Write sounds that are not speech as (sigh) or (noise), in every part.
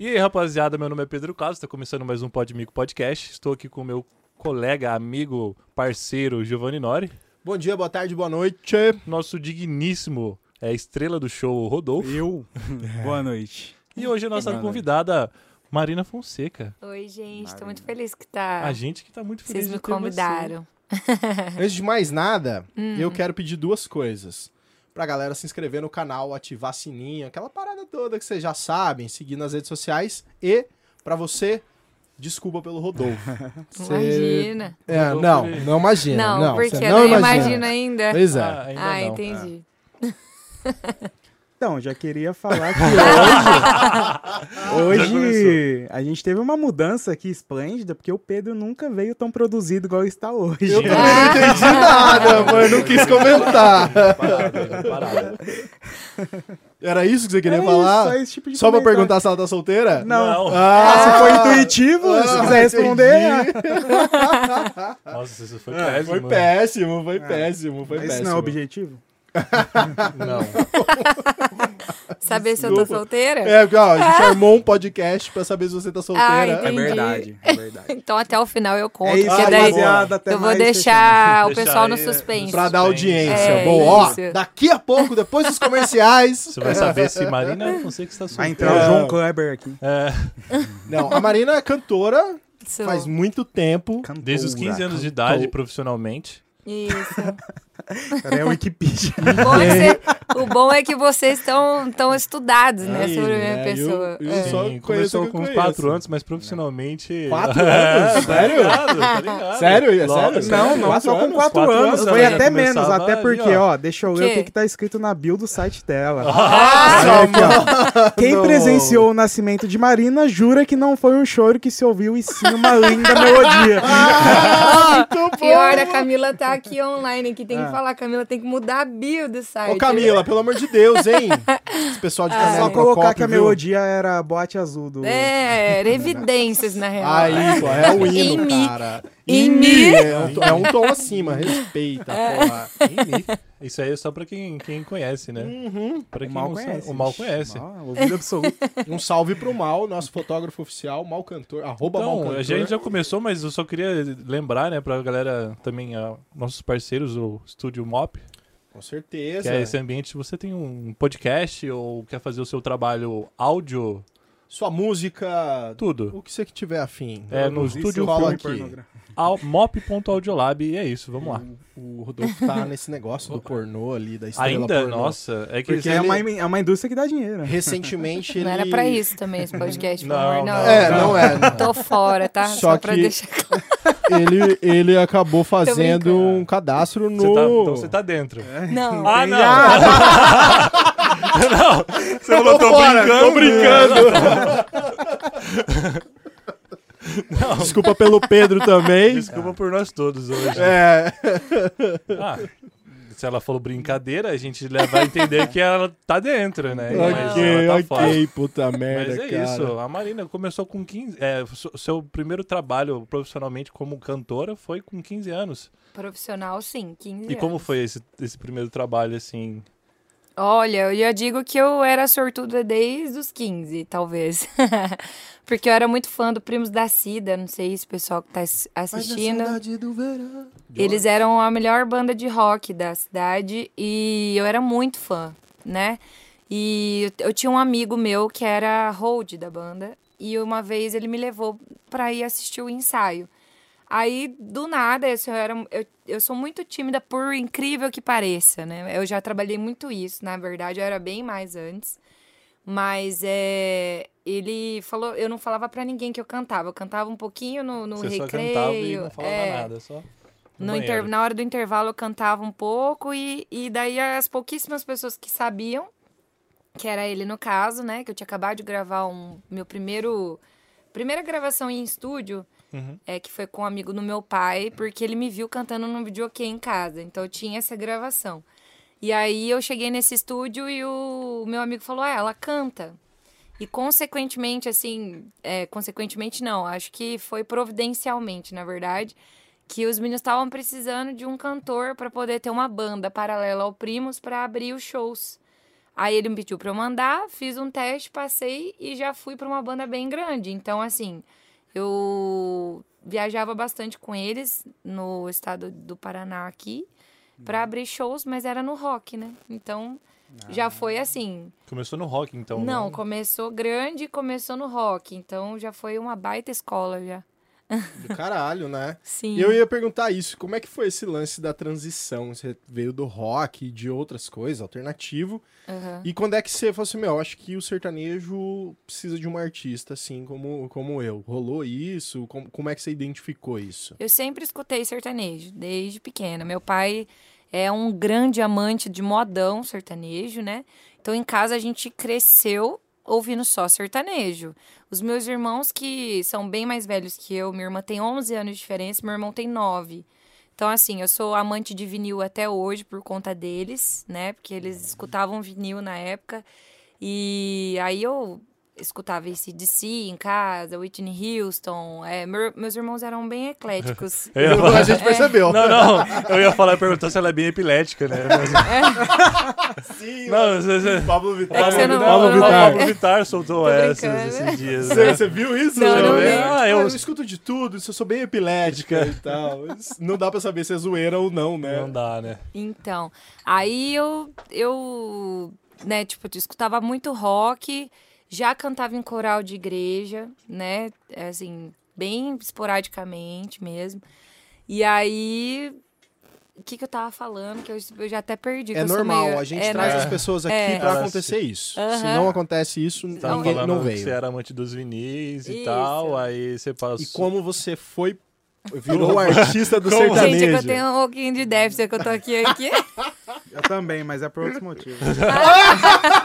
E aí, rapaziada, meu nome é Pedro Caso, está começando mais um Podmico Podcast. Estou aqui com o meu colega, amigo, parceiro Giovanni Nori. Bom dia, boa tarde, boa noite. Nosso digníssimo é, estrela do show, Rodolfo. Eu? (laughs) Boa noite. E hoje a nossa Boa convidada, Marina Fonseca. Oi, gente, tô Marina. muito feliz que tá. A gente que tá muito feliz Vocês me de ter você. convidaram. Antes de mais nada, (laughs) Hum. eu quero pedir duas coisas. Pra galera se inscrever no canal, ativar sininho, aquela parada toda que vocês já sabem, seguir nas redes sociais. E, pra você, desculpa pelo Rodolfo. (laughs) Você- Imagina. É, Rodolfo, não, ele- não imagina. Não, Não, porque você eu não não imagina. imagino ainda. Pois é. Ah, ainda Ah, não. entendi. (laughs) Então, já queria falar que (laughs) hoje, hoje a gente teve uma mudança aqui esplêndida, porque o Pedro nunca veio tão produzido igual está hoje. Eu também não (laughs) entendi nada, mas não quis comentar. Parada, parada. Era isso que você queria É falar? isso, só esse tipo de Só pra comentário. perguntar se ela tá solteira? Não. Não. Ah, Se for intuitivo, se Ah, quiser responder. (laughs) Nossa, isso foi Ah, péssimo. Foi péssimo, foi péssimo, foi Esse péssimo. não é o objetivo? Não. (laughs) Saber se eu tô Desculpa. solteira? É, porque, ó, a gente armou um podcast pra saber se você tá solteira. Ah. É verdade, é verdade. Então até o final eu conto, É isso, porque Ah, daí eu vou deixar o pessoal no suspense. Pra dar audiência. É, Bom, ó, isso. daqui a pouco, depois dos comerciais. Você vai saber se Marina Fonseca está Vai solteira. entrar o João Kleber aqui. É, Não, a Marina é cantora Sou. faz muito tempo. desde os 15 anos de idade, profissionalmente. Isso. (laughs) Cara, é Wikipedia. O bom é, que você- bom é que vocês estão tão estudados, né, Aí, sobre a minha né, pessoa. eu- eu É. só Sim, conheço começou que com uns conheço. 4 anos, mas profissionalmente. Quatro (laughs) anos? Tá Sério? ligado, tá ligado. Sério? É Logo, sério? Não, não Quatro só com anos? 4 Quatro anos, anos, foi ela até menos, até ali, porque, ó. ó, deixa eu ler Quê? o que, que tá escrito na bio do site dela. (laughs) Olha aqui. Quem mano. presenciou o nascimento de Marina jura que não foi um choro que se ouviu e sim uma linda melodia. Ah, muito bom. Pior, a Camila tá aqui online, que tem Ah. que falar. Camila tem que mudar a bio do site. Ô, Camila, pelo amor de Deus, hein? (laughs) Esse pessoal de Ah, É Canela só colocar que a melodia era boate azul do. É, era evidências, na real. Aí, pô, é o Em hino, cara. Em Em mi. mi. É um, é um tom acima, respeita, porra. Isso aí é só pra quem, quem conhece, né? Uhum. Pra O quem mal não sabe- conhece. O mal conhece. mal, ouvido absoluto. (laughs) Um salve pro Mal, nosso fotógrafo oficial, Mal Cantor, arroba Mal Então, Cantor. a gente já começou, mas eu só queria lembrar, né, pra galera também, ah, nossos parceiros, o Estúdio Mop, Com que certeza. é esse ambiente, você tem um podcast ou quer fazer o seu trabalho áudio, Sua música, tudo. o que você que tiver afim. É, no Produzir estúdio seu Au- Mop.audiolab, e é isso, vamos lá. O Rodolfo tá (laughs) nesse negócio do pornô ali, da estrela Ainda, pornô. nossa, é que Porque ele- é, uma, é uma indústria que dá dinheiro. Recentemente (laughs) ele... Não era pra isso também esse podcast, por Não, favor. Não, não. É, não é. Tô fora, tá? Só Só, pra que- deixar claro. (laughs) Ele, ele acabou fazendo um cadastro no... Você tá, então você tá dentro. Não. Ah, não! Ah, não! Você falou, tô Fora, brincando! tô brincando. Desculpa pelo Pedro também. Desculpa por nós todos hoje. É, Ah, se ela falou brincadeira, a gente a entender que ela tá dentro, né? Mas ok, ela tá fora. ok, puta merda, Mas é cara. isso, a Marina começou com 15. É, seu primeiro trabalho profissionalmente como cantora foi com 15 anos. Profissional, sim, 15 E como anos. foi esse, esse primeiro trabalho, assim? Olha, eu já digo que eu era sortuda desde os 15, talvez. (laughs) Porque eu era muito fã do Primos da Cida, não sei se o pessoal que tá ass- assistindo. Eles eram a melhor banda de rock da cidade e eu era muito fã, né? E eu, tinha um amigo meu que era hold da banda e uma vez ele me levou pra ir assistir o ensaio. Aí, do nada, eu, era, eu, eu sou muito tímida, por incrível que pareça, né? Eu já trabalhei muito isso, na verdade, eu era bem mais antes. Mas é, ele falou, eu não falava pra ninguém que eu cantava. Eu cantava um pouquinho no, no Você recreio. só cantava e não falava é, nada, só. no banheiro. inter- na hora do intervalo eu cantava um pouco e, e daí as pouquíssimas pessoas que sabiam, que era ele no caso, né? Que eu tinha acabado de gravar um meu primeiro. Primeira gravação em estúdio, Uhum. é que foi com um amigo do meu pai, porque ele me viu cantando num videokê em casa. Então eu tinha essa gravação. E aí eu cheguei nesse estúdio e o meu amigo falou: ah, ela canta. E consequentemente, assim, é, consequentemente não, acho que foi providencialmente, na verdade, que os meninos estavam precisando de um cantor para poder ter uma banda paralela ao Primos para abrir os shows. Aí ele me pediu pra eu mandar, fiz um teste, passei e já fui pra uma banda bem grande. Então, assim, eu viajava bastante com eles no estado do Paraná aqui pra abrir shows, mas era no rock, né? Então, já foi assim. Começou no rock, então. Não, né? começou grande e começou no rock. Então, já foi uma baita escola já. Do caralho, né? Sim. E eu ia perguntar isso, como é que foi esse lance da transição? Você veio do rock e de outras coisas, alternativo. Aham. E quando é que você falou assim, meu, acho que o sertanejo precisa de um artista assim como, como eu. Rolou isso? Como, como é que você identificou isso? Eu sempre escutei sertanejo, desde pequena. Meu pai é um grande amante de modão sertanejo, né? Então em casa a gente cresceu ouvindo só sertanejo. Os meus irmãos, que são bem mais velhos que eu, minha irmã tem 11 anos de diferença, meu irmão tem 9. Então, assim, eu sou amante de vinil até hoje por conta deles, né? Porque eles escutavam vinil na época. E aí eu escutava esse DC em casa, Whitney Houston. É, meu- meus irmãos eram bem ecléticos. (laughs) Falar- A gente percebeu. Não, não. Eu ia falar, perguntar se ela é bem epilética, né? Mas- (laughs) Sim, Não, você, você... Pablo Vittar. É não- Pablo não- Vittar, Pablo Vittar soltou (laughs) brincando. esses dias. Você, né? você viu isso? Não, não vi. Ah, eu... eu- escuto de tudo, eu sou bem epilética e tal. Não dá pra saber se é zoeira ou não, né? Não dá, né? Então, aí eu, eu, né, tipo, eu escutava muito rock, já cantava em coral de igreja, né, assim, bem esporadicamente mesmo. E aí, o que que eu tava falando, que eu, eu já até perdi. que É normal, meio- a gente é, traz né? as pessoas aqui É. pra acontecer isso. Se Aham. não acontece isso, Tava ninguém falando não que veio. você era amante dos vinis e Isso. tal, aí você passou... E como você foi, virou artista do Como? sertanejo. Gente, é que eu tenho um pouquinho de déficit, é que eu tô aqui aqui. Eu também, mas é por outros motivos. (laughs)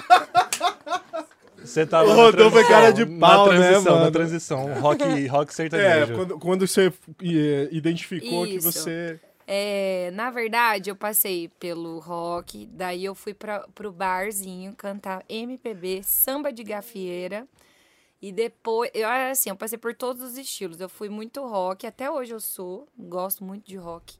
Você tava O na Rodolfo é transição, cara de pau, na né, transição, mano? Na transição, rock, (laughs) rock É, sertanejo. quando, quando você eh, identificou que Isso. você... É, na verdade, eu passei pelo rock, daí eu fui pra, pro barzinho cantar MPB, samba de gafieira. E depois, eu assim, eu passei por todos os estilos. Eu fui muito rock, até hoje eu sou, gosto muito de rock.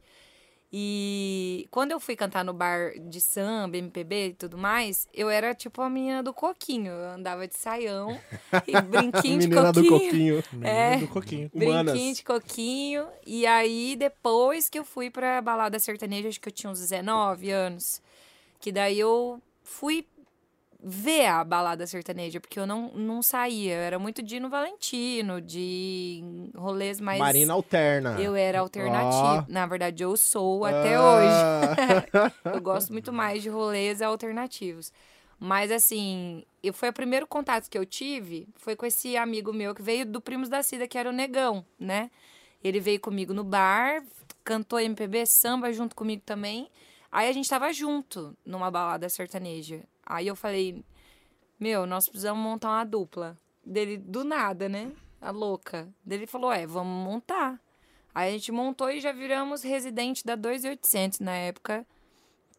E quando eu fui cantar no bar de samba, MPB e tudo mais, eu era tipo a menina do coquinho. Eu andava de saião e (laughs) brinquinho de Menina coquinho. do coquinho. É. do coquinho. Humanas. Brinquinho de coquinho. E aí, depois que eu fui pra balada sertaneja, acho que eu tinha uns 19 anos. Que daí eu fui ver a balada sertaneja, porque eu não, não saía. Eu era muito de no Valentino, de rolês mais. Marina Alterna. Eu era alternativa. Na verdade, eu sou até Ah. hoje. (laughs) Eu gosto muito mais de rolês alternativos. Mas assim, eu, foi o primeiro contato que eu tive, foi com esse amigo meu que veio do Primos da Cida, que era o Negão, né? Ele veio comigo no bar, cantou MPB, samba junto comigo também. Aí a gente tava junto numa balada sertaneja. Aí eu falei, meu, nós precisamos montar uma dupla. Dele, do nada, né? A louca. Dele falou, é, vamos montar. Aí a gente montou e já viramos residente da 2800 na época.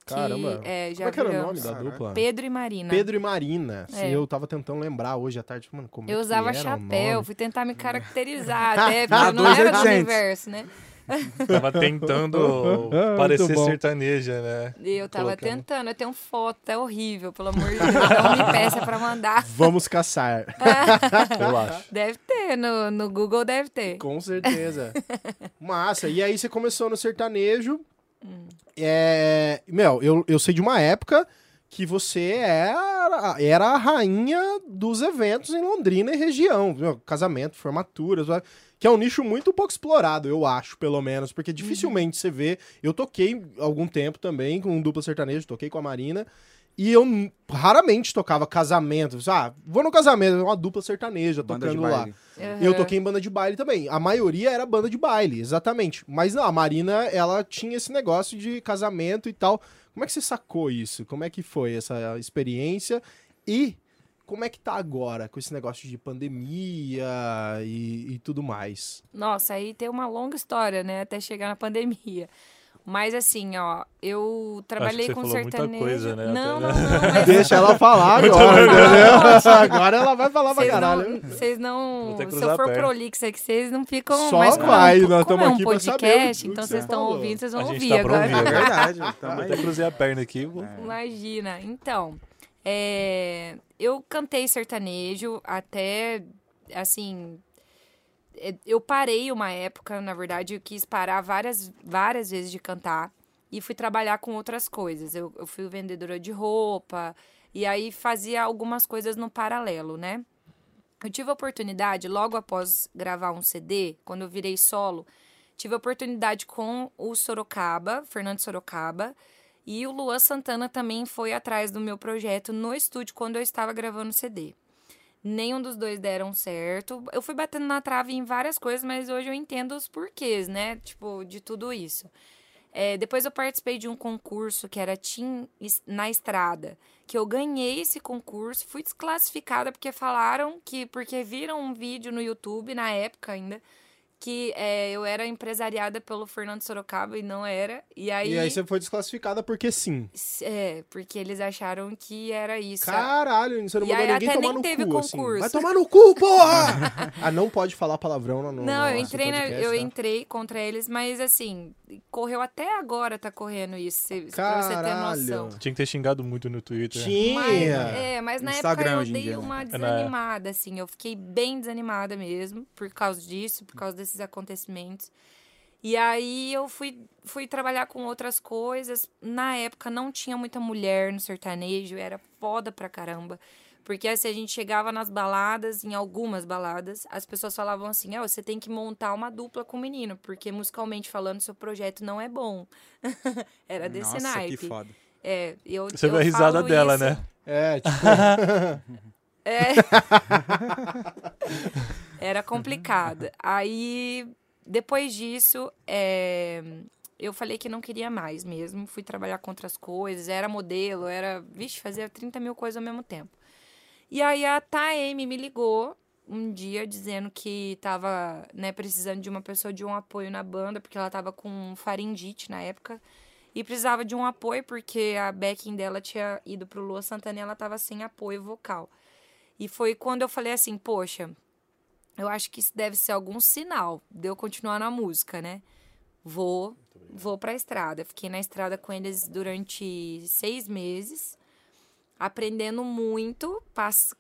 que, Caramba. é, já Como é que era o nome da dupla? Pedro e Marina. Pedro e Marina. Sim, É. eu tava tentando lembrar hoje à tarde. Mano, como é Eu que usava chapéu, nome? fui tentar me caracterizar até, (laughs) porque Ah, eu não era do 2800. universo, né? (laughs) Tava tentando (laughs) parecer bom. sertaneja, né? E eu tava Colocando. tentando, eu tenho foto, é horrível, pelo amor de Deus. Não me peça pra mandar. (laughs) Vamos caçar. Eu acho. Deve ter, no, no Google deve ter. Com certeza. Massa. E aí você começou no sertanejo. Hum. É... Meu, eu, eu sei de uma época que você era, era a rainha dos eventos em Londrina e região. Casamento, formaturas, que é um nicho muito pouco explorado, eu acho, pelo menos, porque dificilmente você vê. Eu toquei algum tempo também com um dupla sertanejo, toquei com a Marina. E eu raramente tocava casamento. Ah, vou no casamento, uma dupla sertaneja Banda tocando lá. baile. Eu toquei em banda de baile também. A maioria era banda de baile, exatamente. Mas não, a Marina, ela tinha esse negócio de casamento e tal. Como é que você sacou isso? Como é que foi essa experiência? E como é que tá agora com esse negócio de pandemia e, e tudo mais? Nossa, aí tem uma longa história, né? Até chegar na pandemia. Mas assim, ó, eu trabalhei você com falou muita sertanejo. coisa, né, Não, até- não, (laughs) não. Mas Deixa ela (laughs) falar agora, bom. entendeu? (laughs) Agora ela vai falar pra vocês caralho. não, vocês não. Se eu a for perna. prolixa aqui, vocês não ficam Só mais vai, como nós é tamo um aqui pra saber podcast, o que então você vocês estão ouvindo, vocês A vão gente ouvir tá pra agora. ouvir, É verdade. Aí. até cruzei a perna aqui. vou- Imagina. Então, É, eu cantei sertanejo até, assim, é, eu parei uma época, na verdade, eu quis parar várias, várias vezes de cantar e fui trabalhar com outras coisas. Eu, eu fui vendedora de roupa e aí fazia algumas coisas no paralelo, né? Eu tive a oportunidade, logo após gravar um CD, quando eu virei solo, tive a oportunidade com o Sorocaba, Fernando Sorocaba, e o Luan Santana também foi atrás do meu projeto no estúdio quando eu estava gravando o CD. Nenhum dos dois deram certo. Eu fui batendo na trave em várias coisas, mas hoje eu entendo os porquês, né? Tipo, de tudo isso. É, depois eu participei de um concurso que era Team na Estrada, que eu ganhei esse concurso, fui desclassificada porque falaram que, porque viram um vídeo no YouTube, na época ainda, que é, eu era empresariada pelo Fernando Sorocaba e não era. E aí, E aí você foi desclassificada porque sim. É, porque eles acharam que era isso. Caralho, você não E mandou aí ninguém até tomar nem no teve cu, assim. concurso. Vai tomar no cu, porra! (laughs) ah, não pode falar palavrão no, no Não, eu entrei, na- podcast, eu tá? entrei contra eles, mas assim, correu até agora, tá correndo isso, se- pra você ter Caralho. noção. Tinha que ter xingado muito no Twitter. Mas, Tinha. é, mas na Instagram época eu dei né? uma na- desanimada, assim. Eu fiquei bem desanimada mesmo por causa disso, por causa desses acontecimentos. E aí eu fui, fui trabalhar com outras coisas. Na época não tinha muita mulher no sertanejo, era foda pra caramba. Porque assim, a gente chegava nas baladas, em algumas baladas, as pessoas falavam assim: ó, você tem que montar uma dupla com o menino, porque musicalmente falando, seu projeto não é bom. (laughs) era desse Nossa, naipe. que foda. É, eu, Você eu viu a risada dela, isso- né? É, tipo, (laughs) É. (laughs) Era complicado. Aí, depois disso, é, eu falei que não queria mais mesmo. Fui trabalhar com outras coisas. Era modelo, era. Vixe, fazia 30 mil coisas ao mesmo tempo. E aí a Taeme me ligou um dia dizendo que tava, né, precisando de uma pessoa de um apoio na banda, porque ela tava com faringite na época. E precisava de um apoio, porque a backing dela tinha ido pro Lua Santana e ela tava sem apoio vocal. E foi quando eu falei assim, poxa, eu acho que isso deve ser algum sinal de eu continuar na música, né? Vou, vou pra estrada. Fiquei na estrada com eles durante seis meses, aprendendo muito,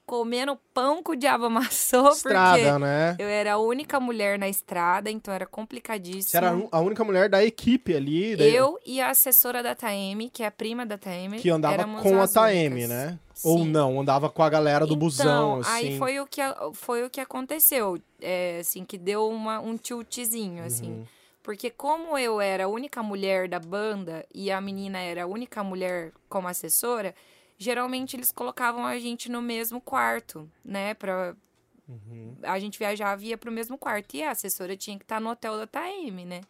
comendo pão que o diabo amassou, (laughs) estrada, porque né? eu era a única mulher na estrada, então era complicadíssimo. Você era a única mulher da equipe ali. Eu e a assessora da Taeme, que é a prima da Taeme, Que andava com a Taeme, né? Ou Sim. não, andava com a galera do busão, Então, assim. Aí foi o que, foi o que aconteceu. É, assim, que deu uma, um tiltzinho, assim. Uhum. Porque como eu era a única mulher da banda e a menina era a única mulher como assessora, geralmente eles colocavam a gente no mesmo quarto, né? Pra, Uhum. A gente viajava e ia pro mesmo quarto. E a assessora tinha que estar no hotel da Taeme, né?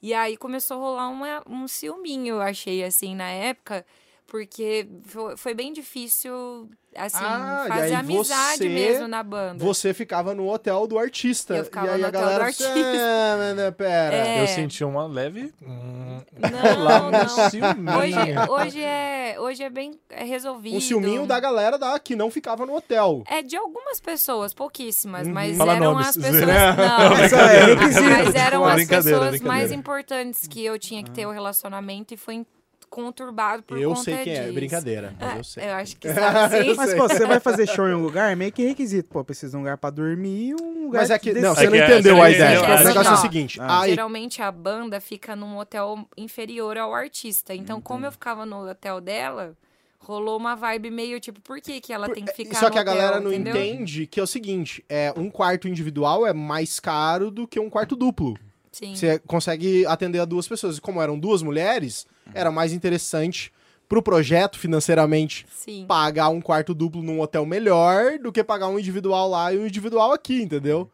E aí começou a rolar uma, um ciúminho, eu achei, assim, na época. Porque foi, foi bem difícil, assim, Ah, fazer aí amizade você- mesmo na banda. Você ficava no hotel do artista. Eu ficava e aí no a hotel do galera. artista. É, mas, né, pera. É. Eu senti uma leve. hum, Não, um não. Hoje, hoje, é, hoje é bem é resolvido. Um ciúminho da galera da, que não ficava no hotel. É de algumas pessoas, pouquíssimas, Uhum. mas Fala eram nomes. as (laughs) pessoas. Não, Não, Isso é mas eram as pessoas mais importantes que eu tinha que ter o relacionamento e foi conturbado por eu conta sei quem é, disso. brincadeira. mas Ah, eu sei. Eu acho que (laughs) sabe sim. Mas, pô, você (laughs) vai fazer show em um lugar, é meio que requisito. Pô, precisa de um lugar pra dormir e um lugar Mas é que. Não, É você não é- entendeu você a não ideia. O negócio é o seguinte. Ah. a Geralmente a banda fica num hotel inferior ao artista. Então, como eu ficava no hotel dela, rolou uma vibe meio tipo, por que, que ela tem que ficar Só no que a hotel, galera não entendeu? entende que é o seguinte: é um quarto individual é mais caro do que um quarto duplo. Sim. Você consegue atender a duas pessoas. E como eram duas mulheres, era mais interessante pro projeto financeiramente Sim. pagar um quarto duplo num hotel melhor do que pagar um individual lá e um individual aqui, entendeu?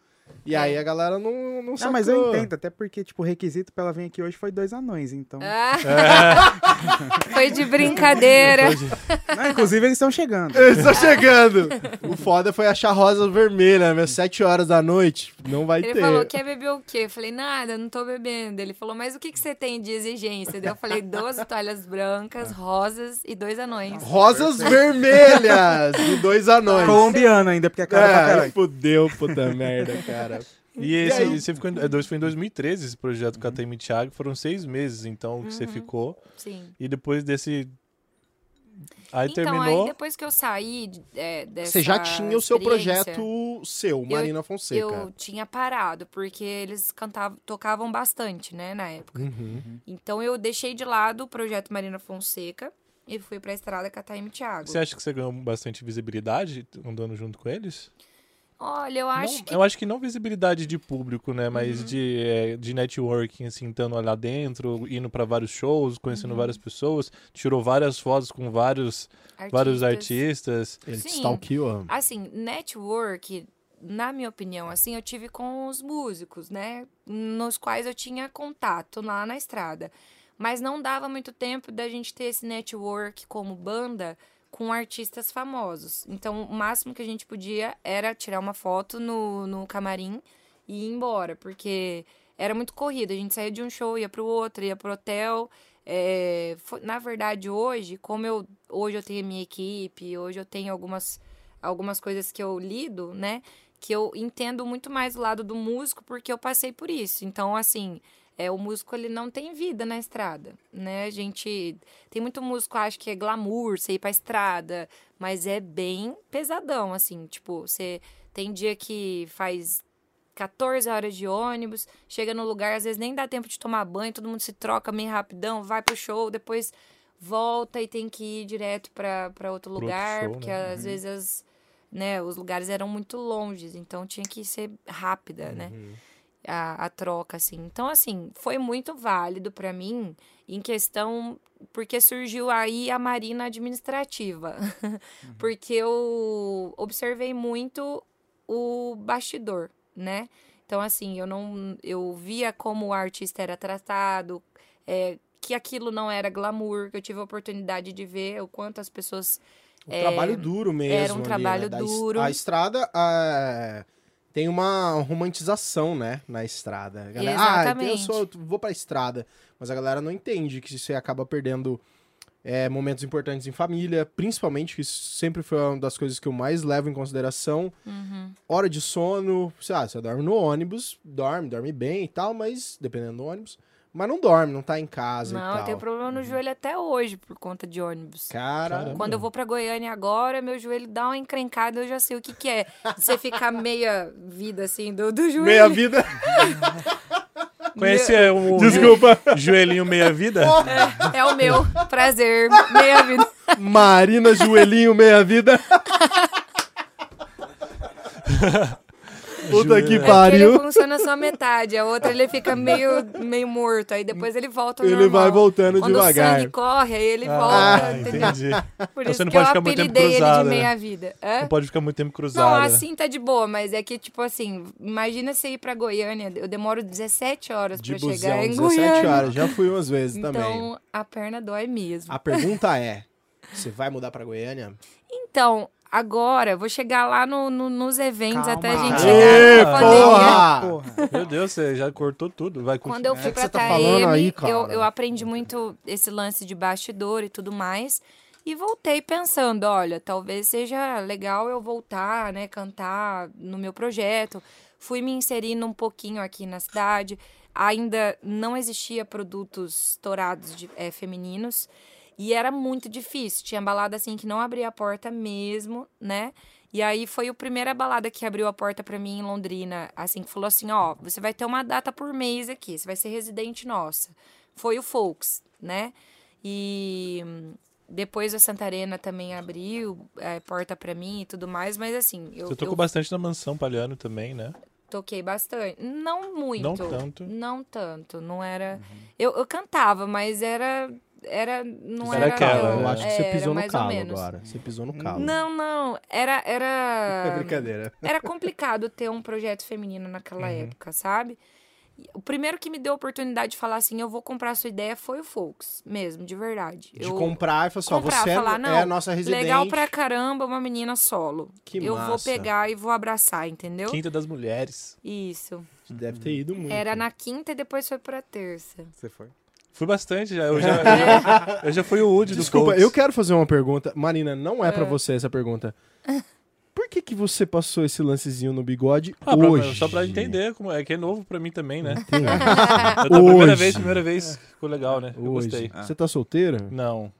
E aí É. a galera não, não Não, mas eu sacou. entendo, até porque, tipo, o requisito pra ela vir aqui hoje foi dois anões, então. Ah, (laughs) Foi de brincadeira. (laughs) Não, inclusive, eles estão chegando. Eles estão chegando! o foda foi achar rosa vermelha, né? Sete horas da noite. Não vai Ele ter. falou, quer beber o quê? Eu falei, nada, não tô bebendo. Ele falou, mas o que, que você tem de exigência? Eu falei, 12 toalhas brancas, rosas e dois anões. Rosas vermelhas! E dois anões. Colombiano ainda, porque é cara pra É, caralho. fudeu, puta merda, cara. E esse, aí? esse ficou, em- é, dois- foi em 2013 esse projeto com a Taime Thiago. Foram seis meses, então, que você ficou. Sim. E depois desse Aí então, terminou. aí depois que eu saí é, dessa Você já tinha o seu projeto seu, Marina Fonseca. Eu tinha parado, porque eles cantavam, tocavam bastante, né, na época. Uhum. Então eu deixei de lado o projeto Marina Fonseca e fui pra estrada com a Taime Thiago. Você acha que você ganhou bastante visibilidade andando junto com eles? Olha, eu acho Não- que Eu acho que não visibilidade de público, né? Uhum. Mas de, é, de networking, assim, estando lá dentro, indo pra vários shows, conhecendo Uhum. várias pessoas. Tirou várias fotos com vários, vários artistas. Ele Sim. stalkeou. Assim, network, na minha opinião, assim, eu tive com os músicos, né? Nos quais eu tinha contato lá na estrada. Mas não dava muito tempo da gente ter esse network como banda com artistas famosos. Então, o máximo que a gente podia era tirar uma foto no, no camarim e ir embora, porque era muito corrido. A gente saía de um show, ia pro outro, ia pro hotel. É, foi- na verdade, hoje, como eu hoje eu tenho minha equipe, hoje eu tenho algumas, algumas coisas que eu lido, né? Que eu entendo muito mais o lado do músico porque eu passei por isso. Então, assim, é, o músico ele não tem vida na estrada, né? A gente tem muito músico acha que é glamour, você ir pra estrada, mas é bem pesadão, assim, tipo, você tem dia que faz 14 horas de ônibus, chega no lugar, às vezes nem dá tempo de tomar banho, todo mundo se troca meio rapidão, vai pro show, depois volta e tem que ir direto pra pra outro lugar, show, porque né? às vezes as- né, os lugares eram muito longes, então tinha que ser rápida, né? A, a troca, assim. Então, assim, foi muito válido pra mim em questão. Porque surgiu aí a Marina Administrativa. (laughs) porque eu observei muito o bastidor, né? Então, assim, eu não. Eu via como o artista era tratado, é, que aquilo não era glamour, que eu tive a oportunidade de ver o quanto as pessoas. Um É, trabalho duro mesmo. era um ali, trabalho né? Da es- duro. A estrada ah, tem uma romantização, né? Na estrada. A galera, Ah, então eu Exatamente. sou, eu vou pra estrada. Mas a galera não entende que você acaba perdendo é, momentos importantes em família, principalmente, que isso sempre foi uma das coisas que eu mais levo em consideração. Uhum. Hora de sono, sei lá, você dorme no ônibus, dorme, dorme bem e tal, mas dependendo do ônibus. Mas não dorme, não tá em casa e Não, tal. eu tenho problema no joelho até hoje por conta de ônibus. Cara, Caramba. Quando eu vou pra Goiânia agora, meu joelho dá uma encrencada, eu já sei o que que é. Você ficar (laughs) meia vida, assim, do, do joelho. meia vida. (laughs) Conhece é, o Desculpa. joelhinho meia-vida? É o meu. Prazer. Meia vida. Marina Joelhinho Meia Vida. (laughs) Puta que É que ele pariu. funciona só metade, a outra ele fica meio, meio morto, aí depois ele volta ao Ele normal. vai voltando Quando devagar. o sangue corre, aí ele Ah, volta, entendeu? entendi. Por Então isso você não que eu pode ficar muito tempo apelidei ele de cruzado, né? meia vida. Hã? Não pode ficar muito tempo Não, cruzado. né? assim tá de boa, mas é que, tipo assim, imagina você ir pra Goiânia, eu demoro 17 horas De pra busão, chegar em 17 Goiânia. horas. Já fui umas vezes também. Então, a perna dói mesmo. A pergunta é: (laughs) você vai mudar pra Goiânia? Então, agora, eu vou chegar lá no, no- nos eventos Calma. até a gente Ê, chegar na pandemia. porra! Porra. Meu Deus, você já cortou tudo. Vai Quando eu É fui que pra você tá aí, cara. eu, eu aprendi muito esse lance de bastidor e tudo mais. E voltei pensando, olha, talvez seja legal eu voltar, né, cantar no meu projeto. Fui me inserindo um pouquinho aqui na cidade. Ainda não existia produtos estourados de, eh, femininos. E era muito difícil. Tinha balada assim que não abria a porta mesmo, né? E aí foi a primeira balada que abriu a porta pra mim em Londrina, assim, que falou assim, ó, você vai ter uma data por mês aqui, você vai ser residente nossa. Foi o Folks, né? E depois a Santarena também abriu a porta pra mim e tudo mais, mas assim, eu, Você tocou eu bastante na Mansão Palhano também, né? toquei bastante. Não muito. Não tanto. Não tanto, não era... Eu, eu cantava, mas era... Era, não Era era... aquela, eu né? acho que você pisou no mais ou calo menos. agora. Você pisou no calo. Não, não. Era. (laughs) É era... brincadeira. Era complicado ter um projeto feminino naquela Uhum. época, sabe? O primeiro que me deu a oportunidade de falar assim, eu vou comprar a sua ideia, foi o Folks, mesmo, de verdade. De eu comprar e falar assim, ó, comprar, você é- falar, é não, a nossa residente. Legal pra caramba uma menina solo. Que eu vou massa. pegar e vou abraçar, entendeu? Quinta das Mulheres. Isso. Deve ter ido muito. Era na quinta e depois foi pra terça. Você foi? Fui bastante já. Eu já, eu (laughs) já, eu já fui o Woody do Desculpa, eu quero fazer uma pergunta. Marina, não é pra É. você essa pergunta. Por que que você passou esse lancezinho no bigode Ah, pra- hoje? só pra entender como é, que é novo pra mim também, né? (laughs) Eu tô primeira vez, primeira vez. Ficou legal, né? Eu Hoje. gostei. Você tá solteiro? Não.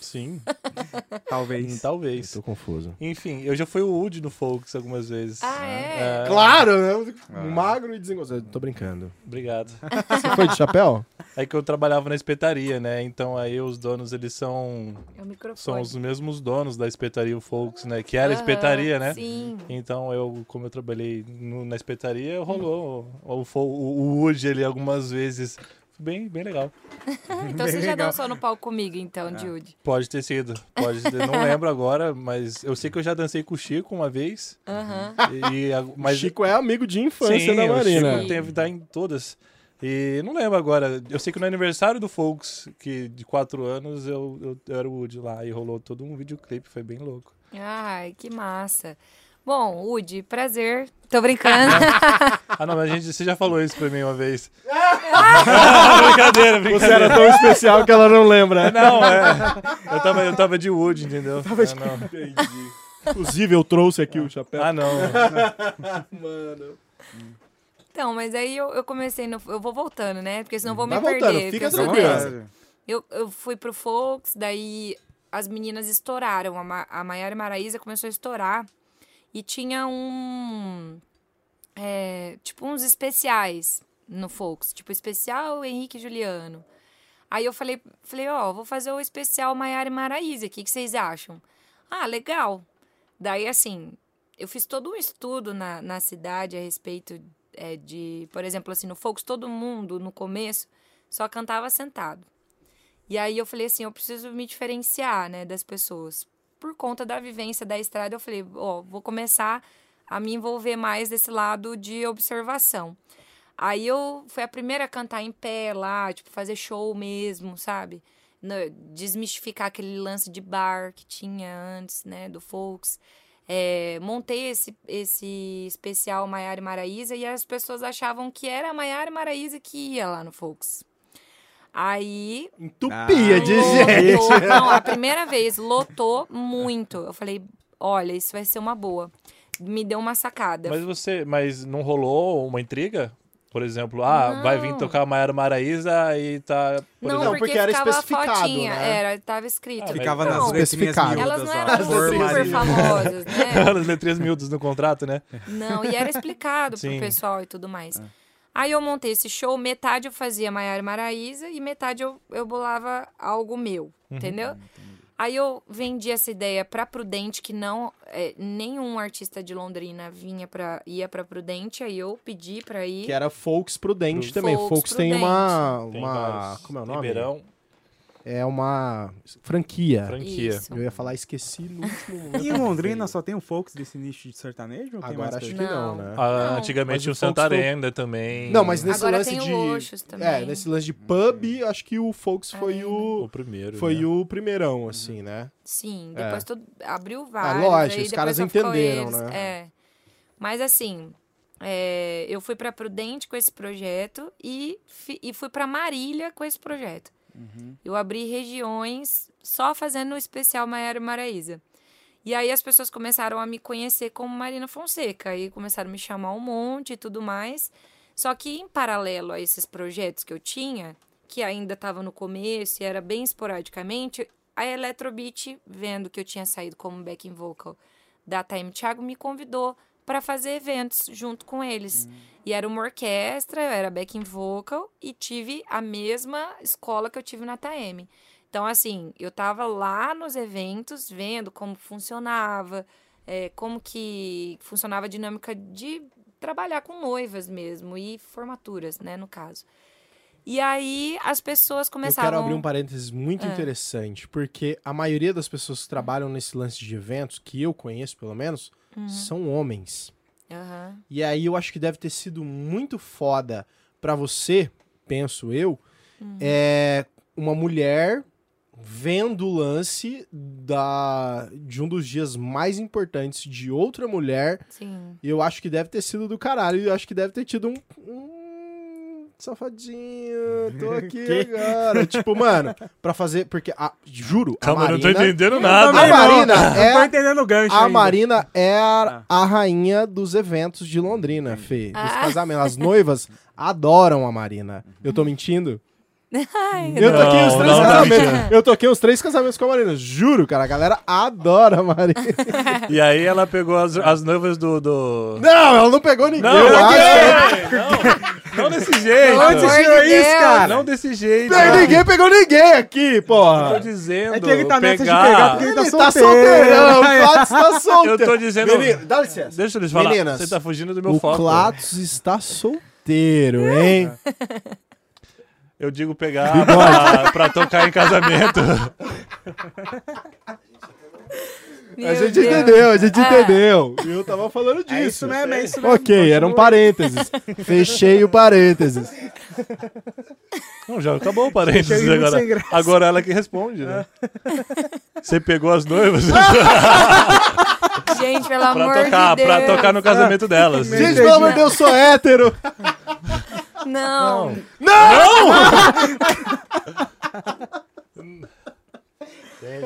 Sim, (laughs) Talvez. talvez. Tô confuso. Enfim, eu já fui o Woody no Folks algumas vezes. Ah, é? É, Claro, né? Magro e desengonçado. Tô brincando. Obrigado. Você foi de chapéu? (laughs) É que eu trabalhava na espetaria, né? Então aí os donos, eles são É o microfone. são os mesmos donos da espetaria o Folks, né? Que era Aham, espetaria, né? Sim. Então eu, como eu trabalhei no- na espetaria, rolou o, o, o Woody ali algumas vezes. Bem, bem legal. (laughs) Então você já dançou no palco comigo, então, Jude. Pode ter sido. Pode ter, não (laughs) lembro agora, mas eu sei que eu já dancei com o Chico uma vez. Aham. E, a- mas Chico é amigo de infância Sim, da o Marina. Chico teve tá em todas. E não lembro agora. Eu sei que no aniversário do Folks, que de quatro anos, eu, eu, eu era o Woody lá e rolou todo um videoclipe, foi bem louco. Ai, que massa. Bom, Woody, prazer. Tô brincando. (laughs) (laughs) Ah, não, mas a gente, você já falou isso pra mim uma vez. (laughs) brincadeira, Você brincadeira. era tão especial que ela não lembra. Não, é. Eu tava, eu tava de Woody, entendeu? Ah, não. Inclusive, eu trouxe aqui o chapéu. Ah, não. mano. Então, mas aí eu, eu comecei no. Eu vou voltando, né? Porque senão eu vou Vai me voltando, perder. fica porque eu. Eu, eu fui pro Folks, daí as meninas estouraram. A, Ma a Maiara Maraísa começou a estourar. E tinha um. é, tipo, uns especiais no Folks. Tipo, especial Henrique Juliano. Aí eu falei, falei, ó, vou fazer o especial Maiara e Maraísa. O que, vocês acham? Ah, legal. Daí, assim, eu fiz todo um estudo na, na cidade a respeito é, de, por exemplo, assim, no Folks, todo mundo, no começo, só cantava sentado. E aí eu falei assim, eu preciso me diferenciar, né, das pessoas. Por conta da vivência da estrada, eu falei, ó, vou começar a me envolver mais desse lado de observação. Aí eu fui a primeira a cantar em pé lá, tipo, fazer show mesmo, sabe? Desmistificar aquele lance de bar que tinha antes, né, do Folks. É, montei esse, esse especial Maiara e Maraísa e as pessoas achavam que era a Maiara e Maraísa que ia lá no Folks. Aí Entupia de Lotou. gente. (laughs) Não, a primeira vez lotou muito. Eu falei, olha, isso vai ser uma boa. Me deu uma sacada. Mas você, mas não rolou uma intriga? Por exemplo, ah, vai vir Não. tocar a Maiara Maraíza e tá, por não, exemplo, porque era especificado, fotinha. né? Era, tava escrito. Ah, Ficava Não, nas letrinhas miúdas Elas não eram Por super famosas, né? (laughs) as letrinhas miúdas no contrato, né? Não, e era explicado Sim. pro pessoal e tudo mais. Aí eu montei esse show, metade eu fazia Maiara e Maraíza e metade eu, eu bolava algo meu, entendeu? Aí eu vendi essa ideia pra Prudente, que não é, nenhum artista de Londrina vinha para ia pra Prudente, aí eu pedi pra ir. Que era Folks Prudente Pro- também. Folks Folks tem uma. Tem uma vários. como é o nome? Ribeirão, É uma franquia. franquia. Isso. Eu ia falar, esqueci no último momento. (laughs) E em Londrina só tem o Folks desse nicho de sertanejo? Agora acho que não, Não. né? Ah, Não. antigamente o Santarenda também. Não, mas nesse Agora lance tem de. o Oxos também. É, nesse lance de pub, acho que o Folks foi Arena. o. O primeiro. Foi né? o primeirão, assim, né? Sim, É. depois tudo abriu vários. lógico, aí os caras entenderam, eles, né? É. Mas assim, é, eu fui pra Prudente com esse projeto e, fi- e fui pra Marília com esse projeto. Eu abri regiões só fazendo o especial Maiara e. E aí as pessoas começaram a me conhecer como Marina Fonseca. Aí começaram a me chamar um monte e tudo mais. Só que em paralelo a esses projetos que eu tinha, que ainda estava no começo e era bem esporadicamente, a Electrobeat, vendo que eu tinha saído como backing vocal da Time Thiago, me convidou para fazer eventos junto com eles. E era uma orquestra, eu era backing vocal e tive a mesma escola que eu tive na TM. Então, assim, eu tava lá nos eventos vendo como funcionava, é, como que funcionava a dinâmica de trabalhar com noivas mesmo e formaturas, né, no caso. E aí as pessoas Eu começaram... quero abrir um parênteses É. muito interessante, porque a maioria das pessoas que trabalham nesse lance de eventos, que eu conheço pelo menos, Uhum. são homens. Aham. E aí eu acho que deve ter sido muito foda pra você, penso eu, Uhum. é uma mulher vendo o lance da de um dos dias mais importantes de outra mulher. Sim. Eu acho que deve ter sido do caralho. E eu acho que deve ter tido um. um safadinho, tô (laughs) aqui agora. tipo, mano, pra fazer. Porque, a- juro, Calma, a eu não tô Marina. entendendo Eu nada. A não. Marina Não tô é- entendendo o gancho A ainda. Marina é Ah. a, a rainha dos eventos de Londrina, Fê. Dos Ah. casamentos. As noivas adoram a Marina. Eu tô mentindo? Ai, Eu toquei Não, os três não, tá casamentos. mentindo. eu toquei os três casamentos com a Marina. Juro, cara, a galera adora a Marina. (laughs) E aí ela pegou as, as noivas do. do... Não, ela não pegou ninguém. Não, eu não, acho. não, não desse jeito. Pelo amor tirou de isso, cara? Não desse jeito. Não, ninguém pegou ninguém aqui, Tô porra. dizendo. É que ele tá nessa de pegar... pegar porque ele Ele tá (laughs) tá solteiro. o Clatos tá solteiro. Eu tô dizendo. Menino, dá licença. Deixa eu lhes falar. Meninas, Você tá fugindo do meu o foco. Clatos está solteiro, hein? (laughs) Eu digo pegar (laughs) pra, pra tocar em casamento. Meu a gente Deus. entendeu, a gente Ah. entendeu. Eu tava falando disso. É isso mesmo, é isso mesmo. Ok, era um parênteses. Fechei o parênteses. (laughs) Não, já acabou o parênteses agora. Agora ela que responde, né? (laughs) Você pegou as noivas Gente, pelo pra amor tocar, de Deus. pra tocar no casamento delas. Meu Gente, Deus. pelo amor de Deus, eu sou hétero. Não. (laughs)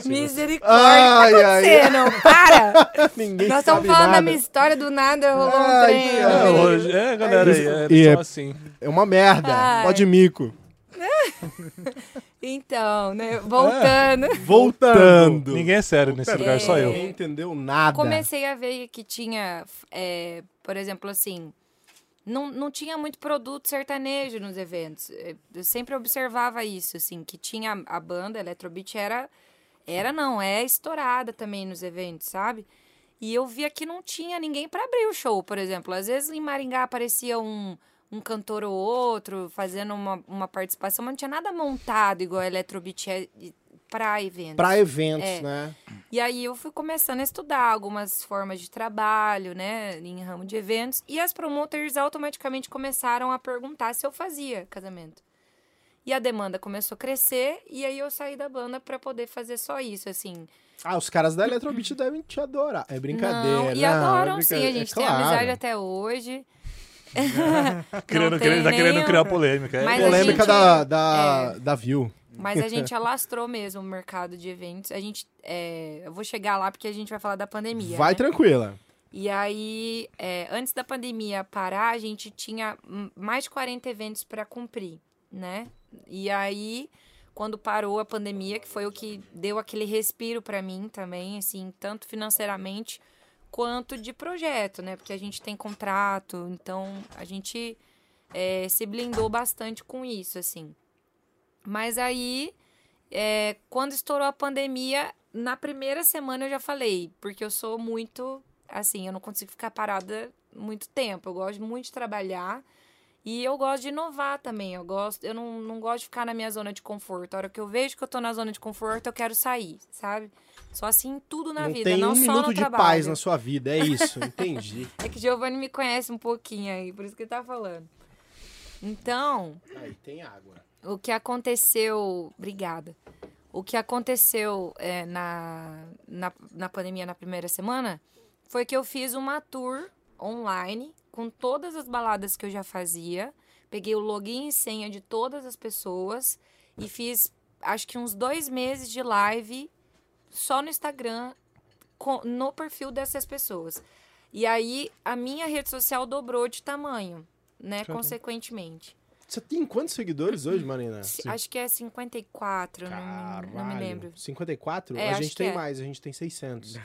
Misericórdia. Ai, o que tá ai, acontecendo? Para! (laughs) Ninguém Nós estamos falando da nada. minha história do nada, rolou um Ai, trem. que É, hoje, é galera é, E eles é- são assim. É uma merda. Ai. Pode mico. (laughs) Então, né? Voltando. Voltando. Ninguém é sério nesse lugar, só eu. Ninguém entendeu nada. Comecei a ver que tinha, é, por exemplo, assim, não, não tinha muito produto sertanejo nos eventos. Eu sempre observava isso, assim, que tinha a banda Electrobeat era, era não, é estourada também nos eventos, sabe? E eu via que não tinha ninguém para abrir o show, por exemplo. Às vezes em Maringá aparecia um, um cantor ou outro fazendo uma, uma participação, mas não tinha nada montado igual a Electrobeat é para eventos. Pra eventos, É. né? E aí eu fui começando a estudar algumas formas de trabalho, né, em ramo de eventos, e as promoters automaticamente começaram a perguntar se eu fazia casamento. E a demanda começou a crescer, e aí eu saí da banda pra poder fazer só isso, assim. Ah, os caras da Electrobeat devem te adorar. É brincadeira. Não, e não, adoram é sim, a gente É tem claro. amizade até hoje. (laughs) Querendo, Não querendo, tá tem querendo nenhum- criar polêmica. é. Mas a Polêmica gente- da, da, da View. Mas a (laughs) gente alastrou mesmo o mercado de eventos. A gente. é, eu vou chegar lá porque a gente vai falar da pandemia. Vai né? tranquila. E aí, é, antes da pandemia parar, a gente tinha mais de 40 eventos para cumprir, né? E aí, quando parou a pandemia, que foi o que deu aquele respiro para mim também, assim, tanto financeiramente quanto de projeto, né? Porque a gente tem contrato, então a gente é, se blindou bastante com isso, assim. Mas aí, é, quando estourou a pandemia, na primeira semana eu já falei, porque eu sou muito, assim, eu não consigo ficar parada muito tempo. Eu gosto muito de trabalhar e eu gosto de inovar também. Eu gosto, eu não, não gosto de ficar na minha zona de conforto. A hora que eu vejo que eu tô na zona de conforto, eu quero sair, sabe? Só assim tudo na não vida, tem não um só minuto no de trabalho. paz na sua vida, é isso. Entendi. (laughs) É que Giovanni me conhece um pouquinho aí, por isso que ele tá falando. Então, Aí, tem água. O que aconteceu. Obrigada. O que aconteceu é, na, na, na pandemia na primeira semana foi que eu fiz uma tour online com todas as baladas que eu já fazia. Peguei o login e senha de todas as pessoas e fiz acho que uns dois meses de live só no Instagram com- no perfil dessas pessoas. E aí a minha rede social dobrou de tamanho, né? Consequentemente. Você tem quantos seguidores hoje, Marina? Se- Acho que é 54, não, me- não me lembro. 54? É, a gente tem é. mais, a gente tem 600. (laughs)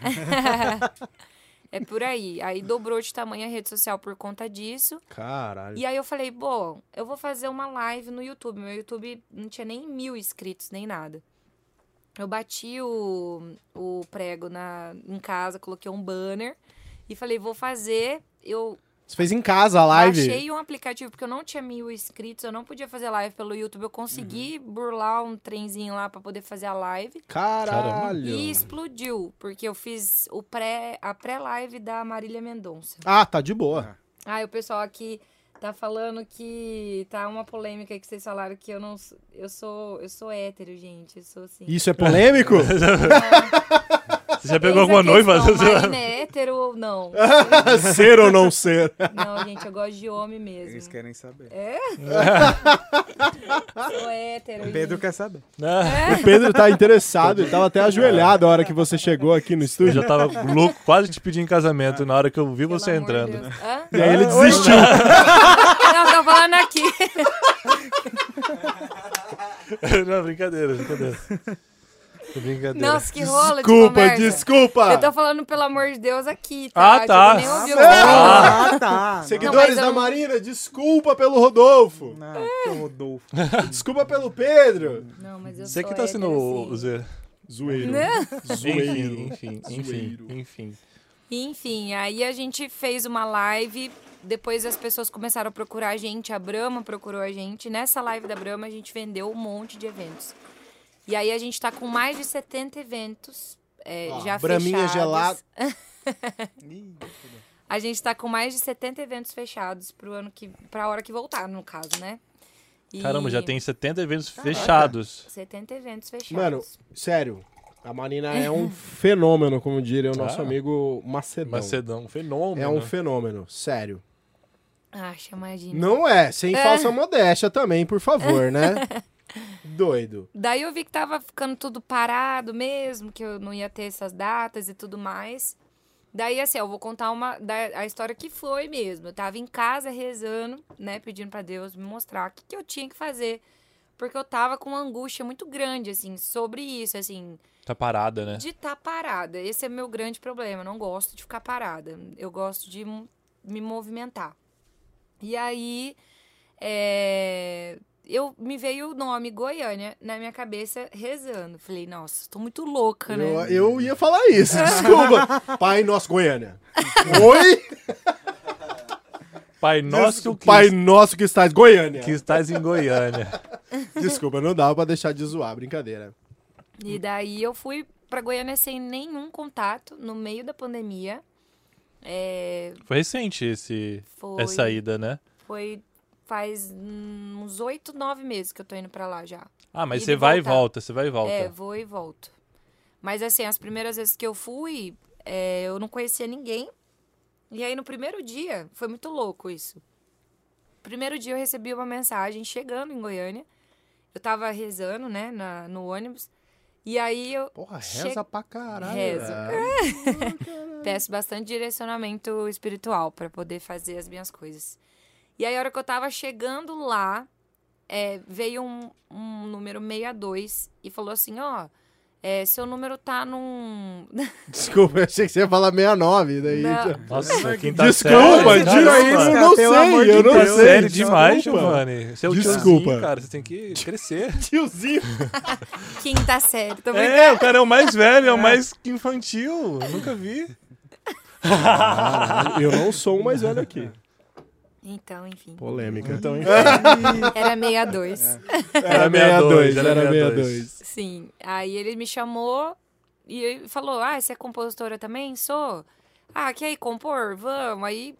É por aí. Aí dobrou de tamanho a rede social por conta disso. Caralho. E aí eu falei, bom, eu vou fazer uma live no YouTube. Meu YouTube não tinha nem mil inscritos, nem nada. Eu bati o, o prego na, em casa, coloquei um banner e falei, vou fazer. Eu Você fez em casa a live? Baixei um aplicativo porque eu não tinha mil inscritos, eu não podia fazer live pelo YouTube. Eu consegui burlar um trenzinho lá pra poder fazer a live. Caralho. E explodiu, porque eu fiz o pré, a pré-live da Marília Mendonça. Ah, tá de boa. Ah, o pessoal aqui tá falando que tá uma polêmica aí que vocês falaram que eu não eu sou eu sou hétero, gente. Eu sou assim. Isso é polêmico? (laughs) Você já pegou Eis alguma noiva? questão, Marina (laughs) é hétero ou não? (laughs) ser ou não ser? Não, gente, eu gosto de homem Eles mesmo. querem saber. É? (laughs) Sou hétero, Pedro gente. quer saber. Ah, O Pedro tá interessado, ele tava até ajoelhado a hora que você chegou aqui no Eu estúdio. já tava louco, quase te pedi em casamento na hora que eu vi Pelo você de entrando. E aí ele desistiu. Não, tô falando aqui. Não, brincadeira, brincadeira. Brincadeira. Nossa, que rolo de Desculpa, conversa. desculpa. Eu tô falando, pelo amor de Deus, aqui, tá? Ah, tá. Tipo, nem ouviu. Ah, Ah, tá. Seguidores Não, da eu- Marina, desculpa pelo Rodolfo. Não, o Rodolfo. Desculpa pelo Pedro. Não, mas eu Você sou que tá sendo o assim. Zé. Zoeiro. Não. Zoeiro. Enfim, enfim, Zoeiro. enfim, enfim. Enfim, aí a gente fez uma live, depois as pessoas começaram a procurar a gente, a Brahma procurou a gente. Nessa live da Brahma a gente vendeu um monte de eventos. E aí a gente tá com mais de 70 eventos é, Ó, já Braminha fechados. gelada. (laughs) A gente tá com mais de 70 eventos fechados pro ano que pra hora que voltar, no caso, né? E Caramba, já tem 70 eventos fechados. 70 eventos fechados. Mano, sério. A Marina é um fenômeno, como diria o nosso Ah. amigo Macedão. Macedão, fenômeno. É um fenômeno, sério. Ah, chamadinho. Não é, sem falsa modéstia também, por favor, né? (laughs) Doido. Daí eu vi que tava ficando tudo parado mesmo, que eu não ia ter essas datas e tudo mais. Daí, assim, eu vou contar uma da, a história que foi mesmo. Eu tava em casa rezando, né, pedindo pra Deus me mostrar o que, que eu tinha que fazer. Porque eu tava com uma angústia muito grande, assim, sobre isso, assim, Tá parada, né? de estar parada. Esse é meu grande problema. Eu não gosto de ficar parada. Eu gosto de me movimentar. E aí, é, eu me veio o nome Goiânia na minha cabeça rezando. Falei, nossa, tô muito louca, né? Eu, eu ia falar isso, desculpa. (laughs) Pai Nosso Goiânia. Oi? Pai nosso que, Pai Nosso que estás Goiânia. que estás em Goiânia. Desculpa, não dava pra deixar de zoar, brincadeira. E daí eu fui pra Goiânia sem nenhum contato, no meio da pandemia. É, Foi recente esse, foi, essa ida, né? foi faz uns oito, nove meses que eu tô indo pra lá já. Ah, mas você vai e volta, você vai e volta. É, vou e volto. Mas assim, as primeiras vezes que eu fui, é, eu não conhecia ninguém. E aí no primeiro dia, foi muito louco isso. Primeiro dia eu recebi uma mensagem chegando em Goiânia. Eu tava rezando, né, na- no ônibus. E aí eu Porra, Che- reza pra caralho. Rezo. É. (laughs) peço bastante direcionamento espiritual pra poder fazer as minhas coisas. E aí, a hora que eu tava chegando lá, é, veio um, um número 62 e falou assim: Ó, é, seu número tá num. (laughs) Desculpa, eu achei que você ia falar 69. Daí... Não. Nossa, (laughs) quem tá Desculpa, sério, tira isso, cara, não sei, de eu não Deus. sei. Sério demais. Giovanni. Você é o Desculpa. tiozinho, cara. Você tem que crescer. (laughs) Tiozinho. Quinta série, tô brincando. É, o cara é o mais velho, é o mais infantil. Nunca vi. Caralho, eu não sou o mais velho aqui. Então, enfim. Polêmica. Então, (laughs) Era 62. Era 62, 62, era era 62. 62. Sim. Aí ele me chamou e ele falou: Ah, você é compositora também? Sou. Ah, quer ir compor? Vamos. Aí,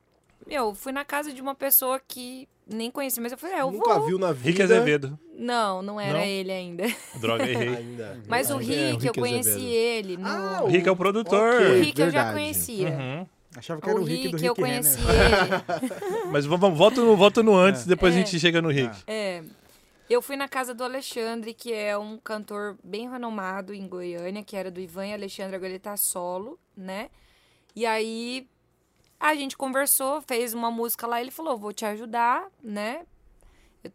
meu, fui na casa de uma pessoa que nem conhecia, mas eu falei: É, eu Nunca vou. viu na vida. Rick Azevedo. Não, não era Não? ele ainda. (laughs) Droga, errei. Ainda. Mas o É, Rick, eu Rick conheci Azevedo. ele. No... Ah, O Rick é o produtor. Ok. o Rick eu já verdade. conhecia. Uhum. Achava que era O o Rick do Rick, Rick eu conheci (laughs) ele. Mas vamos, volta no, volta no antes, depois a É. gente chega no Rick. É. Eu fui na casa do Alexandre, que é um cantor bem renomado em Goiânia, que era do Ivan e Alexandre, agora ele tá solo, né? E aí a gente conversou, fez uma música lá, ele falou, vou te ajudar, né?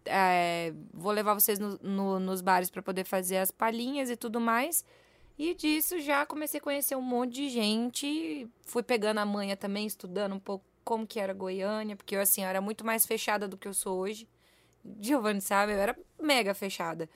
É, vou levar vocês no- no- nos bares para poder fazer as palhinhas e tudo mais. E disso já comecei a conhecer um monte de gente. Fui pegando a manha também, estudando um pouco como que era Goiânia, porque eu, assim, eu era muito mais fechada do que eu sou hoje. Giovanni sabe, eu era mega fechada.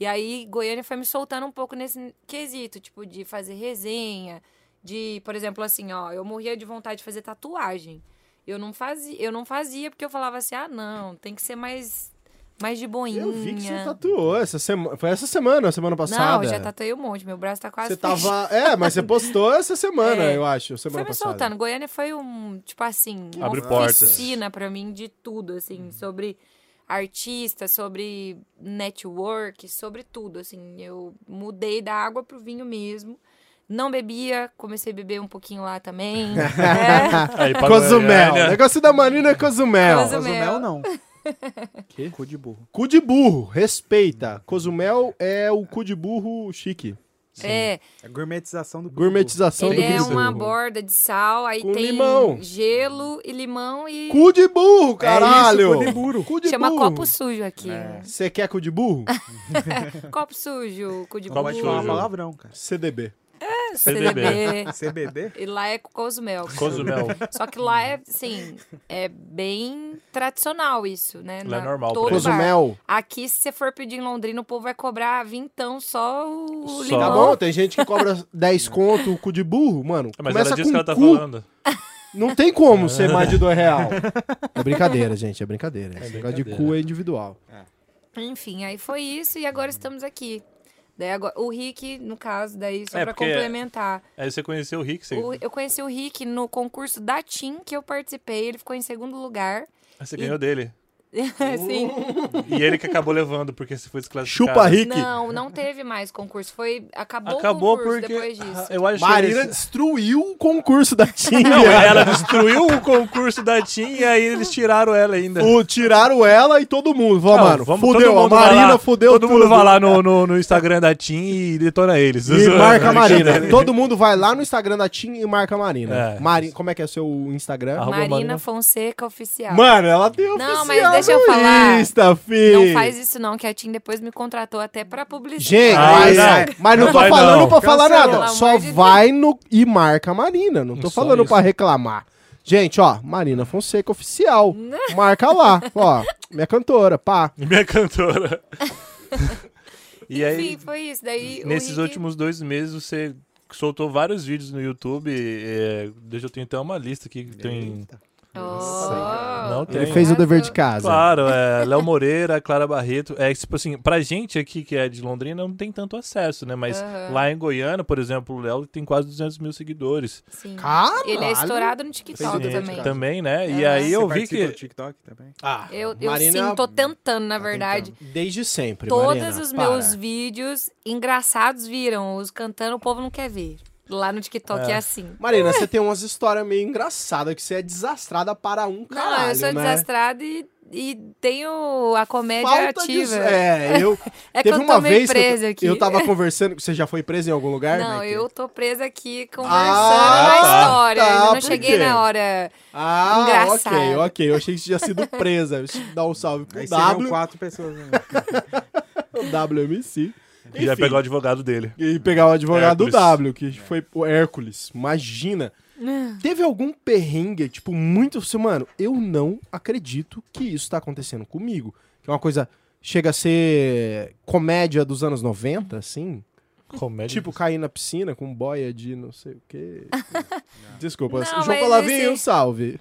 E aí, Goiânia foi me soltando um pouco nesse quesito, tipo, de fazer resenha, de, por exemplo, assim, ó, eu morria de vontade de fazer tatuagem. Eu não fazia, eu não fazia porque eu falava assim, ah, não, tem que ser mais, mais de boinha. Eu vi que você tatuou essa semana. Foi essa semana semana passada? Não, eu já tatuei um monte, meu braço tá quase Você fechado. tava. É, mas você postou essa semana, É. eu acho. Foi Semana me passada. soltando. Goiânia foi um, tipo assim, uma Abre portas. oficina pra mim de tudo, assim, sobre artista, sobre network, sobre tudo, assim. Eu mudei da água pro vinho mesmo. Não bebia, comecei a beber um pouquinho lá também. (laughs) é. Aí, Cozumel. Goiânia. O negócio da Marina é Cozumel. Cozumel. Cozumel não. Que? Cu de burro. Cu de burro, respeita. Cozumel é o cu de burro chique. É, A gourmetização do Gourmetização ele do é cu de uma burro. borda de sal, aí Com tem limão. gelo e limão e Cu de burro, caralho! cu de burro. Cu de chama burro. copo sujo aqui. Você quer cu de burro? (laughs) Copo sujo, cu de Copo Pode burro, falar palavrão, cara. CDB. (laughs) CDB. CBD? E lá é Cozumel. Cozumel. (laughs) Só que lá é, assim, é bem tradicional isso, né? Lá é normal todo eles. bar. Cozumel. Aqui, se você for pedir em Londrina, o povo vai cobrar vintão só o Só. limão. Tá bom, tem gente que cobra 10 conto o cu de burro, mano. Mas começa ela disse com que ela tá cu. falando. Não tem como (laughs) ser mais de dois real. É brincadeira, gente, é brincadeira. Esse negócio de brincadeira. cu é individual. Enfim, aí foi isso e agora estamos aqui. Daí agora, o Rick, no caso, daí só É, pra complementar. Aí você conheceu o Rick, você, O- eu conheci o Rick no concurso da TIM que eu participei, ele ficou em segundo lugar. você ganhou dele. (laughs) Assim, E ele que acabou levando, porque você foi desclassificado. Chupa Rick. não, não teve mais concurso. Foi, acabou, Acabou o concurso porque... depois disso. Eu acho Marina que destruiu o concurso da (laughs) TIM. Não, ela destruiu o concurso da TIM e aí eles tiraram ela ainda. O, tiraram ela e todo mundo. Não, mano, vamos- fudeu. todo A mundo Marina lá- fudeu Todo mundo tudo. vai lá no, no, no Instagram da TIM e detona eles. E marca a (laughs) Marina. Todo mundo vai lá no Instagram da TIM e marca a Marina. É. Mari... Como é que é o seu Instagram? Marina, Marina. Fonseca Oficial. Mano, ela tem Não, oficial mas deixa eu falar. Insta, fi. Não faz isso não, que a TIM depois me contratou até pra publicidade. Gente, Ah, mas, não. mas não, tô vai falando não. pra falar Cancela. nada. Pelo Só amor de vai no e marca a Marina. Não tô Só falando isso. pra reclamar. Gente, ó, Marina Fonseca Oficial. Marca lá. (laughs) Ó, minha cantora, pá. Minha cantora. (laughs) e aí, Enfim, foi isso. Daí, o nesses Rick- últimos dois meses, você soltou vários vídeos no YouTube. É, deixa eu ter até uma lista aqui que tem. Oh, Não tem. Ele fez o dever de casa. Claro, é Léo Moreira, (laughs) Clara Barreto. É tipo assim, pra gente aqui que é de Londrina não tem tanto acesso, né? Mas Aham. lá em Goiânia, por exemplo, o Léo tem quase 200 mil seguidores. Sim. Caralho. Ele é estourado no TikTok de também. Também, né? E Aham. aí eu Você vi participa que. do TikTok também? Ah, Eu, eu Marina- sim, tô tentando, na verdade. Desde sempre, Todos Marina, os para. meus vídeos engraçados viram. Os cantando, o povo não quer ver. Lá no TikTok é, É. assim. Marina, você tem umas histórias meio engraçadas que você é desastrada para um caralho, não, eu sou né? desastrada e, e tenho a comédia Falta de... ativa. É, eu... (laughs) É que Teve eu uma vez que eu, presa aqui. eu tava conversando... Você já foi presa em algum lugar? Não, Mac? eu tô presa aqui conversando Ah, na tá. história. Tá, eu não cheguei quê? na hora. Ah, Engraçado. ok, ok. Eu achei que você tinha sido presa. Deixa eu dar um salve pro Aí W, quatro pessoas. Né? (laughs) o WMC. Enfim. pegar o advogado dele. E pegar o advogado Hércules. do W, que foi o Hércules. Imagina. Teve algum perrengue, tipo, muito. assim, Mano, eu não acredito que isso tá acontecendo comigo. Que é uma coisa. Chega a ser comédia dos anos 90, assim. Comédia. Tipo, cair na piscina com boia de não sei o quê. (laughs) Desculpa, Não, João mas Colavinho, esse- salve.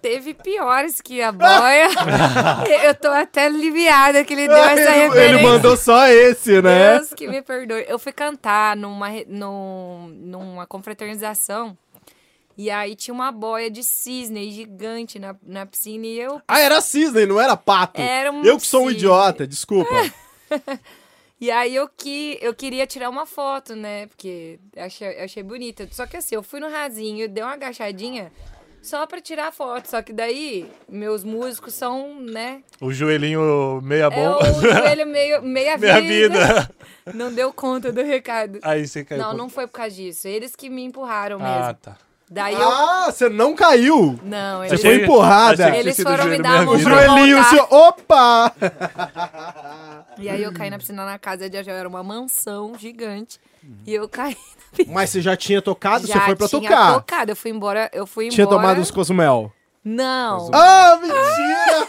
Teve piores que a boia. (laughs) eu tô até aliviada que ele deu essa ele, referência. ele mandou só esse, né? Deus que me perdoe. Eu fui cantar numa, re- num- numa confraternização. E aí tinha uma boia de cisne gigante na, na piscina e eu. Ah, era cisne, não era pato. Era um eu que sou um cisne. idiota, desculpa. (laughs) E aí eu que eu queria tirar uma foto, né? Porque eu achei, achei bonita. Só que assim, eu fui no rasinho, dei uma agachadinha só pra tirar a foto. Só que daí, meus músicos são, né? O joelhinho meia É bom. o joelho meio, meia, (laughs) Meia vida. vida. Não deu conta do recado. Aí você caiu. Não, por- não foi por causa disso. Eles que me empurraram Ah, mesmo. tá. Daí eu. Ah, você não caiu. Não, Você eles, foi empurrada. Eles tinha foram me dar a mão O joelhinho, voltar. seu... Opa! E aí eu caí na piscina na casa de já era uma mansão gigante. E eu caí. (laughs) Mas você já tinha tocado, já você foi pra tinha tocar. tocado. Eu fui embora. Eu fui Tinha embora. tomado os cozumel. Não. Ah, mentira!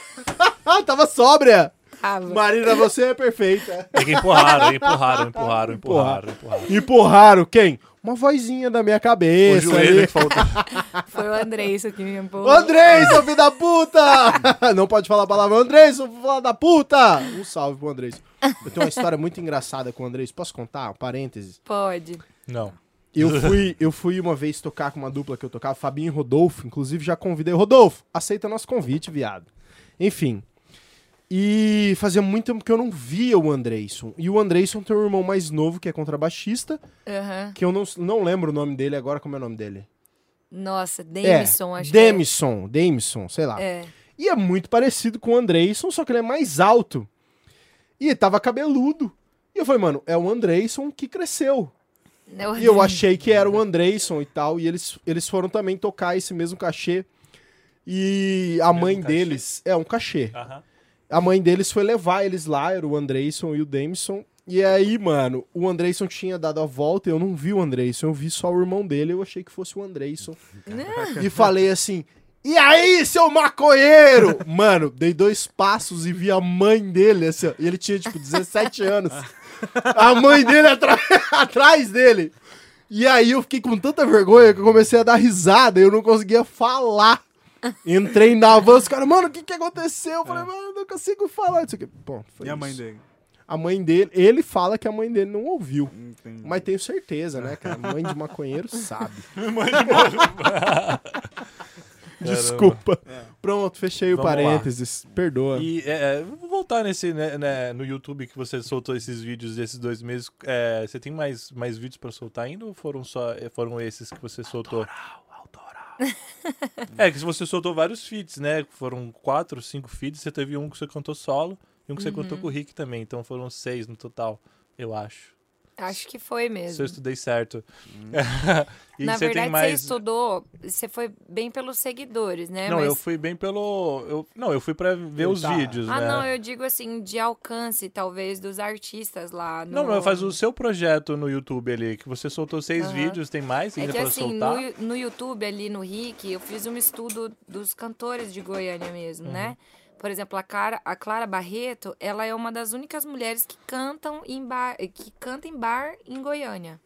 (laughs) Tava sóbria. tava. Marina, você é perfeita. É que empurraram, empurraram, empurraram, empurraram, empurraram. Empurraram quem? Uma vozinha da minha O cabeça. joelho ali. que faltou. (laughs) Foi o André isso que me empurrou. Ô, Andrei, seu filho da puta! (laughs) Não pode falar a palavra Andrei, seu filho da puta! Um salve pro Andrei. Eu tenho uma história muito engraçada com o Andrei. Posso contar? Um parênteses. Pode. Não. Eu fui, eu fui uma vez tocar com uma dupla que eu tocava, Fabinho e Rodolfo. Inclusive, já convidei. Rodolfo, aceita nosso convite, viado. Enfim. E fazia muito tempo que eu não via o Andreison. E o Andreison tem um irmão mais novo, que é contrabaixista, Aham. que eu não, não lembro o nome dele agora. Como é o nome dele? Nossa, Demison, é, acho Demison, Demison, sei lá. que é. É. E é muito parecido com o Andreison, só que ele é mais alto. E ele tava cabeludo. E eu falei, mano, é o Andreison que cresceu. Eu- E eu (laughs) achei que era o Andreyson e tal. E eles, eles foram também tocar esse mesmo cachê. E a mãe cachê? deles. É, um cachê. Aham. A mãe deles foi levar eles lá, era o Andreyson e o Dameson. E aí, mano, o Andreyson tinha dado a volta e eu não vi o Andreyson, eu vi só o irmão dele, eu achei que fosse o Andreyson. e falei assim: E aí, seu maconheiro? (laughs) Mano, dei dois passos e vi a mãe dele, assim, ó, e ele tinha tipo 17 (laughs) anos. A mãe dele (laughs) atrás dele. E aí eu fiquei com tanta vergonha que eu comecei a dar risada e eu não conseguia falar. Entrei na van, os caras, mano, o que que aconteceu? Eu falei, mano, eu não consigo falar. Isso aqui. Bom, foi E a isso. mãe dele? A mãe dele, ele fala que a mãe dele não ouviu. Entendi. Mas tenho certeza, né, cara? Mãe de maconheiro sabe. (laughs) (laughs) Desculpa. Pronto, fechei o Vamos lá. parênteses. Perdoa. E é, é, vou voltar nesse, né, né, no YouTube que você soltou esses vídeos desses dois meses. É, você tem mais, mais vídeos pra soltar ainda ou foram só foram esses que você soltou? É, que você soltou vários feats, né? Foram quatro, cinco feats. Você teve um que você cantou solo e um que você cantou Uhum. com o Rick também. Então foram seis no total, eu acho. Acho que foi Se eu mesmo. estudei certo. (laughs) e Na você verdade, tem mais. você estudou, você foi bem pelos seguidores, né? Não, Mas- eu fui bem pelo. Eu... Não, eu fui pra ver Eu os tá. vídeos, Ah, né? não, eu digo assim, de alcance, talvez, dos artistas lá. No... Não, mas faz o seu projeto no YouTube ali, que você soltou seis Aham. vídeos, tem mais É ainda que pra assim, soltar? no, no YouTube, ali no Rick, eu fiz um estudo dos cantores de Goiânia mesmo, Uhum. né? Por exemplo, a Clara, a Clara Barreto, ela é uma das únicas mulheres que cantam em bar, que canta em bar em Goiânia.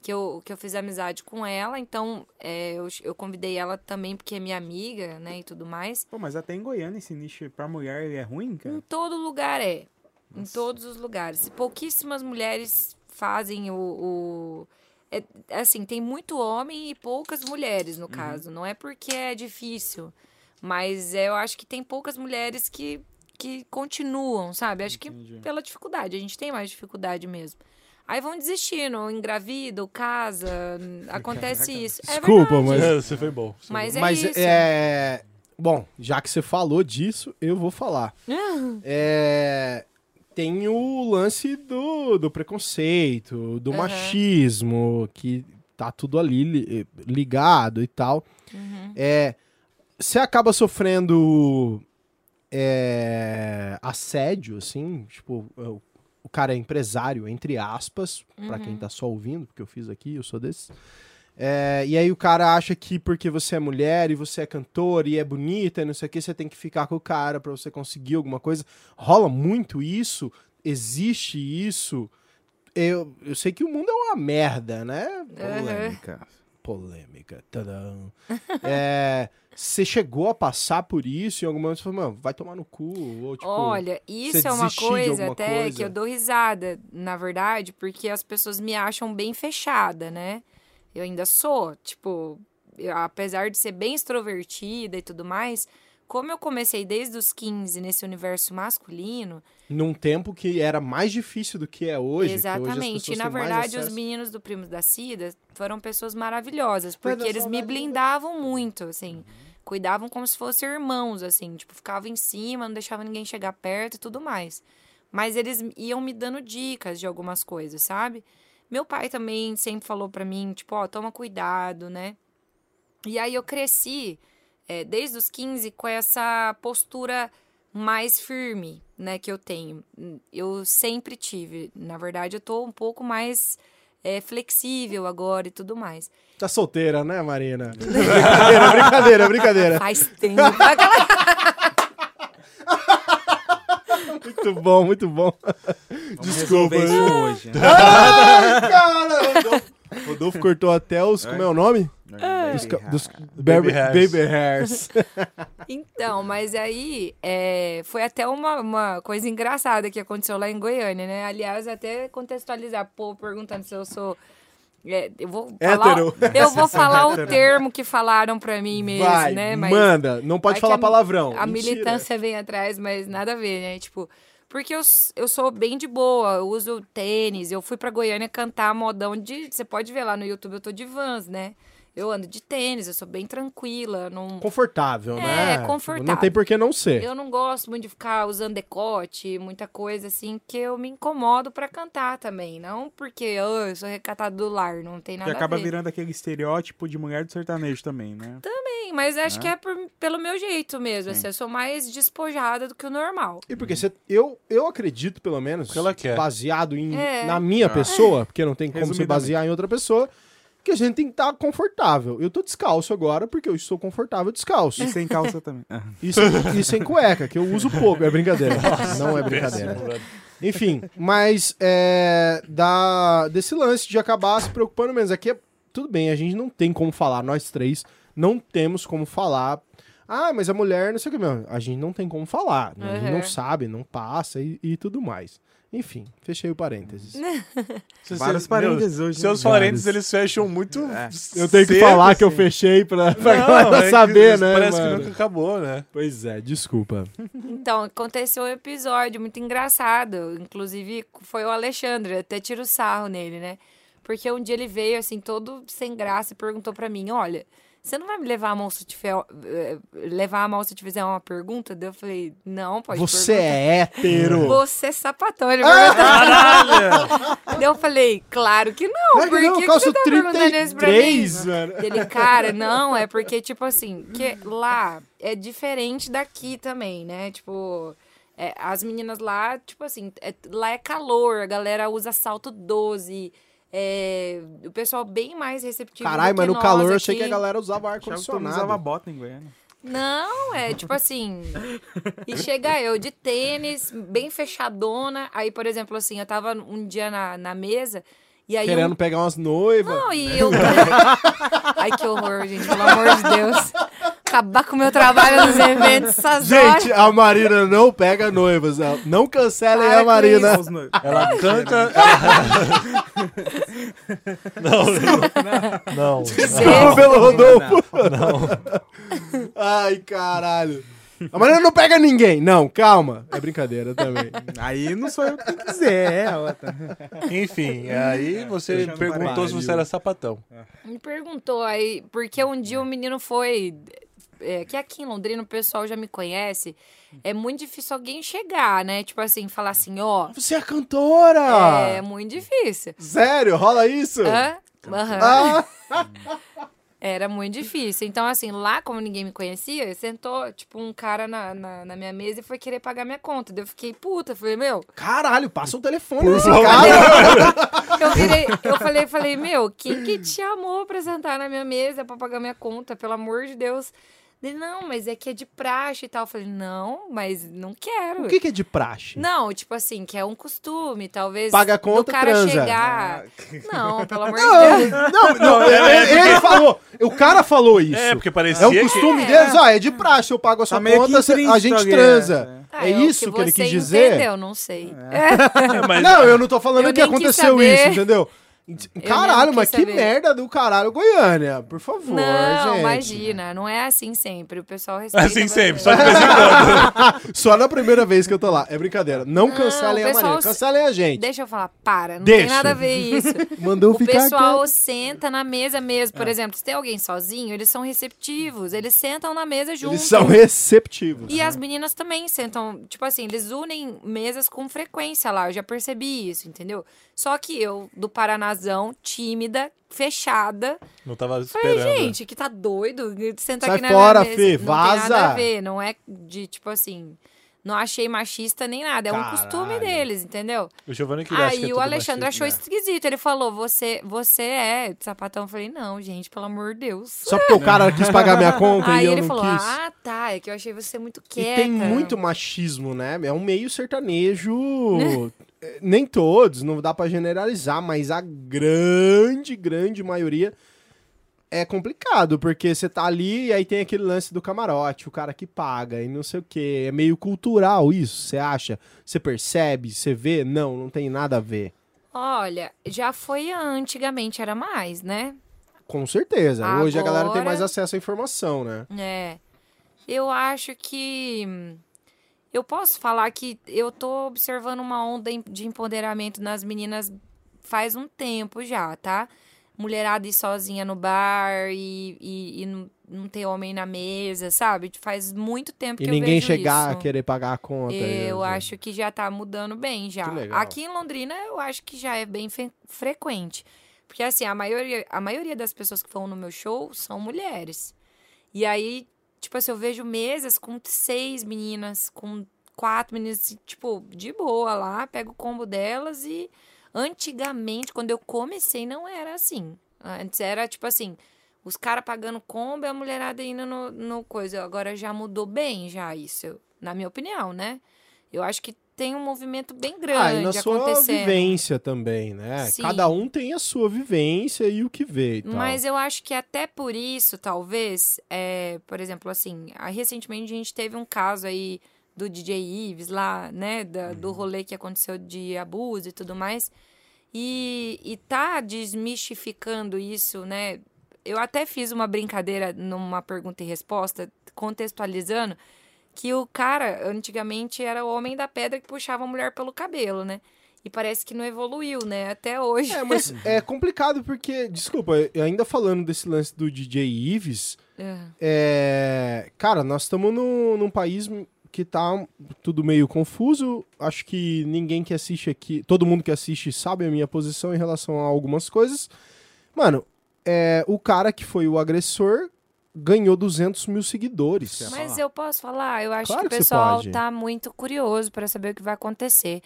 Que eu, que eu fiz amizade com ela, então é, eu, eu convidei ela também porque é minha amiga, né, e tudo mais. Pô, mas até em Goiânia esse nicho pra mulher ele é ruim, cara? Em todo lugar é. Em todos os lugares. Pouquíssimas mulheres fazem o. o- é, é assim, tem muito homem e poucas mulheres, Uhum. no caso. Não é porque é difícil. Mas é, eu acho que tem poucas mulheres que, que continuam, sabe? Acho Entendi. que pela dificuldade. A gente tem mais dificuldade mesmo. Aí vão desistindo, engravidam, casa, acontece isso. É Desculpa, verdade. mas- É, você foi bom. você Mas foi é Mas isso. é. Bom, já que você falou disso, eu vou falar. (laughs) É, Tem o lance do, do preconceito, do Aham. machismo, que tá tudo ali li- ligado e tal. Uhum. É, você acaba sofrendo é, assédio, assim, tipo, o, o cara é empresário, entre aspas, pra quem tá só ouvindo, porque eu fiz aqui, eu sou desse. É, e aí o cara acha que porque você é mulher e você é cantor e é bonita e não sei o que, você tem que ficar com o cara pra você conseguir alguma coisa. Rola muito isso, existe isso. Eu, eu sei que o mundo é uma merda, né? Polêmica. Polêmica. Tadã. (laughs) É, você chegou a passar por isso em algum momento? Você falou, mano, vai tomar no cu. Ou, tipo, Olha, isso é uma coisa até coisa? que eu dou risada, na verdade, porque as pessoas me acham bem fechada, né? Eu ainda sou, tipo, eu- apesar de ser bem extrovertida e tudo mais, como eu comecei desde os 15 nesse universo masculino, num tempo que era mais difícil do que é hoje. hoje exatamente. pessoas E na verdade, os meninos do Primos da Cida foram pessoas maravilhosas, porque eles me blindavam muito, assim. Cuidavam como se fossem irmãos, assim. Tipo, ficavam em cima, não deixavam ninguém chegar perto e tudo mais. Mas eles iam me dando dicas de algumas coisas, sabe? Meu pai também sempre falou pra mim, tipo, ó, toma cuidado, né? E aí eu cresci, é, desde os 15, com essa postura mais firme, né, que eu tenho. Eu sempre tive. Na verdade, eu tô um pouco mais é, flexível agora e tudo mais. Tá solteira, né, Marina? (laughs) brincadeira, brincadeira, brincadeira. Faz tempo. Muito bom, muito bom. Vamos Desculpa, isso viu? hoje. né? Ai, cara! Rodolfo, Rodolfo cortou até os. Como é o nome? Dos, ca- dos baby, Baby hairs. baby hairs. (laughs) Então, mas aí é, foi até uma, uma coisa engraçada que aconteceu lá em Goiânia, né? Aliás, até contextualizar, pô, perguntando se eu sou. é, eu vou falar, Hétero. (laughs) eu vou falar o (laughs) termo que falaram pra mim mesmo, Vai, né? Mas manda. Não pode Vai falar que a- palavrão. A Mentira. militância vem atrás, mas nada a ver, né? Tipo, porque eu, s- eu sou bem de boa, eu uso tênis, eu fui pra Goiânia cantar modão de. Você pode ver lá no YouTube, eu tô de vans, né? Eu ando de tênis, eu sou bem tranquila, não Confortável, É, né? Tipo, confortável. Não tem por que não ser. Eu não gosto muito de ficar usando decote, muita coisa assim, que eu me incomodo pra cantar também. Não porque "Ah, eu sou recatado do lar, não tem E nada acaba a ver. virando aquele estereótipo de mulher do sertanejo também, né? Sim, mas acho Né? que é por- pelo meu jeito mesmo. Assim, eu sou mais despojada do que o normal. E porque você, eu, eu acredito, pelo menos, Porque ela quer. baseado em, É. na minha pessoa, porque não tem como você basear em outra pessoa, que a gente tem que estar confortável. Eu tô descalço agora porque eu estou confortável descalço. E sem calça também. Ah. E sem, e sem cueca, que eu uso pouco. É brincadeira. não é brincadeira. Enfim, mas é, da, desse lance de acabar se preocupando menos. Aqui é tudo bem, a gente não tem como falar, nós três não temos como falar. Ah, mas a mulher, não sei o que mesmo. A gente não tem como falar. né? A gente não sabe, não passa e, e tudo mais. Enfim, fechei o parênteses. (laughs) Vários parênteses hoje, Seus né? parênteses, eles fecham muito. É. Eu tenho que cedo, falar que eu assim. fechei pra, pra Não, (laughs) galera é que saber, né? Parece mano? que nunca acabou, né? Pois é, desculpa. Então, aconteceu um episódio muito engraçado. Inclusive, foi o Alexandre, até tiro o sarro nele, né? Porque um dia ele veio, assim, todo sem graça e perguntou pra mim: Olha, você não vai me levar a mão se eu te fe- eh, levar a mão se eu te fizer uma pergunta? Daí eu falei: Não, pode Você perguntar. é hétero. (laughs) Você é sapatão, ele perguntou. Caralho! (laughs) Daí eu falei, claro que não. Claro Por que, eu que você tá perguntando isso pra mim? 33, mano. Ele, cara, não, é porque, tipo assim, que lá é diferente daqui também, né? Tipo, é, as meninas lá, tipo assim, é- lá é calor, a galera usa salto 12. É, o pessoal bem mais receptivo. Caralho, mas no calor eu achei aqui. que a galera usava mundo usava ar-condicionado. bota em Goiânia. Não, é tipo assim. e chega eu de tênis, bem fechadona. Aí, por exemplo, assim, eu tava um dia na, na mesa. E aí. Querendo pegar umas noivas. Não, e eu. (laughs) Ai, que horror, gente, pelo amor de Deus. Acabar com o meu trabalho nos (laughs) eventos essas horas. Gente, a Marina não pega noivas. (laughs) ela- Não cancelem Para a Marina. Ela canta. não, não. não. Desculpa pelo Rodolfo. Ai, caralho. A Marina não pega ninguém. Não, calma. É brincadeira também. Aí não sou eu que dizer, é a outra. Enfim, aí você Fechando perguntou se você era sapatão. Me perguntou aí, porque um dia o menino foi. É, que aqui em Londrina o pessoal já me conhece. É muito difícil alguém chegar, né? Tipo assim, falar assim, ó. Você é cantora! É muito difícil. Sério? Rola isso? Hã? Aham. Ah, (laughs) Era muito difícil. Então, assim, lá, como ninguém me conhecia, sentou, tipo, um cara na, na, na minha mesa e foi querer pagar minha conta. Daí eu fiquei puta. Falei, meu, caralho, passa o telefone Por desse favor. cara. (laughs) eu (laughs) virei, eu falei, falei, meu, quem que te amou pra sentar na minha mesa pra pagar minha conta? Pelo amor de Deus. Ele, não, mas é que é de praxe e tal. Eu falei, não, mas não quero. O que, que é de praxe? Não, tipo assim, que é um costume, talvez. Paga a conta, do cara transa. chegar. Não, pelo (laughs) amor de Não, Deus. não, não, ele, ele falou. O cara falou isso. É, porque parecia É um que... costume É. deles, ó, é de praxe, eu pago a sua Tá que conta, a gente transa. Ah, É isso que ele você quis dizer? Entendeu? Não sei. É, (laughs) mas- Não, eu não tô falando Eu que aconteceu isso, entendeu? Caralho, mas que merda do caralho, Goiânia. Por favor, Não, gente. imagina, não é assim sempre. O pessoal (laughs) respeita. Assim sempre, só de vez em quando. (laughs) Só na primeira vez que eu tô lá. É brincadeira. Não, Não, cancelem o a se- cancelem a gente. Deixa eu falar, para, não Deixa. tem nada a ver isso. (laughs) Mandou o ficar pessoal quieto. senta na mesa mesmo. Por exemplo, se tem alguém sozinho, eles são receptivos. Eles sentam na mesa juntos. Eles são receptivos. E as meninas também sentam, tipo assim, eles unem mesas com frequência lá, eu já percebi isso, entendeu? Só que eu, do Paranazão, tímida, fechada, Não tava falei, esperando. gente, que tá doido, senta Sai aqui na fora, minha mesa. Fê, não tem vaza. nada a ver, não é de, tipo assim, não achei machista nem nada, é um costume deles, entendeu? O Giovanni que acha que é Aí o Alexandre machista, achou esquisito, ele falou, você, você é sapatão? Eu falei, não, gente, pelo amor de Deus. Só porque o cara (laughs) quis pagar minha conta Aí e eu ele não falou, quis. ah, tá, é que eu achei você muito E quieta. tem muito machismo, né? É um meio sertanejo. (laughs) Nem todos, não dá pra generalizar, mas a grande, grande maioria é complicado, porque você tá ali e aí tem aquele lance do camarote, o cara que paga e não sei o que. É meio cultural isso, você acha? Você percebe? Você vê? Não, não tem nada a ver. Olha, já foi antigamente, era mais, né? Com certeza. Hoje a galera tem Agora- mais acesso à informação, né? É. Eu acho que. Eu posso falar que eu tô observando uma onda de empoderamento nas meninas faz um tempo já, tá? mulherada ir sozinha no bar e, e, e não, ter homem na mesa, sabe? Faz muito tempo E que ninguém eu vejo chegar isso. a querer pagar a conta. Eu né? acho que já tá mudando bem já. Aqui em Londrina eu acho que já é bem fe- frequente. Porque assim, a maioria, a maioria das pessoas que vão no meu show são mulheres. E aí, tipo assim, eu vejo mesas com seis meninas, com quatro meninas, assim, tipo, de boa lá, pego o combo delas e antigamente, quando eu comecei, não era assim. Antes era tipo assim, os caras pagando combo e a mulherada indo no, no coisa. Agora já mudou bem já isso, na minha opinião, né? Eu acho que tem um movimento bem grande Ah, e na sua vivência também, né? Sim. Cada um tem a sua vivência e o que vê. Mas eu acho que até por isso, talvez, é, por exemplo, assim, recentemente a gente teve um caso aí do DJ Ives lá, né, da- do Uhum. rolê que aconteceu de abuso e tudo mais. E, e tá desmistificando isso, né? Eu até fiz uma brincadeira numa pergunta e resposta, contextualizando, que o cara, antigamente, era o homem da pedra que puxava a mulher pelo cabelo, né? E parece que não evoluiu, né? Até hoje. É, mas (laughs) é complicado porque, desculpa, ainda falando desse lance do DJ Ives, É. é, cara, nós estamos num, num país que tá tudo meio confuso. Acho que ninguém que assiste aqui, todo mundo que assiste sabe a minha posição em relação a algumas coisas. Mano, é, o cara que foi o agressor ganhou 200 mil seguidores. Mas eu posso falar, eu acho Claro que que o pessoal tá muito curioso para saber o que vai acontecer.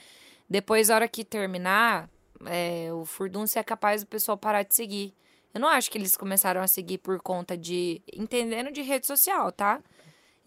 Depois, na hora que terminar, é, o Furdunço é capaz do pessoal parar de seguir. Eu não acho que eles começaram a seguir por conta de. entendendo de rede social, tá?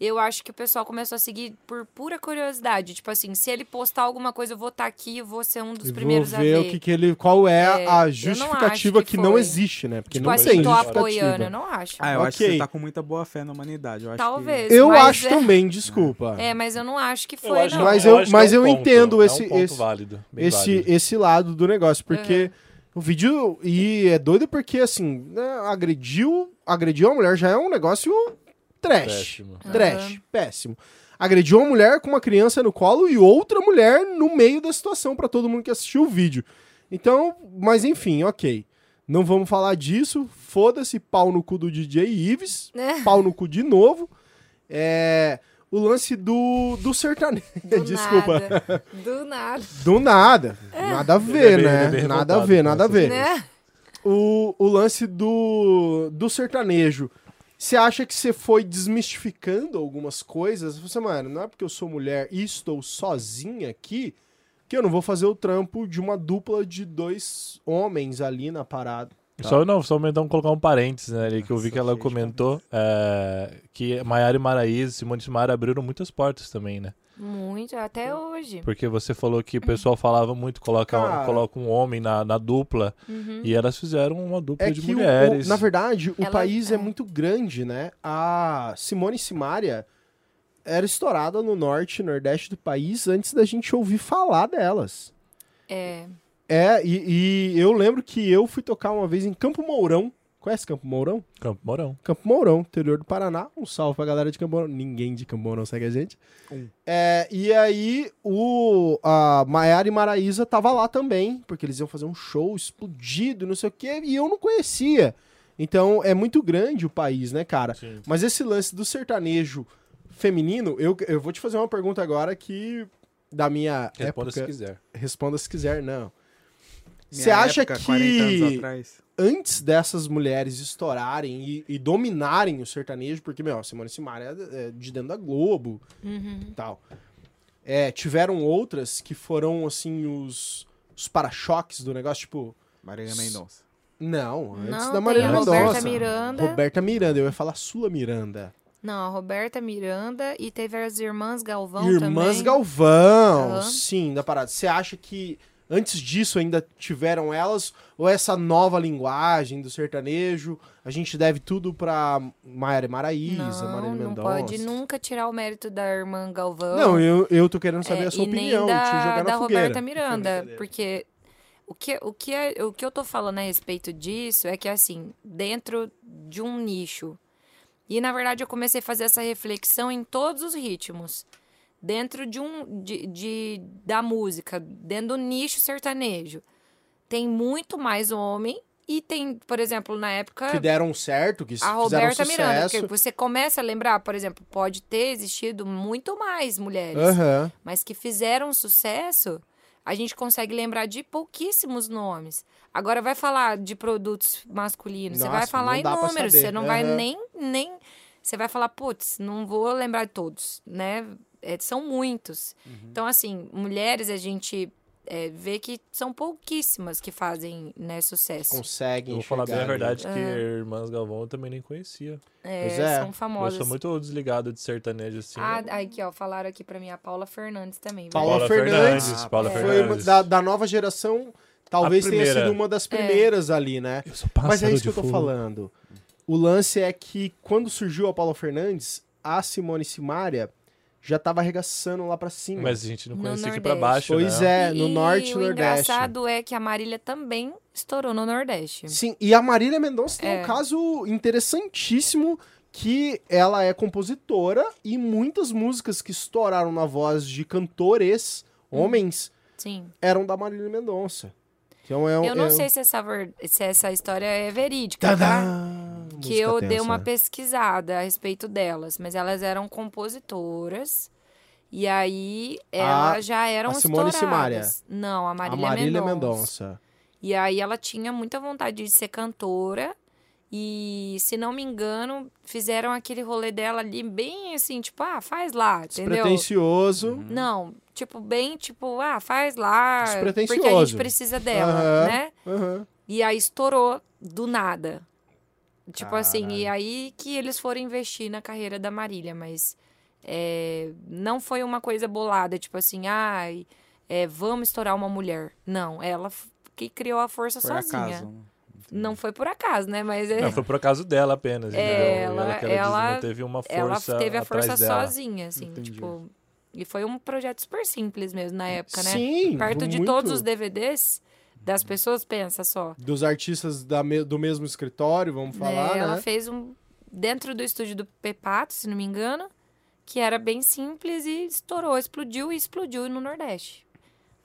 Eu acho que o pessoal começou a seguir por pura curiosidade. Tipo assim, se ele postar alguma coisa, eu vou estar aqui e vou ser um dos E primeiros vou a ver ver. o que, que ele. Qual é, É, eu a não justificativa acho que, que não existe, né? Porque tipo não assim, tem tô apoiando, eu não acho. Ah, eu acho que você tá com muita boa fé na humanidade. Eu acho Talvez. Que... Eu acho é- também, desculpa. É, mas eu não acho que Eu foi, acho- não. Mas eu- acho que mas é um eu ponto, entendo é esse- um ponto esse- válido, esse, válido. esse lado do negócio, porque o vídeo e é doido porque assim, né, agrediu, agrediu a mulher já é um negócio trash, Péssimo. trash, péssimo. Agrediu uma mulher com uma criança no colo e outra mulher no meio da situação pra todo mundo que assistiu o vídeo. Então, mas enfim, OK. Não vamos falar disso. Foda-se pau no cu do DJ Ives, É. pau no cu de novo. É, o lance do do sertanejo, (laughs) Do desculpa. Nada. Do nada. Do nada. Nada a ver, é né? é nada a ver, nada a ver. Né? O, o lance do, do sertanejo. Você acha que você foi desmistificando algumas coisas? Você, mano, não é porque eu sou mulher e estou sozinha aqui que eu não vou fazer o trampo de uma dupla de dois homens ali na parada. Só não, só então colocar um parênteses, né, ali, que eu vi que ela comentou é, que Maiara e Maraíza, Simone e Simara abriram muitas portas também, né? Muito, até hoje. Porque você falou que o pessoal falava muito, coloca, Cara. coloca um homem na, na dupla, Uhum. e elas fizeram uma dupla É de que, o- mulheres. o- na verdade, o Ela- país é. é. muito grande, né? A Simone Simaria era estourada no norte e nordeste do país antes da gente ouvir falar delas. É. É, e, e eu lembro que eu fui tocar uma vez em Campo Mourão. Conhece Campo Mourão? Campo Mourão. Campo Mourão, interior do Paraná. Um salve pra galera de Campo Mourão. Ninguém de Campo Mourão segue a gente. Um. É, e aí, o, a Maiara e Maraísa tava lá também, porque eles iam fazer um show explodido, não sei o quê, e eu não conhecia. Então, é muito grande o país, né, cara? Sim. Mas esse lance do sertanejo feminino, eu, eu vou te fazer uma pergunta agora que da minha Responda se época... quiser. Responda se quiser, não. Você acha época, 40 anos que atrás. Antes dessas mulheres estourarem e, e dominarem o sertanejo, porque, meu, a Simone Simaria é de dentro da Globo Uhum. e tal, é, tiveram outras que foram, assim, os, os para-choques do negócio, tipo, Marília Mendonça. não, antes Não, da tem Maria a Mendonça. Roberta Miranda. Roberta Miranda, eu ia falar Sula Miranda. Não, a Roberta Miranda e teve as Irmãs Galvão Irmãs também. Galvão, Aham. sim, da parada. Você acha que antes disso ainda tiveram elas? Ou essa nova linguagem do sertanejo? A gente deve tudo pra Maíra Maraíza, Não, Marília não Mendonça? pode nunca tirar o mérito da Irmã Galvão. Não, eu, eu tô querendo saber É, a sua e opinião, nem te jogar da, na da fogueira. Roberta Miranda, porque o que, o, que é, o que eu tô falando a respeito disso é que, assim, dentro de um nicho, e na verdade eu comecei a fazer essa reflexão em todos os ritmos, dentro de um, de, de- da música, dentro do nicho sertanejo, tem muito mais homem E tem, por exemplo, na época. Que deram certo, que a Roberta Miranda, sucesso. que você começa a lembrar, por exemplo, pode ter existido muito mais mulheres, Aham. mas que fizeram sucesso, a gente consegue lembrar de pouquíssimos nomes. Agora vai falar de produtos masculinos, você vai Nossa, falar em números, você não vai Aham. nem nem você vai falar, putz, não vou lembrar de todos, né? É, são muitos. Uhum. Então, assim, mulheres a gente é, vê que são pouquíssimas que fazem né, sucesso. Conseguem Eu vou falar bem a verdade que Irmãs Galvão eu também nem conhecia. É, Pois é. São Eu famosas. sou muito desligado de sertanejo, assim. Ah, aqui, ó, falaram aqui pra mim a Paula Fernandes também. Paula Paula Fernandes. Fernandes. Paula Foi uma, Fernandes. da, da nova geração, talvez tenha sido uma das primeiras ali, né? Eu sou Mas é isso que eu tô fogo. falando. O lance é que quando surgiu a Paula Fernandes, a Simone Simaria já tava arregaçando lá pra cima. Mas a gente não No conhecia aqui pra Nordeste. baixo, Pois né? é, no E norte e o nordeste. engraçado é que a Marília também estourou no Nordeste. Sim, e a Marília Mendonça tem um É. caso interessantíssimo que ela é compositora e muitas músicas que estouraram na voz de cantores, Hum. homens, Sim. eram da Marília Mendonça. Então é um- Eu não é um- sei se essa, ver- se essa história é verídica, tá? Tadã! Que eu dei tensa. uma pesquisada a respeito delas, mas elas eram compositoras. E aí elas já eram a Simone estouradas. Não, a A Marília, Marília Mendonça. Mendonça. E aí ela tinha muita vontade de ser cantora. E, se não me engano, fizeram aquele rolê dela ali bem assim, tipo, ah, faz lá, entendeu? Despretensioso. Não, tipo, bem, tipo, ah, faz lá. Porque a gente precisa dela, Aham. né? Aham. E aí estourou do nada. Tipo assim, Caralho. e aí que eles foram investir na carreira da Marília, mas é, não foi uma coisa bolada, tipo assim, ai, é, vamos estourar uma mulher. Não, ela que criou a força Por sozinha. acaso. Né? Não foi por acaso, né? Mas é, Não, foi por acaso dela apenas, É, entendeu? Ela- ela, diz, ela- não teve uma ela força teve a força dela. sozinha, assim, Entendi. tipo. E foi um projeto super simples mesmo na época, né? Sim, Perto de muito. todos os DVDs das pessoas, pensa só. Dos artistas da me- do mesmo escritório, vamos falar, né? Ela né? fez um dentro do estúdio do Pepato, se não me engano, que era bem simples e estourou, explodiu e explodiu no Nordeste.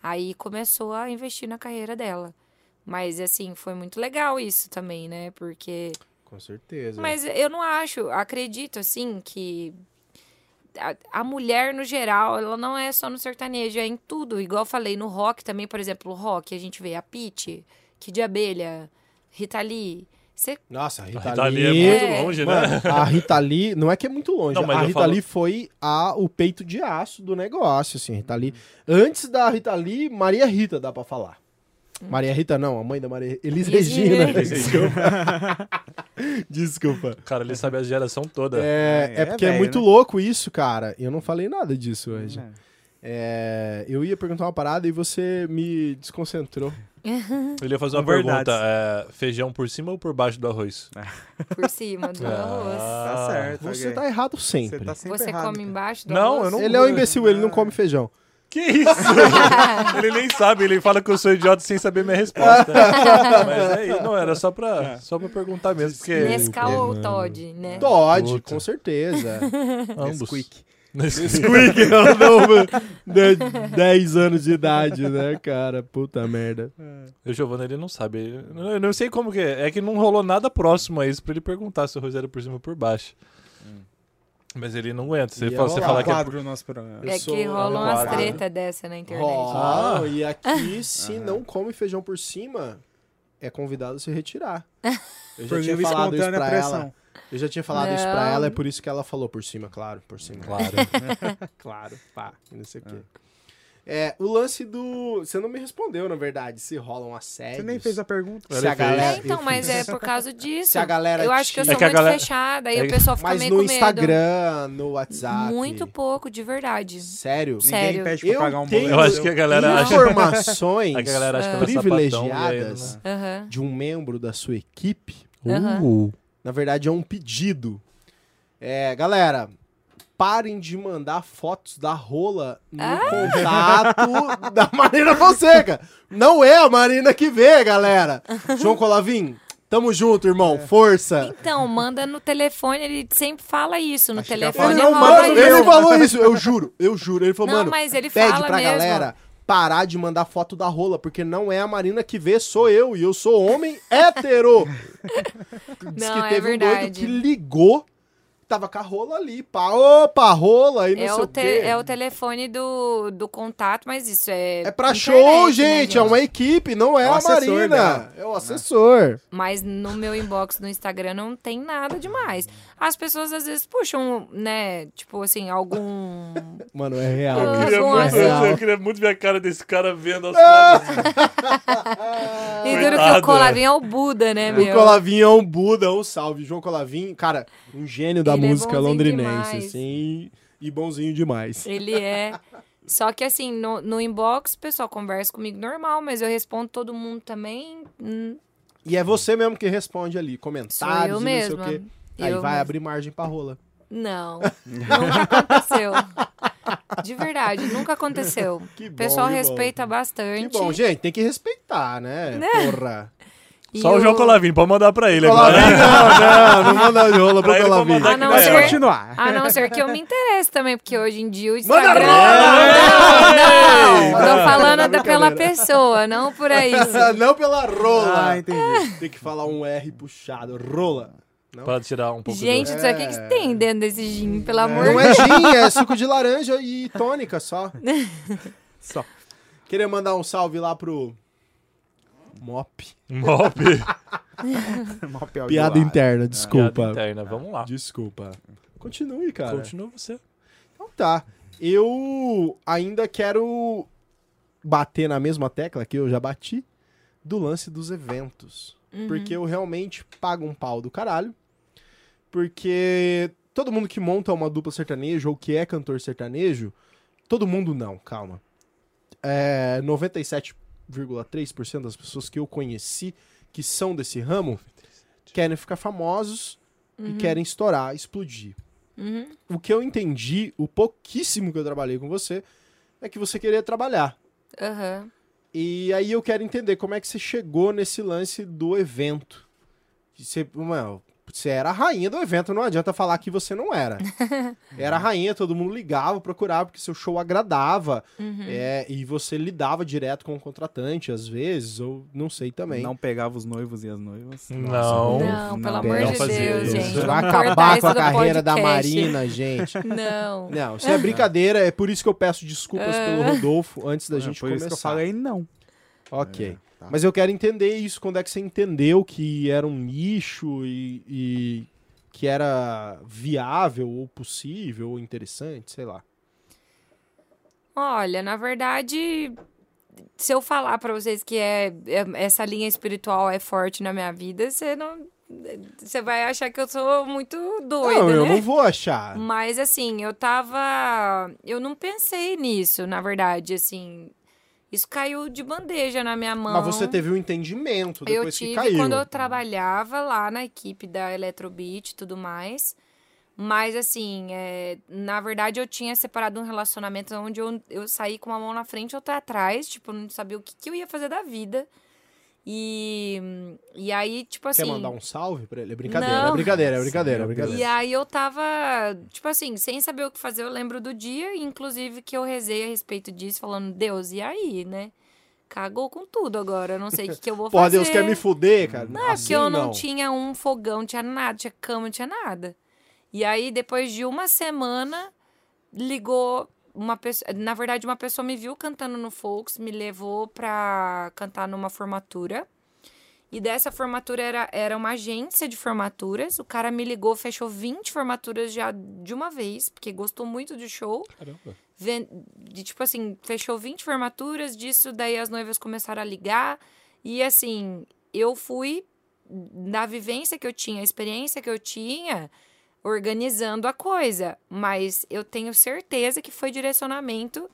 Aí começou a investir na carreira dela. Mas assim, foi muito legal isso também, né? Porque Com certeza. mas eu não acho, acredito assim que a, a mulher no geral, ela não é só no sertanejo, é em tudo. Igual eu falei no rock também, por exemplo, o rock, a gente vê a Pitty, Kid de Abelha, Rita Lee. Você Nossa, a Rita, A Rita Lee Lee... é muito É. longe, Mano, né? a Rita Lee, não é que é muito longe, Não, mas a Rita falo- Lee foi a, o peito de aço do negócio, assim, a Rita Lee. Antes da Rita Lee, Maria Rita dá pra falar. Maria Rita não, a mãe da Maria... Elis Regina. Regina. (laughs) Desculpa. (laughs) Desculpa. Cara, ele sabe a geração toda. É, é É, porque é, velho, muito né? louco isso, cara. Eu não falei nada disso hoje. É. É, eu ia perguntar uma parada e você me desconcentrou. (laughs) Ele ia fazer uma verdades. pergunta: é, feijão por cima ou por baixo do arroz? por cima do arroz. Tá certo. Você ok. tá errado sempre. Você tá sempre Você errado, come cara. embaixo do Não, arroz? eu não- Ele é um imbecil, ele não come feijão. Que isso? (laughs) ele nem sabe, ele fala que eu sou idiota sem saber minha resposta. (laughs) Mas é isso, não, era só pra, só pra perguntar mesmo, porque Nescau ou Todd, né? Todd, Puta. com certeza. (laughs) ambos. Nesquik. Nesquik. Squeak é o novo de 10 anos de idade, né, cara? Puta merda. O Giovanni, ele não sabe. Eu não sei como que é. É que não rolou nada próximo a isso pra ele perguntar se o arroz era por cima ou por baixo. Mas ele não aguenta. Você, fala, você fala que é quadro do nosso programa. É sou que rolam um umas quadro. tretas dessa na internet. Rola, Ah. e aqui, (laughs) se não come feijão por cima, é convidado a se retirar. (laughs) Eu já tinha falado isso pra pressão. ela. Eu já tinha falado isso pra Não. ela, é por isso que ela falou por cima, claro, por cima. Claro. (laughs) Claro, pá, não sei o quê. É, o lance do. Você não me respondeu, na verdade, se rolam assédios. Você nem fez a pergunta. Se a galera. É, então, mas é por causa disso. Se a galera eu acho que eu sou É que muito galera- fechada, aí é o pessoal fica Mas meio no com medo. Instagram, no WhatsApp. Muito pouco, de verdade. Sério? Sério. Ninguém pede pra Eu pagar um tenho- boleto. Eu acho que a galera Não. acha, Informações (laughs) a galera acha é e aí, privilegiadas né? De um membro da sua equipe. Uh, Na verdade, é um pedido. É, galera, parem de mandar fotos da rola no contato (laughs) da Marina Fonseca. Não é a Marina que vê, galera. João Colavim, tamo junto, irmão. Força. Então, manda no telefone, ele sempre fala isso. No Achei que Ele telefone não manda, isso. ele falou isso, eu juro, eu juro. Ele falou, Não, mano, mas ele pede fala pra mesmo. galera parar de mandar foto da rola, porque não é a Marina que vê, sou eu, e eu sou homem hétero. (laughs) Diz Não, que é teve um doido verdade. que ligou, tava com a rola ali, pá, opa, rola, e não É sei o, te- quê. é o telefone do, do contato, mas isso é. É pra internet, show, né, gente, é uma equipe, não é, É a assessor Marina. dela. É o assessor. Mas no meu inbox no Instagram não tem nada demais. As pessoas às vezes puxam, né? Tipo assim, algum. (laughs) Mano, é real. Eu Eu queria, muito, É real. eu queria muito ver a cara desse cara vendo as fotos. (laughs) E duro que o Colavinho é o Buda, né, O meu? Colavinho é um Buda, um salve. João Colavinho, cara, um gênio da Ele é música bonzinho londrinense, demais. assim, e bonzinho demais. Ele é. Só que assim, no, no inbox, o pessoal conversa comigo normal, mas eu respondo todo mundo também. hum, E é você mesmo que responde ali, sou comentários eu e mesma. Não. Aí Eu vai abrir margem pra rola. Não, (laughs) nunca aconteceu. De verdade, nunca aconteceu. (laughs) Que O bom, pessoal que bom. respeita Que bastante. bom, gente, tem que respeitar, né? Né? Porra. E Só o João Colavinho, pode mandar pra ele Colavinho, agora. não, não, não manda de rola pro A não que Pode ser- continuar. A não ser que eu me interesse também, porque hoje em dia o Manda Instagram. rola! Não, não, tô falando Não, da- pela pessoa, não por aí. (laughs) não pela rola. Ah, entendi. Tem que falar um R puxado, rola. Pra tirar um pouco Gente, do... isso aqui que você tem dentro desse gin, pelo amor Não de é gin, é suco de laranja e tônica só. (laughs) Só. Queria mandar um salve lá pro Mop. Mop. (laughs) Mop é Piada interna, desculpa. Piada interna, vamos lá. Desculpa. Continue, cara. Continua você. Então tá. Eu ainda quero bater na mesma tecla que eu já bati do lance dos eventos. Porque eu realmente pago um pau do caralho. Porque todo mundo que monta uma dupla sertaneja ou que é cantor sertanejo, todo mundo não, calma. É, 97,3% das pessoas que eu conheci que são desse ramo querem ficar famosos e querem estourar, explodir. Uhum. O que eu entendi, o pouquíssimo que eu trabalhei com você, é que você queria trabalhar. Aham. E aí eu quero entender como é que você chegou nesse lance do evento. Você, mano, você era a rainha do evento, não adianta falar que você não era. (laughs) Era a rainha, todo mundo ligava, procurava, porque seu show agradava. Uhum. é, e você lidava direto com o contratante, às vezes, ou não sei também. Não pegava os noivos e as noivas. Não. Não, pelo amor não de Deus, isso. gente. Vai acabar com a carreira da podcast. Marina, gente. (laughs) Não. Não, isso é brincadeira, é por isso que eu peço desculpas pelo Rodolfo antes da É, gente Por começar. isso que eu falei não. Ok. É, tá. Mas eu quero entender isso, quando é que você entendeu que era um nicho e, e que era viável ou possível ou interessante, sei lá. Olha, na verdade, se eu falar pra vocês que é, é- essa linha espiritual é forte na minha vida, você não. Você vai achar que eu sou muito doida, não, eu né? não vou achar. Mas assim, eu tava. Eu não pensei nisso, na verdade, assim. Isso caiu de bandeja na minha mão. Mas você teve um entendimento Eu depois tive que caiu. quando eu trabalhava lá na equipe da Electrobeat e tudo mais. Mas, assim, é, na verdade, eu tinha separado um relacionamento onde eu, eu saí com uma mão na frente e outra atrás. Tipo, eu não sabia o que, que eu ia fazer da vida. E, e aí, tipo assim... Quer mandar um salve pra ele? É brincadeira, Não. é brincadeira, é brincadeira, é brincadeira. E aí eu tava, tipo assim, sem saber o que fazer, eu lembro do dia, e inclusive que eu rezei a respeito disso, falando, Deus, e aí, né? Cagou com tudo agora, eu não sei o que, que eu vou Pô, fazer. Deus quer me fuder, cara? Não, é assim porque eu não, não tinha um fogão, tinha nada, tinha cama, não tinha nada. E aí, depois de uma semana, ligou uma pessoa. Na verdade, uma pessoa me viu cantando no Folks, me levou pra cantar numa formatura. E dessa formatura era, era uma agência de formaturas. O cara me ligou, fechou 20 formaturas já de uma vez, porque gostou muito do show. Caramba. De tipo assim, fechou 20 formaturas, disso daí as noivas começaram a ligar. E assim, eu fui da vivência que eu tinha, a experiência que eu tinha, organizando a coisa. Mas eu tenho certeza que foi direcionamento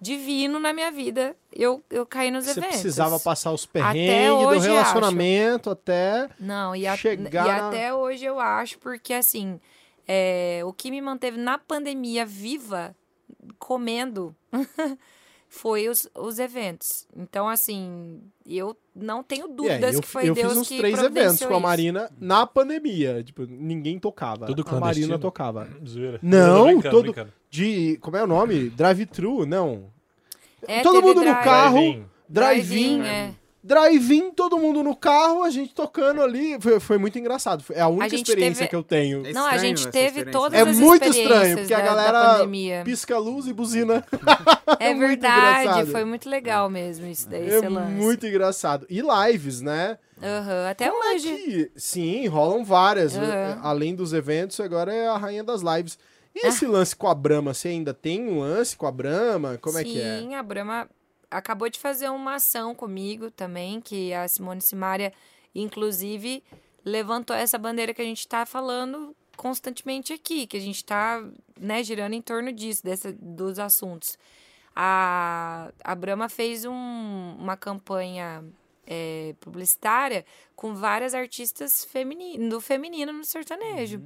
divino na minha vida. Eu, eu caí nos Você eventos. precisava passar os perrengues do relacionamento até... Não, e, a- chegar e até hoje eu acho, porque assim, é, o que me manteve na pandemia viva, comendo, (laughs) foi os, os eventos. Então, assim, eu não tenho dúvidas eu, que foi eu Deus fiz uns que três eventos com a isso. Marina na pandemia. Tipo, ninguém tocava. Tudo a? Marina tocava. (clears throat) Zoeira. Não, brincando, todo- brincando. De. Como é o nome? Drive-thru? Não. É, todo mundo no drive- carro, Drive-in. drive-in, é. Drive-in, todo mundo no carro, a gente tocando ali. Foi, foi muito engraçado. É a única gente experiência teve- que eu tenho. É Não, a gente essa teve experiência. todas É as muito experiências estranho, porque a da- galera da pandemia. Pisca a luz e buzina. (laughs) É muito verdade, engraçado. foi muito legal mesmo isso daí, É esse lance. muito engraçado. E lives, né? Aham, Até Como é hoje. que- Sim, rolam várias. Aham. Além dos eventos, agora é a rainha das lives. E Ah. esse lance com a Brahma? Você ainda tem um lance com a Brahma? Como é Sim, que é? a Brahma acabou de fazer uma ação comigo também, que a Simone Simaria, inclusive, levantou essa bandeira que a gente está falando constantemente aqui, que a gente está né, girando em torno disso, dessa, dos assuntos. A, a Brahma fez um- uma campanha é, publicitária com várias artistas femini do feminino no sertanejo.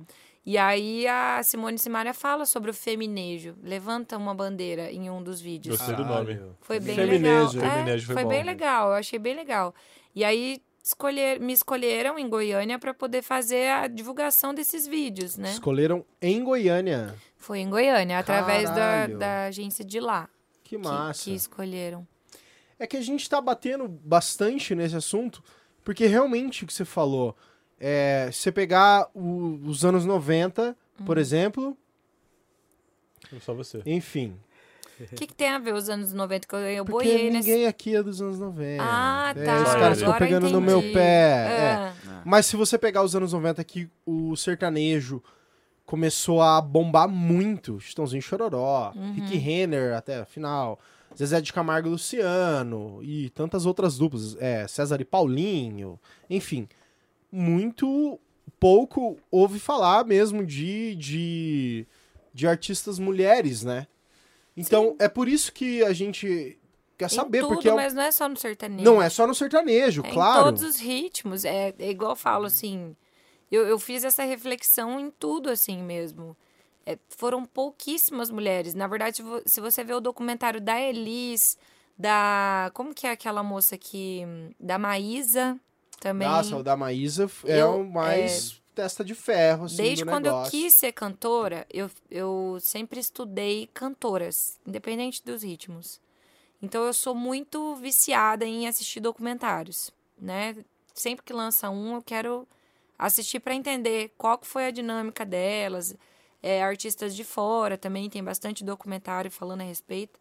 E aí a Simone Simaria fala sobre o feminejo, levanta uma bandeira em um dos vídeos. Gostei do nome. Foi bem Feminejo. legal. É, Feminejo foi foi bom. bem legal, eu achei bem legal. E aí escolher, me escolheram em Goiânia para poder fazer a divulgação desses vídeos, né? Escolheram em Goiânia. Foi em Goiânia, através da, da agência de lá Que que, massa. que escolheram. É que a gente tá batendo bastante nesse assunto, porque realmente o que você falou, é, se você pegar o- os anos 90, Uhum. por exemplo, Só você. enfim. O que, que tem a ver os anos 90 que eu, eu Porque boiei ninguém nesse... aqui é dos anos 90. Ah, É, tá. os caras ficam pegando no meu entendi. pé. é. Ah, Mas se você pegar os anos 90 que o sertanejo começou a bombar muito, Chitãozinho Chororó, Uhum. Rick Renner até a final, Zezé de Camargo e Luciano e tantas outras duplas, é, César e Paulinho, enfim, muito pouco ouve falar mesmo de, de, de artistas mulheres, né? Então é por isso que a gente quer saber, tudo, porque é um- mas não é só no sertanejo. não é só no sertanejo, É claro. Em todos os ritmos. É, é igual eu falo, assim. Eu, eu fiz essa reflexão em tudo, assim mesmo. É, foram pouquíssimas mulheres. Na verdade, se você vê o documentário da Elis, da. Como que é aquela moça que. Da Maísa também. Nossa, o da Maísa é o mais testa de ferro, assim, Desde do quando eu quis ser cantora, eu, eu sempre estudei cantoras, independente dos ritmos. Então eu sou muito viciada em assistir documentários, né? Sempre que lança um, eu quero assistir para entender qual que foi a dinâmica delas. É, artistas de fora também tem bastante documentário falando a respeito.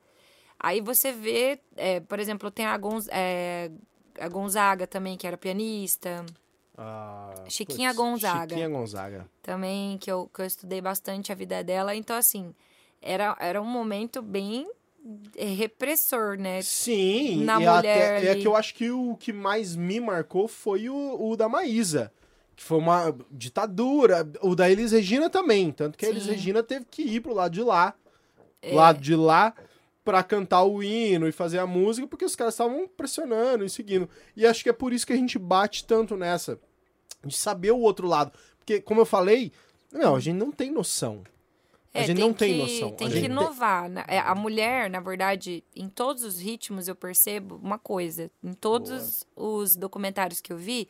Aí você vê, é, por exemplo, tem a, Gonz, é, a Gonzaga também, que era pianista. Ah, Chiquinha putz, Gonzaga. Chiquinha Gonzaga. também, que eu, que eu estudei bastante a vida dela. Então, assim, era, era um momento bem eh, repressor, né? Sim, Na mulher até, é que eu acho que o que mais me marcou foi o, o da Maísa. Que foi uma ditadura. O da Elis Regina também. Tanto que a Elis Sim. Regina teve que ir pro lado de lá. É. Lado de lá pra cantar o hino e fazer a música, porque os caras estavam pressionando e seguindo. E acho que é por isso que a gente bate tanto nessa. De saber o outro lado. Porque, como eu falei, não, a gente não tem noção. A É, gente não tem que- noção. Tem A que gente tem- inovar. né? É, A mulher, na verdade, em todos os ritmos eu percebo uma coisa. Em todos os documentários que eu vi,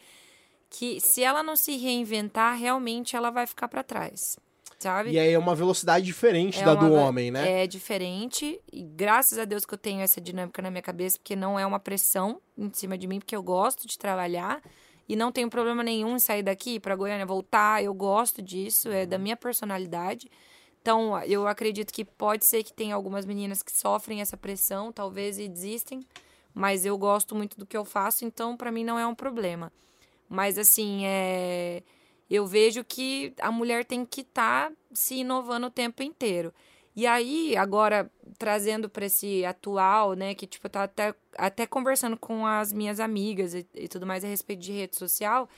que se ela não se reinventar, realmente ela vai ficar para trás. Sabe? E aí é uma velocidade diferente É da uma do homem, né? É diferente. E graças a Deus que eu tenho essa dinâmica na minha cabeça, porque não é uma pressão em cima de mim, porque eu gosto de trabalhar. E não tenho problema nenhum em sair daqui para Goiânia, voltar. Eu gosto disso, é da minha personalidade. Então, eu acredito que pode ser que tenha algumas meninas que sofrem essa pressão, talvez, e desistem. Mas eu gosto muito do que eu faço, então para mim não é um problema. Mas assim, é eu vejo que a mulher tem que estar se inovando o tempo inteiro. E aí, agora, trazendo para esse atual, né, que tipo, eu tava até, até conversando com as minhas amigas e, e tudo mais a respeito de rede social,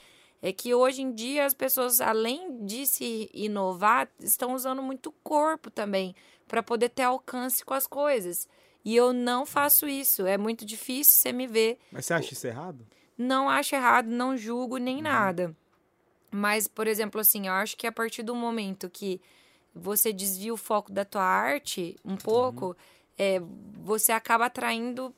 é que hoje em dia as pessoas, além de se inovar, estão usando muito o corpo também para poder ter alcance com as coisas. E eu não faço isso. É muito difícil você me ver Mas você acha isso errado? não acho errado, não julgo nem nada. Mas, por exemplo, assim, eu acho que a partir do momento que você desvia o foco da tua arte um pouco, é, você acaba atraindo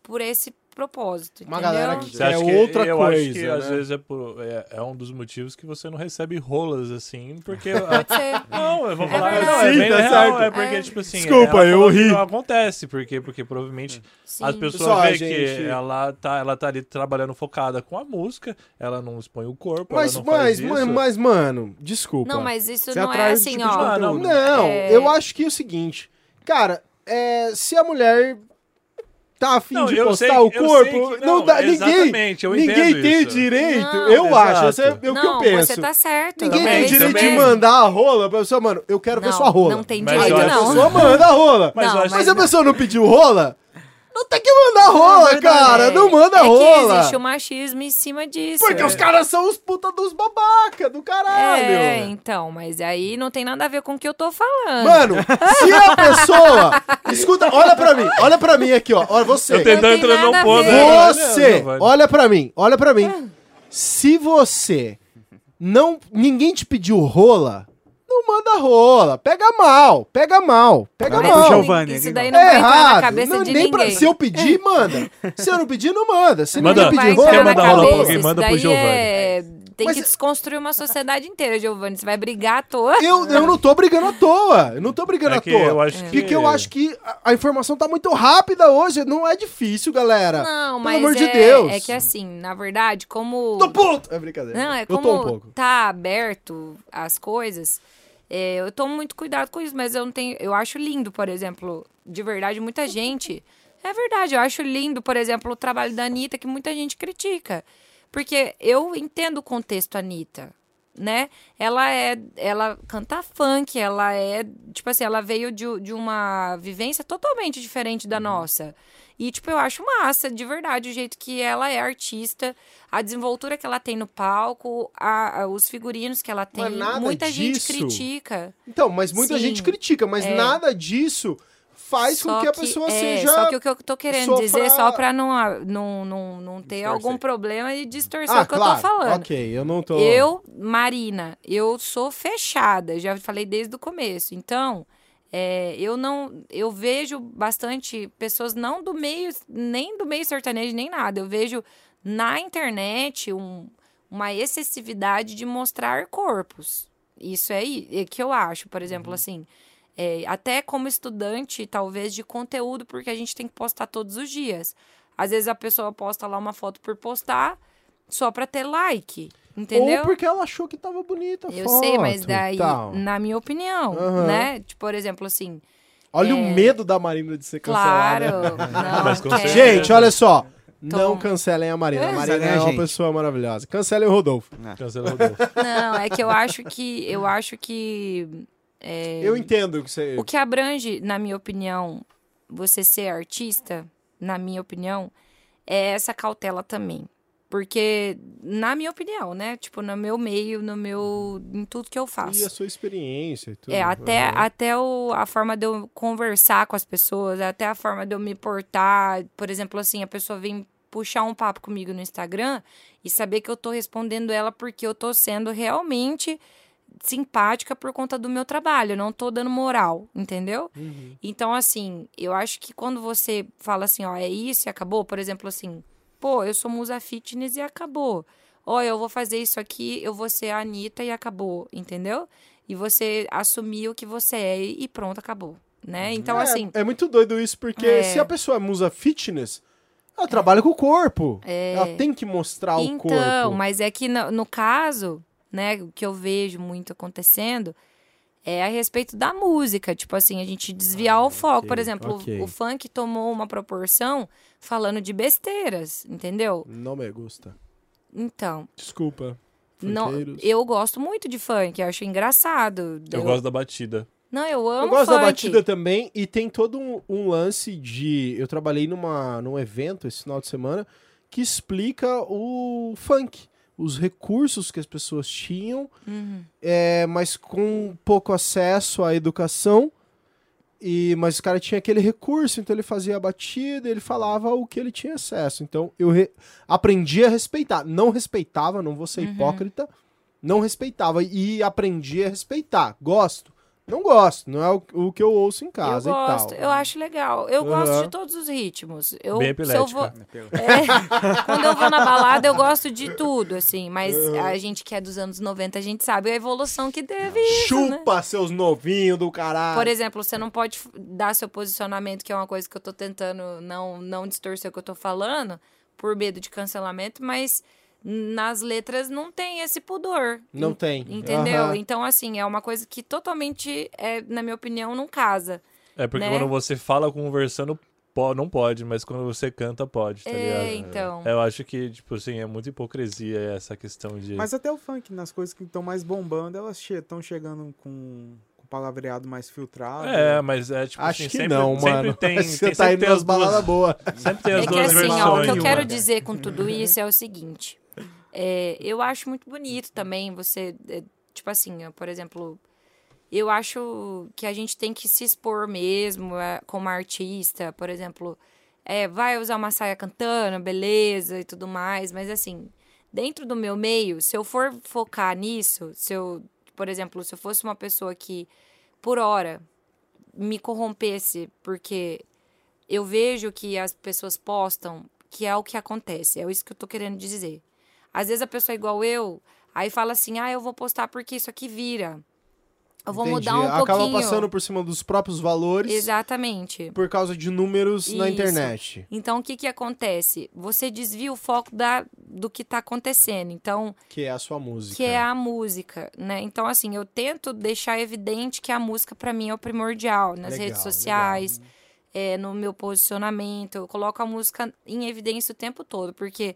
por esse propósito, Uma entendeu? galera que- Você É que, outra eu acho coisa, que né? às vezes é, por- é, é um dos motivos que você não recebe rolas assim, porque. (laughs) Pode ser. não, eu vou É falar. não, é Sim, bem tá real, certo. é porque, É. tipo assim. Desculpa, ela eu ri. Não acontece, porque, porque provavelmente Sim. as pessoas veem gente- que ela tá, ela tá ali trabalhando focada com a música, ela não expõe o corpo, Mas, ela não faz mas, isso. mas, mas, mano, desculpa. Não, mas isso Você não é assim, tipo ó. Não, É. eu acho que é o seguinte, cara, é, se a mulher tá afim Não, de postar sei o corpo, que- não, não, dá, ninguém, ninguém tem isso. direito, Não, eu exato. acho, esse é o que eu não, penso. você tá certo. Ninguém Também, tem é direito de também. mandar a rola pra pessoa, mano, eu quero ver sua rola. não tem Aí direito, a não. pessoa manda a rola. Mas Mas a pessoa não pediu rola, não tem que mandar rola, Não, cara, é- não manda é rola. que existe o machismo em cima disso. Porque é. os caras são os puta dos babaca do caralho. É, então, mas aí não tem nada a ver com o que eu tô falando. Mano, se a (laughs) pessoa. Escuta, olha pra mim, olha pra mim aqui, ó. Olha você. Eu tentando entrar a ponto. né? Você, olha pra mim, olha pra mim. Se você não. Ninguém te pediu rola, não manda rola. Pega mal, pega mal, pega pro mal. Giovanni, isso aqui daí não. É vai entrar na errado. cabeça Não, de nem pra- ninguém. se eu pedir, manda. Se eu não pedir, não manda. Se Manda. ninguém pedir Quer rola. mandar rola pra alguém? Manda pro Giovanni. é- Tem Mas- que desconstruir uma sociedade inteira, Giovanni. Você vai brigar à toa. Eu, eu não tô brigando à toa. Eu não tô brigando É à toa. eu acho Porque que- eu acho que a, a informação tá muito rápida hoje. Não é difícil, galera. Não, Pelo mas amor é, de Deus. é que assim, na verdade, como... Tô puto! É brincadeira. Não, é eu como tô um pouco. tá aberto as coisas, é, eu tomo muito cuidado com isso, mas eu não tenho. Eu acho lindo, por exemplo, de verdade, muita gente. É verdade, eu acho lindo, por exemplo, o trabalho da Anitta, que muita gente critica. Porque eu entendo o contexto Anitta, né? Ela é. Ela canta funk, ela é. Tipo assim, ela veio de, de uma vivência totalmente diferente Uhum. da nossa. E, tipo, eu acho massa, de verdade, o jeito que ela é artista, a desenvoltura que ela tem no palco, a- a- os figurinos que ela tem. Mas nada Muita gente disso- critica. Então, mas muita Sim. gente critica, mas É. nada disso faz com Só que a pessoa é, seja. Só que o que eu tô querendo sofra- dizer, só pra não, não, não, não ter Distorcer. algum problema e distorcer Ah, o que claro. eu tô falando. Ok, eu não tô. Eu, Marina, eu sou fechada, já falei desde o começo. Então, é, eu não. Eu vejo bastante pessoas, não do meio, nem do meio sertanejo, nem nada. Eu vejo na internet um- uma excessividade de mostrar corpos. Isso é, é que eu acho, por exemplo, assim. É, até como estudante, talvez, de conteúdo, porque a gente tem que postar todos os dias. Às vezes a pessoa posta lá uma foto por postar só pra ter like. Entendeu? Ou porque ela achou que tava bonita a Eu foto sei, mas daí, tal. na minha opinião, Aham. né? Tipo, por exemplo, assim, Olha é- o medo da Marina de ser cancelada. claro. Não. (laughs) Gente, olha só. Não Tom. cancelem a Marina. A Marina Cancelem a é uma pessoa maravilhosa. Cancelem o Rodolfo. Cancela o Rodolfo. Não, é que eu acho que. Eu acho que. É, Eu entendo que você. O que abrange, na minha opinião, você ser artista, na minha opinião, é essa cautela também. Porque, na minha opinião, né? Tipo, no meu meio, no meu. em tudo que eu faço. E a sua experiência e tudo. É, até, Aham. até o, a forma de eu conversar com as pessoas, até a forma de eu me portar. Por exemplo, assim, a pessoa vem puxar um papo comigo no Instagram e saber que eu tô respondendo ela porque eu tô sendo realmente simpática por conta do meu trabalho, eu não tô dando moral, entendeu? Uhum. Então, assim, eu acho que quando você fala assim, ó, é isso e acabou, por exemplo, assim, pô, eu sou musa fitness e acabou. Ó, eu vou fazer isso aqui, eu vou ser a Anitta e acabou, entendeu? E você assumir o que você é e pronto, acabou, né? Então, é, assim, É muito doido isso, porque É. se a pessoa é musa fitness, ela trabalha com o corpo. É. Ela tem que mostrar o então, corpo. mas é que no, no caso, né, o que eu vejo muito acontecendo é a respeito da música. Tipo assim, a gente desviar o foco. Por Ah, ok, exemplo, o- ok. o funk tomou uma proporção falando de besteiras, entendeu? Não me gusta. Então, Desculpa. não, funkeiros. eu gosto muito de funk, eu acho engraçado. Eu gosto da batida. Não, eu amo Eu gosto funk. da batida também e tem todo um, um lance de. Eu trabalhei numa, num evento esse final de semana que explica o funk. Os recursos que as pessoas tinham, Uhum. é, mas com pouco acesso à educação. E, mas o cara tinha aquele recurso, então ele fazia a batida, ele falava o que ele tinha acesso. Então eu re- aprendi a respeitar. Não respeitava, não vou ser Uhum. hipócrita. Não respeitava e aprendi a respeitar. Gosto, Não gosto, não é o, o que eu ouço em casa eu e gosto, tal. eu acho legal. Eu gosto Aham. de todos os ritmos. Eu, Bem se eu vou, epilética. É, (laughs) quando eu vou na balada, eu gosto de tudo, assim. Mas a gente que é dos anos 90, a gente sabe a evolução que teve né? Chupa seus novinhos do caralho. Por exemplo, você não pode dar seu posicionamento, que é uma coisa que eu tô tentando não, não distorcer o que eu tô falando, por medo de cancelamento, mas nas letras não tem esse pudor. Não En- tem. Entendeu? Aham. Então, assim, é uma coisa que totalmente, é, na minha opinião, não casa. É porque né? quando você fala conversando, não pode, mas quando você canta, pode, tá é, ligado? então. Eu acho que, tipo assim, é muita hipocrisia essa questão de. Mas até o funk, nas coisas que estão mais bombando, elas estão chegando com, palavreado mais filtrado. É, mas é tipo Acho assim, que sempre, não, sempre mano. tem, (laughs) Você tem, tá sempre indo nas baladas boas. sempre tem as É que duas assim, versões. ó, o que eu quero dizer com tudo isso é o seguinte. É, eu acho muito bonito também você, é, tipo assim, ó, por exemplo, eu acho que a gente tem que se expor mesmo é, como artista, por exemplo, é, vai usar uma saia cantando, beleza e tudo mais, mas assim, dentro do meu meio, se eu for focar nisso, se eu, por exemplo, se eu fosse uma pessoa que, por hora, me corrompesse porque eu vejo que as pessoas postam que é o que acontece. É isso que eu tô querendo dizer. Às vezes a pessoa é igual eu, aí fala assim: ah, eu vou postar porque isso aqui vira. Eu vou Entendi. mudar um Acaba pouquinho. passando por cima dos próprios valores Exatamente. por causa de números na Isso. internet. Então, o que que acontece? Você desvia o foco da, do que tá acontecendo. Então, Que é a sua música. que é a música, né? Então, assim, eu tento deixar evidente que a música, pra mim, é o primordial. Nas Legal, redes sociais, é, no meu posicionamento. Eu coloco a música em evidência o tempo todo, porque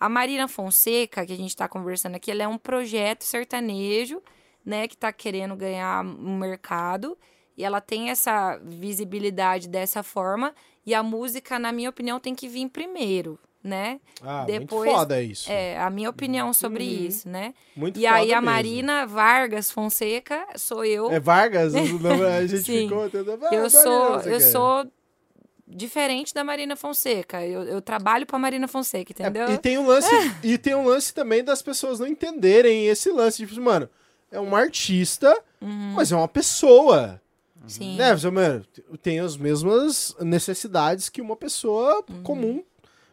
a Marina Fonseca, que a gente tá conversando aqui, ela é um projeto sertanejo, né? Que tá querendo ganhar um mercado. E ela tem essa visibilidade dessa forma. E a música, na minha opinião, tem que vir primeiro, né? Ah, Depois- muito foda isso. É, a minha opinião sobre Uhum. isso, né? Muito E aí foda a mesmo. Marina Vargas Fonseca sou eu. É Vargas? (laughs) a gente Sim. ficou. Ah, eu sou eu sou diferente da Marina Fonseca. Eu, eu trabalho pra Marina Fonseca, É, entendeu? e tem um lance (laughs) e tem um lance também das pessoas não entenderem esse lance tipo mano é uma artista mas é uma pessoa Uhum. Sim. né Você, mano, tem as mesmas necessidades que uma pessoa Uhum. comum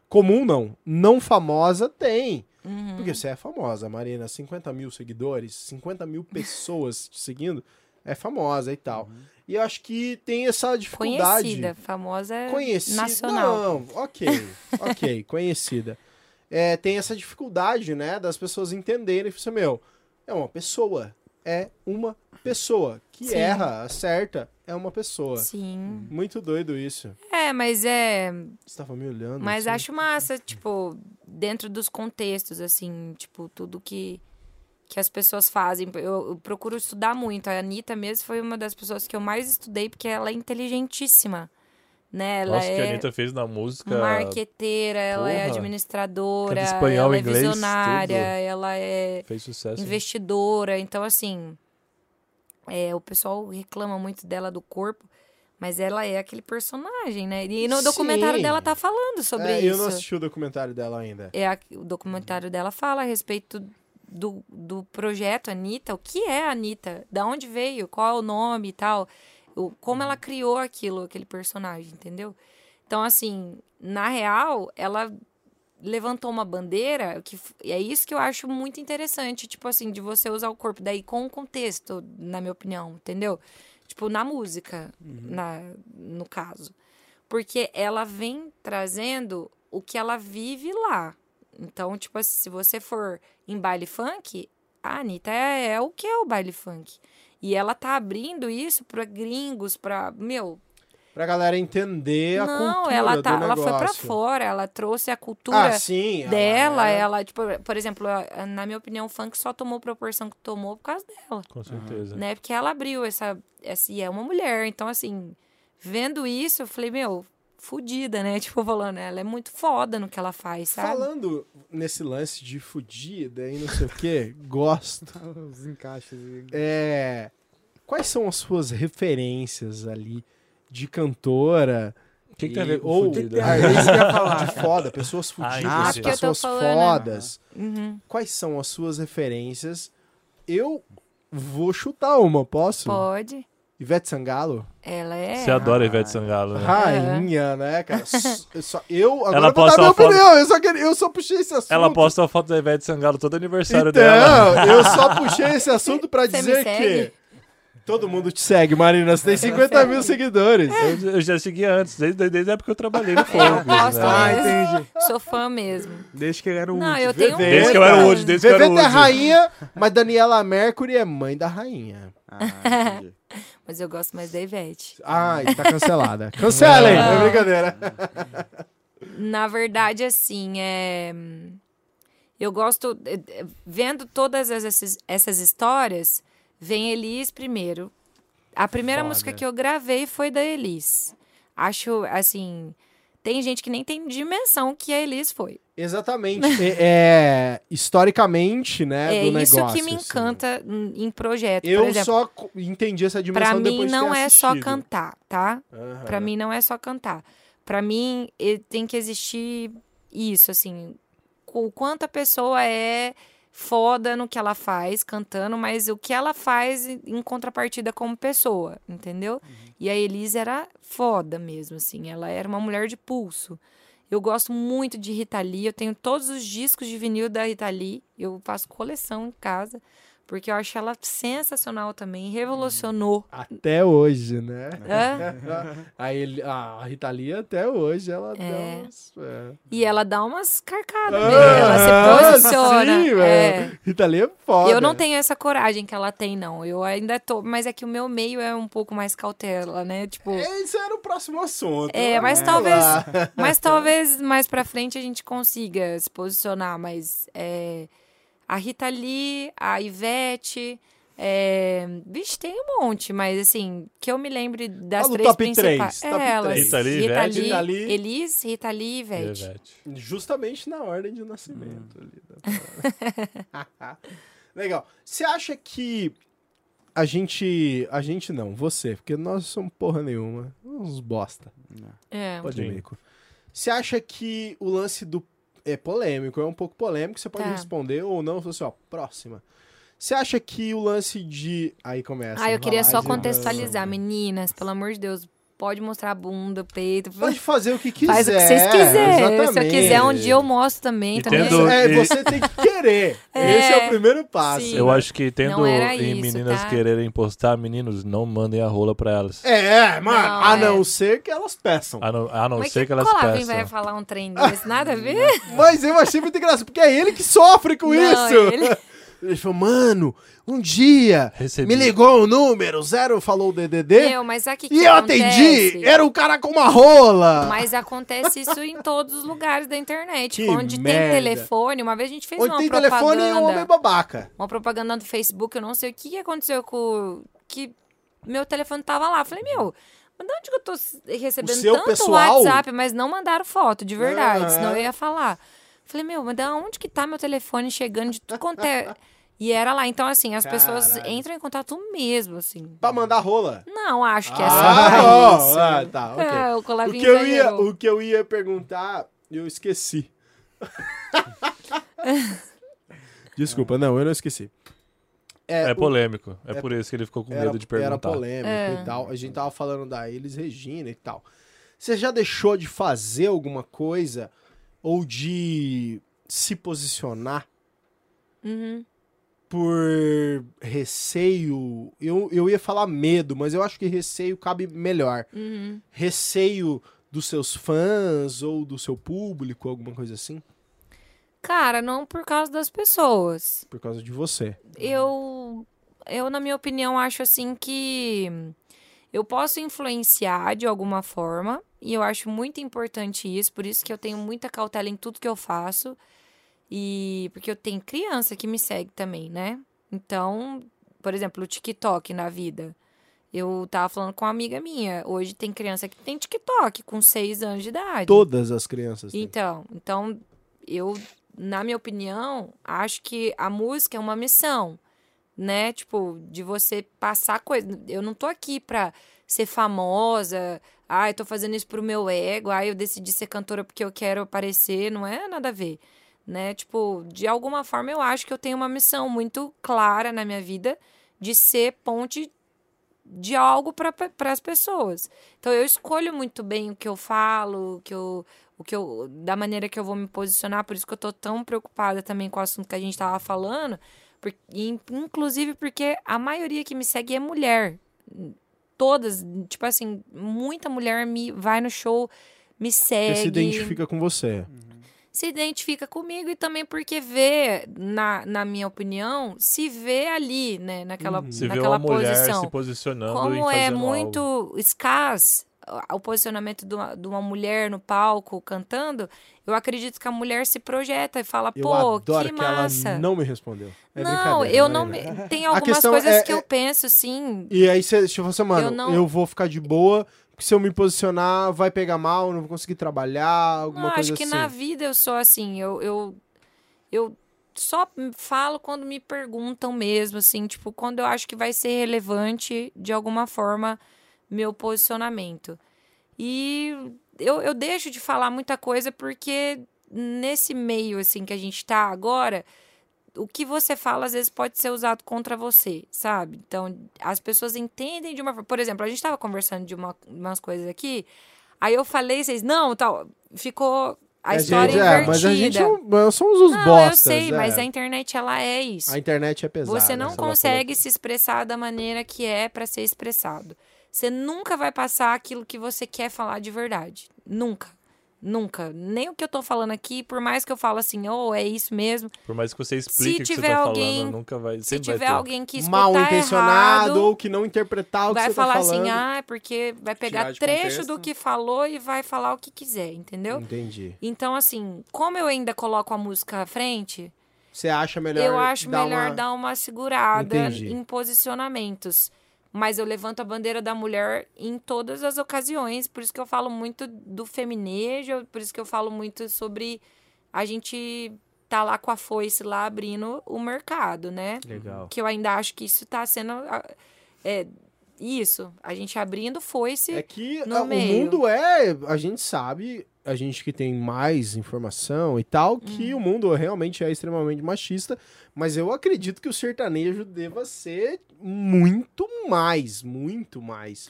comum não não famosa tem Uhum. porque você é famosa Marina 50 mil seguidores 50 mil pessoas te seguindo é famosa e tal e eu acho que tem essa dificuldade Conhecida, famosa é Conhecida. nacional. Não, ok, ok, (laughs) conhecida. É, tem essa dificuldade, né, das pessoas entenderem. Você, meu, é uma pessoa. É uma pessoa. Que Sim. erra, acerta, é uma pessoa. Sim. Muito doido isso. É, mas é. Você tava me olhando. Mas assim? acho massa, tipo, dentro dos contextos, assim, tipo, tudo que, que as pessoas fazem. Eu, eu procuro estudar muito. A Anitta mesmo foi uma das pessoas que eu mais estudei, porque ela é inteligentíssima. Né? Ela Nossa, o que a é Anitta fez na música. marqueteira, ela é Porra. administradora, Canta espanhol, ela é inglês, visionária, tudo. ela é Fez sucesso. investidora. Então, assim, é, o pessoal reclama muito dela do corpo, mas ela é aquele personagem, né? E no Sim. documentário dela tá falando sobre É, isso. Eu não assisti o documentário dela ainda. É, a- o documentário dela fala a respeito do, do projeto Anitta, o que é a Anitta, da onde veio, qual é o nome e tal, o, como ela criou aquilo, aquele personagem, entendeu? Então, assim, na real, ela levantou uma bandeira que e é isso que eu acho muito interessante, tipo assim, de você usar o corpo daí com o contexto, na minha opinião, entendeu? Tipo, na música, na, no caso. Porque ela vem trazendo o que ela vive lá. Então, tipo assim, se você for em baile funk, a Anitta é, é o que é o baile funk. E ela tá abrindo isso pra gringos, pra. Meu, Pra galera entender a não, cultura ela, tá, do ela foi pra negócio. fora, ela trouxe a cultura Ah, sim. ela dela, era- ela, tipo, por exemplo, na minha opinião, o funk só tomou proporção que tomou por causa dela, Com certeza. né? Porque ela abriu essa, essa e é uma mulher, então assim, vendo isso, eu falei, meu, fudida, né? (laughs) Tipo, falando, ela é muito foda no que ela faz, sabe? Falando nesse lance de fudida e não sei o que, (laughs) gosto. (laughs) Os encaixes. É, quais são as suas referências ali de cantora? O que, que tem a ver com ou fudida? Ah, é isso que eu ia falar. de foda, pessoas fudidas, Ah, tô pessoas falando. fodas. Uhum. Quais são as suas referências? Eu Vou chutar uma, posso? Pode. Ivete Sangalo? Ela é. Você adora Ivete Sangalo, né? Rainha, né, cara? Eu só- eu, agora Ela eu vou posta dar minha uma foto- opinião. Eu só, queria, eu só puxei esse assunto. Ela posta a foto da Ivete Sangalo todo aniversário então, dela. eu só puxei esse assunto pra dizer que... Todo mundo te segue, Marina. Você tem 50 mil seguidores. Eu, eu já segui antes, desde, desde a época que eu trabalhei no Fogo. gosto né? Ah, mesmo. entendi. Sou fã mesmo. Desde que ele era o Não, último. eu tenho um Desde que eu era o Woody, desde que eu era o Veveta é rainha, mas Daniela Mercury é mãe da rainha. Ah, entendi. (laughs) Mas eu gosto mais da Ivete. Ai, tá cancelada. Cancelem, é brincadeira. Na verdade, assim, é. Eu gosto. é, é, Vendo todas essas, essas histórias, vem Elis primeiro. A primeira Foda. música que eu gravei foi da Elis. Acho, assim. Tem gente que nem tem dimensão que a Elis foi. Exatamente. É, é, historicamente, né, É, do isso negócio. que me assim. encanta em em projeto. Eu exemplo, só entendi essa dimensão pra mim depois de não ter é só cantar, tá? Aham. Pra mim não é só cantar. Pra mim tem que existir isso, assim, o quanto a pessoa é foda no que ela faz cantando, mas o que ela faz em contrapartida como pessoa, entendeu? E a Elise era foda mesmo, assim, ela era uma mulher de pulso. Eu gosto muito de Rita Lee, eu tenho todos os discos de vinil da Rita Lee, eu faço coleção em casa, porque eu acho ela sensacional também, revolucionou. Até hoje, né? Hã? (laughs) a, Eli- a Rita Lee até hoje, ela É. dá umas... É. E ela dá umas carcadas mesmo, ela se posiciona. Sim, é. Rita Lee é foda. Eu não tenho essa coragem que ela tem, não. Eu ainda tô. Mas é que o meu meio é um pouco mais cautela, né? Tipo. Esse era o próximo assunto. É, mas Vamos talvez, lá. mas (laughs) talvez mais pra frente a gente consiga se posicionar, mas é, a Rita Lee, a Ivete, é, vixe, tem um monte, mas assim, que eu me lembre das três top principais. três, top é, elas, três. Rita Lee, Rita Ivete. Lee, Rita Lee. Elis, Rita Lee e Ivete. Ivete. Justamente na ordem de nascimento. ali da- (laughs) Legal. Você acha que a gente... A gente não, você, porque nós somos porra nenhuma. Uns bosta. É. Pode. Você acha que o lance do... É polêmico, é um pouco polêmico, você pode Tá. responder ou não. Você, ó, próxima. Você acha que o lance de... Aí começa. Ah, eu queria só contextualizar, meninas, pelo amor de Deus, pode mostrar a bunda, o peito. Pode fazer o que quiser. (laughs) Faz o que vocês quiserem. Se eu quiser um dia eu mostro também. Também. tendo- É, E- você tem que querer. (laughs) É, Esse é o primeiro passo. sim. Eu acho que tendo em isso, meninas tá? quererem postar, meninos, não mandem a rola pra elas. É, mano, Não, a é. não ser que elas peçam. A não, a não ser que que elas Colavin peçam. vai falar um trem desse? Nada a ver? (laughs) Mas eu achei muito engraçado, porque é ele que sofre com Não, isso. ele- Ele falou, mano, um dia Recebi. me ligou o número, zero falou o DDD, Meu, mas sabe o que, e que eu acontece? atendi, era um cara com uma rola. Mas acontece isso em todos os lugares da internet. Que onde merda. tem telefone, uma vez a gente fez Onde uma tem propaganda. telefone e um homem babaca. uma propaganda do Facebook, eu não sei o que aconteceu com que meu telefone tava lá. Eu falei, meu, mas de onde que eu tô recebendo seu tanto pessoal? WhatsApp, mas não mandaram foto, de verdade, Ah. senão eu ia falar. Falei, meu, mas da onde que tá meu telefone chegando de tudo quanto é... E era lá, então assim, as pessoas Caralho. entram em contato mesmo, assim. Pra mandar rola. Não, acho que é Ah, só isso. ah, tá, ok. É, o O que, eu ia, o que eu ia perguntar, eu esqueci. (laughs) Desculpa, não, eu não esqueci. É o- polêmico. É, é- por isso que ele ficou com era, medo de era perguntar. polêmico É. e tal. A gente tava falando da Elis Regina e tal. Você já deixou de fazer alguma coisa ou de se posicionar Uhum. por receio? Eu, eu ia falar medo, mas eu acho que receio cabe melhor. Uhum. Receio dos seus fãs ou do seu público, alguma coisa assim? Cara, não por causa das pessoas. Por causa de você. Eu, eu, na minha opinião, acho assim que eu posso influenciar de alguma forma. E eu acho muito importante isso. Por isso que eu tenho muita cautela em tudo que eu faço. E porque eu tenho criança que me segue também, né? Então, por exemplo, o TikTok na vida. Eu tava falando com uma amiga minha. Hoje tem criança que tem TikTok com seis anos de idade. Todas as crianças têm. Então, então eu, na minha opinião, acho que a música é uma missão, né? Tipo, de você passar coisa. Eu não tô aqui pra ser famosa. Ah, eu tô fazendo isso pro meu ego. Ah, eu decidi ser cantora porque eu quero aparecer. Não é nada a ver, né? Tipo, de alguma forma eu acho que eu tenho uma missão muito clara na minha vida de ser ponte de algo para as pessoas. Então eu escolho muito bem o que eu falo, o que eu, o que eu, da maneira que eu vou me posicionar. Por isso que eu tô tão preocupada também com o assunto que a gente tava falando, por, in- inclusive porque a maioria que me segue é mulher. Todas, tipo assim, muita mulher me vai no show, me segue se identifica com você. se identifica comigo e também porque vê, na, na minha opinião, se vê ali, né, naquela, Uhum. Se vê naquela uma mulher posição. se posicionando e Como é muito algo. escasso o posicionamento de uma, de uma mulher no palco cantando, eu acredito que a mulher se projeta e fala, Eu pô, que que, massa. ela não me respondeu. É não, eu né? não me... (laughs) Tem algumas coisas é- que eu é- penso, assim, E aí você, tipo assim, mano, eu, Eu não- vou ficar de boa, porque se eu me posicionar, vai pegar mal, não vou conseguir trabalhar, alguma Não, coisa acho que assim. na vida eu sou assim, eu, eu, eu só falo quando me perguntam mesmo, assim, tipo, quando eu acho que vai ser relevante de alguma forma meu posicionamento. E eu, eu deixo de falar muita coisa porque nesse meio, assim, que a gente tá agora, o que você fala às vezes pode ser usado contra você, sabe? Então, as pessoas entendem de uma forma. Por exemplo, a gente tava conversando de uma, umas coisas aqui, aí eu falei, vocês, não, tal, ficou a, A história gente, é, invertida. mas a gente é somos os não, bostas. eu sei, é. mas a internet, ela é isso. A internet é pesada. Você não lá, consegue se expressar da maneira que é para ser expressado. Você nunca vai passar aquilo que você quer falar de verdade. Nunca. Nunca. Nem o que eu tô falando aqui, por mais que eu falo assim, oh, é isso mesmo. Por mais que você explique o que você tiver tá alguém- falando, nunca vai. Se vai tiver ter. alguém que escutar mal intencionado errado, ou que não interpretar o que vai você falar tá falando. assim, ah, é porque vai pegar trecho contexto. do que falou e vai falar o que quiser, entendeu? Entendi. Então, assim, como eu ainda coloco a música à frente, Você acha melhor eu acho dar melhor uma... dar uma segurada Entendi. em posicionamentos. Mas eu levanto a bandeira da mulher em todas as ocasiões. Por isso que eu falo muito do feminejo, por isso que eu falo muito sobre a gente tá lá com a foice lá abrindo o mercado, né? Legal. Que eu ainda acho que isso tá sendo. É, isso, a gente abrindo foice. É que no o meio. mundo é... A gente sabe, a gente que tem mais informação e tal, que Hum. o mundo realmente é extremamente machista, mas eu acredito que o sertanejo deva ser muito mais, muito mais.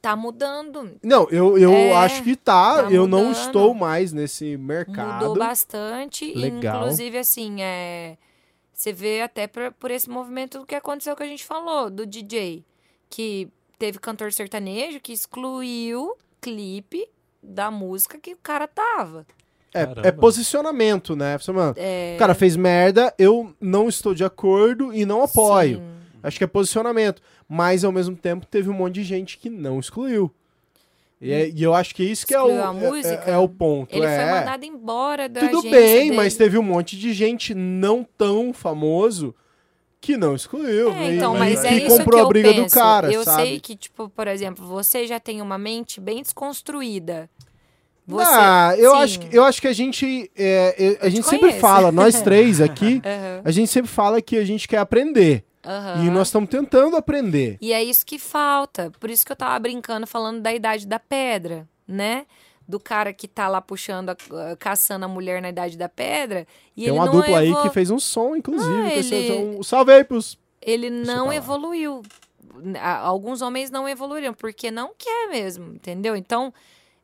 Tá mudando. Não, eu, eu É, acho que tá, tá eu não mudando. estou mais nesse mercado. Mudou bastante. Legal. inclusive, assim, é, você vê até por, por esse movimento que aconteceu que a gente falou, do DJ. Que teve cantor sertanejo que excluiu clipe da música que o cara tava. É, Caramba. é posicionamento, né? Você, mano, É, O cara fez merda, eu não estou de acordo e não apoio. sim. Acho que é posicionamento. Mas ao mesmo tempo teve um monte de gente que não excluiu. E, é- e eu acho que isso que é o, Excluiu a é- música? é, é o ponto. Ele é. foi mandado embora da Tudo agência bem, dele. mas teve um monte de gente não tão famoso que não excluiu. É, então, mas que é isso comprou que a eu briga penso. do cara, Eu sabe? sei que, tipo, por exemplo, você já tem uma mente bem desconstruída. Você, Ah, eu sim. acho, que- eu acho que a gente. é, é, a te gente sempre fala, nós (laughs) três aqui, Aham, a gente sempre fala que a gente quer aprender. aham. E nós estamos tentando aprender. E é isso que falta. Por isso que eu tava brincando falando da idade da pedra, né? Do cara que tá lá puxando, a- caçando a mulher na idade da pedra. E Tem uma dupla aí evo- que fez um som, inclusive. Ah, ele- um salve aí pros. Ele não falar. evoluiu. Alguns homens não evoluíram, porque não quer mesmo, entendeu? Então,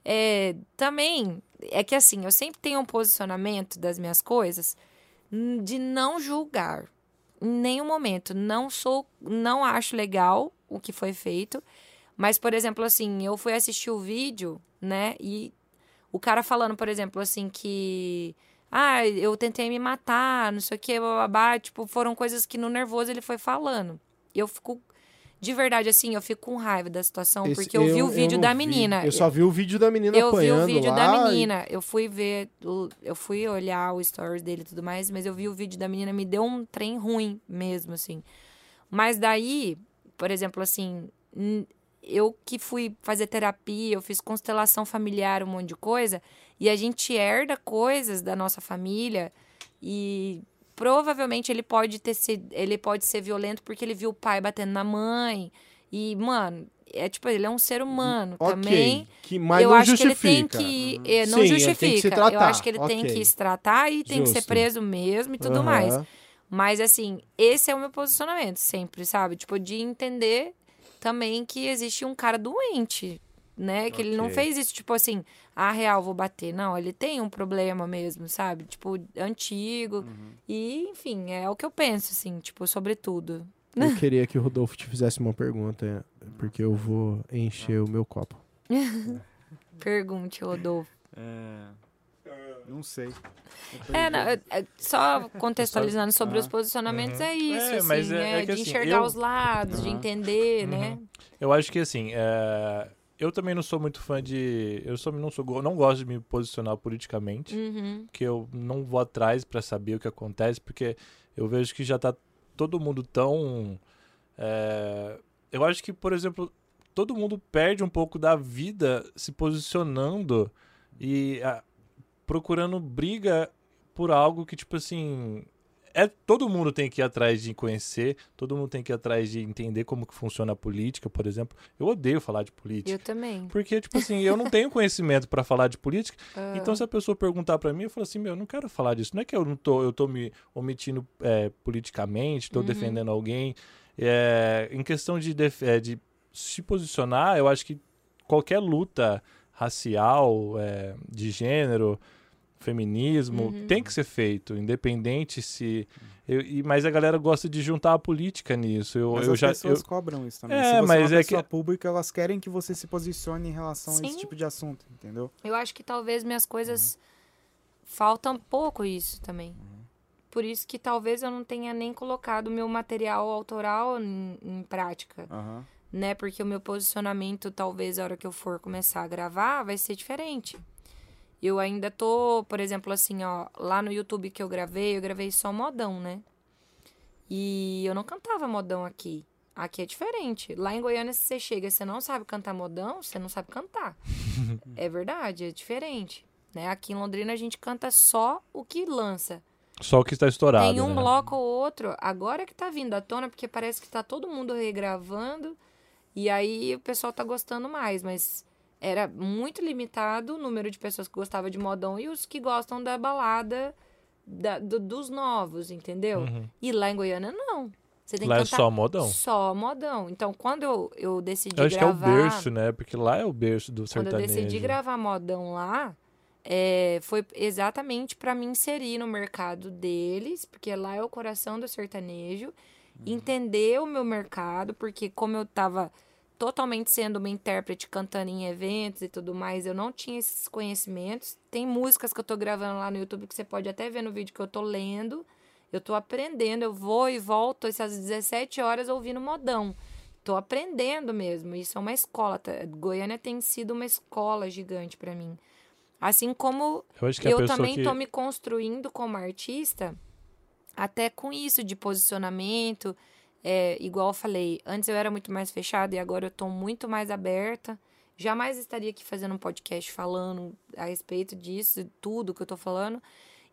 é, também, é que assim, eu sempre tenho um posicionamento das minhas coisas de não julgar. Em nenhum momento. Não sou, não acho legal o que foi feito. Mas, por exemplo, assim, eu fui assistir o vídeo, né? E o cara falando, por exemplo, assim, que. Ah, eu tentei me matar, não sei o que, babá. Tipo, foram coisas que no nervoso ele foi falando. E eu fico. De verdade, assim, eu fico com raiva da situação, Esse- porque eu, vi o vídeo da vi. menina. Eu só vi o vídeo da menina Eu vi apanhando o vídeo da e- menina. Eu fui ver, eu fui olhar o stories dele e tudo mais, mas eu vi o vídeo da menina, me deu um trem ruim mesmo, assim. Mas daí, por exemplo, assim, eu que fui fazer terapia, eu fiz constelação familiar, um monte de coisa, e a gente herda coisas da nossa família e provavelmente ele pode ter sido, ele pode ser violento porque ele viu o pai batendo na mãe. E, mano, é tipo, ele é um ser humano Ok, também que, mas eu não acho justifica. que ele tem que. é, não Sim, ele justifica. tem que se eu acho que ele tem ok. que se tratar e tem que ser Justo. preso mesmo e tudo Aham. mais. Mas, assim, esse é o meu posicionamento sempre, sabe? Tipo, de entender também que existe um cara doente, né? Que ele não fez isso, tipo assim, ah, real, vou bater. Não, ele tem um problema mesmo, sabe? Tipo, antigo. E, enfim, é o que eu penso, assim, tipo, sobre tudo. Eu (laughs) queria que o Rodolfo te fizesse uma pergunta, porque eu vou encher o meu copo. (laughs) Pergunte, Rodolfo. É. Não sei. É, não, é- (laughs) é só contextualizando sobre Ah. os posicionamentos, é isso, É, assim, é- é, é de assim, enxergar eu- os lados, de Aham. entender, Uhum. né? Eu acho que assim, é, eu também não sou muito fã de. Eu sou, não, sou, não gosto de me posicionar politicamente, Uhum. que eu não vou atrás pra saber o que acontece, porque eu vejo que já tá todo mundo tão. é, eu acho que, por exemplo, todo mundo perde um pouco da vida se posicionando e ah, procurando briga por algo que, tipo assim. É, todo mundo tem que ir atrás de conhecer, todo mundo tem que ir atrás de entender como que funciona a política, por exemplo. Eu odeio falar de política. Eu também. Porque, tipo assim, eu não tenho conhecimento pra falar de política. (laughs) Ah. Então, se a pessoa perguntar pra mim, eu falo assim, meu, eu não quero falar disso. Não é que eu não tô, eu tô me omitindo é, politicamente, tô Uhum. defendendo alguém. É, em questão de, é, de se posicionar, eu acho que qualquer luta racial, é, de gênero, feminismo, Uhum. tem que ser feito, independente se... eu- e- mas a galera gosta de juntar a política nisso. Eu, Mas eu as já... pessoas eu- cobram isso também. É, Se você mas é uma é que- pública, elas querem que você se posicione em relação a Sim. esse tipo de assunto, entendeu? Eu acho que talvez minhas coisas Uhum. faltam um pouco isso também. Por isso que talvez eu não tenha nem colocado o meu material autoral em, em prática, Aham. né? Porque o meu posicionamento, talvez, a hora que eu for começar a gravar, vai ser diferente. Eu ainda tô, por exemplo, assim, ó, lá no YouTube que eu gravei, eu gravei só modão, né? E eu não cantava modão aqui. Aqui é diferente. Lá em Goiânia, se você chega e você não sabe cantar modão, você não sabe cantar. (laughs) é verdade, é diferente. Né? Aqui em Londrina a gente canta só o que lança. Só o que está estourado, Tem um né? bloco ou outro, agora que tá vindo à tona, porque parece que tá todo mundo regravando, e aí o pessoal tá gostando mais, mas era muito limitado o número de pessoas que gostavam de modão e os que gostam da balada da- do- dos novos, entendeu? Uhum. E lá em Goiânia, não. Você tem Lá é que cantar só modão. só modão. Então, quando eu, eu decidi Eu acho gravar... que é o berço, né? Porque lá é o berço do Quando eu sertanejo. decidi gravar modão lá, é, foi exatamente para me inserir no mercado deles, porque lá é o coração do sertanejo, Uhum. entender o meu mercado, porque como eu tava totalmente sendo uma intérprete cantando em eventos e tudo mais, eu não tinha esses conhecimentos. Tem músicas que eu tô gravando lá no YouTube que você pode até ver no vídeo que eu tô lendo. Eu tô aprendendo, eu vou e volto essas 17 horas ouvindo modão. Tô aprendendo mesmo. Isso é uma escola. tá? Goiânia tem sido uma escola gigante pra mim. Assim como Eu eu também que... tô me construindo como artista, até com isso de posicionamento. É, igual eu falei, antes eu era muito mais fechada e agora eu tô muito mais aberta. Jamais estaria aqui fazendo um podcast falando a respeito disso, tudo que eu tô falando.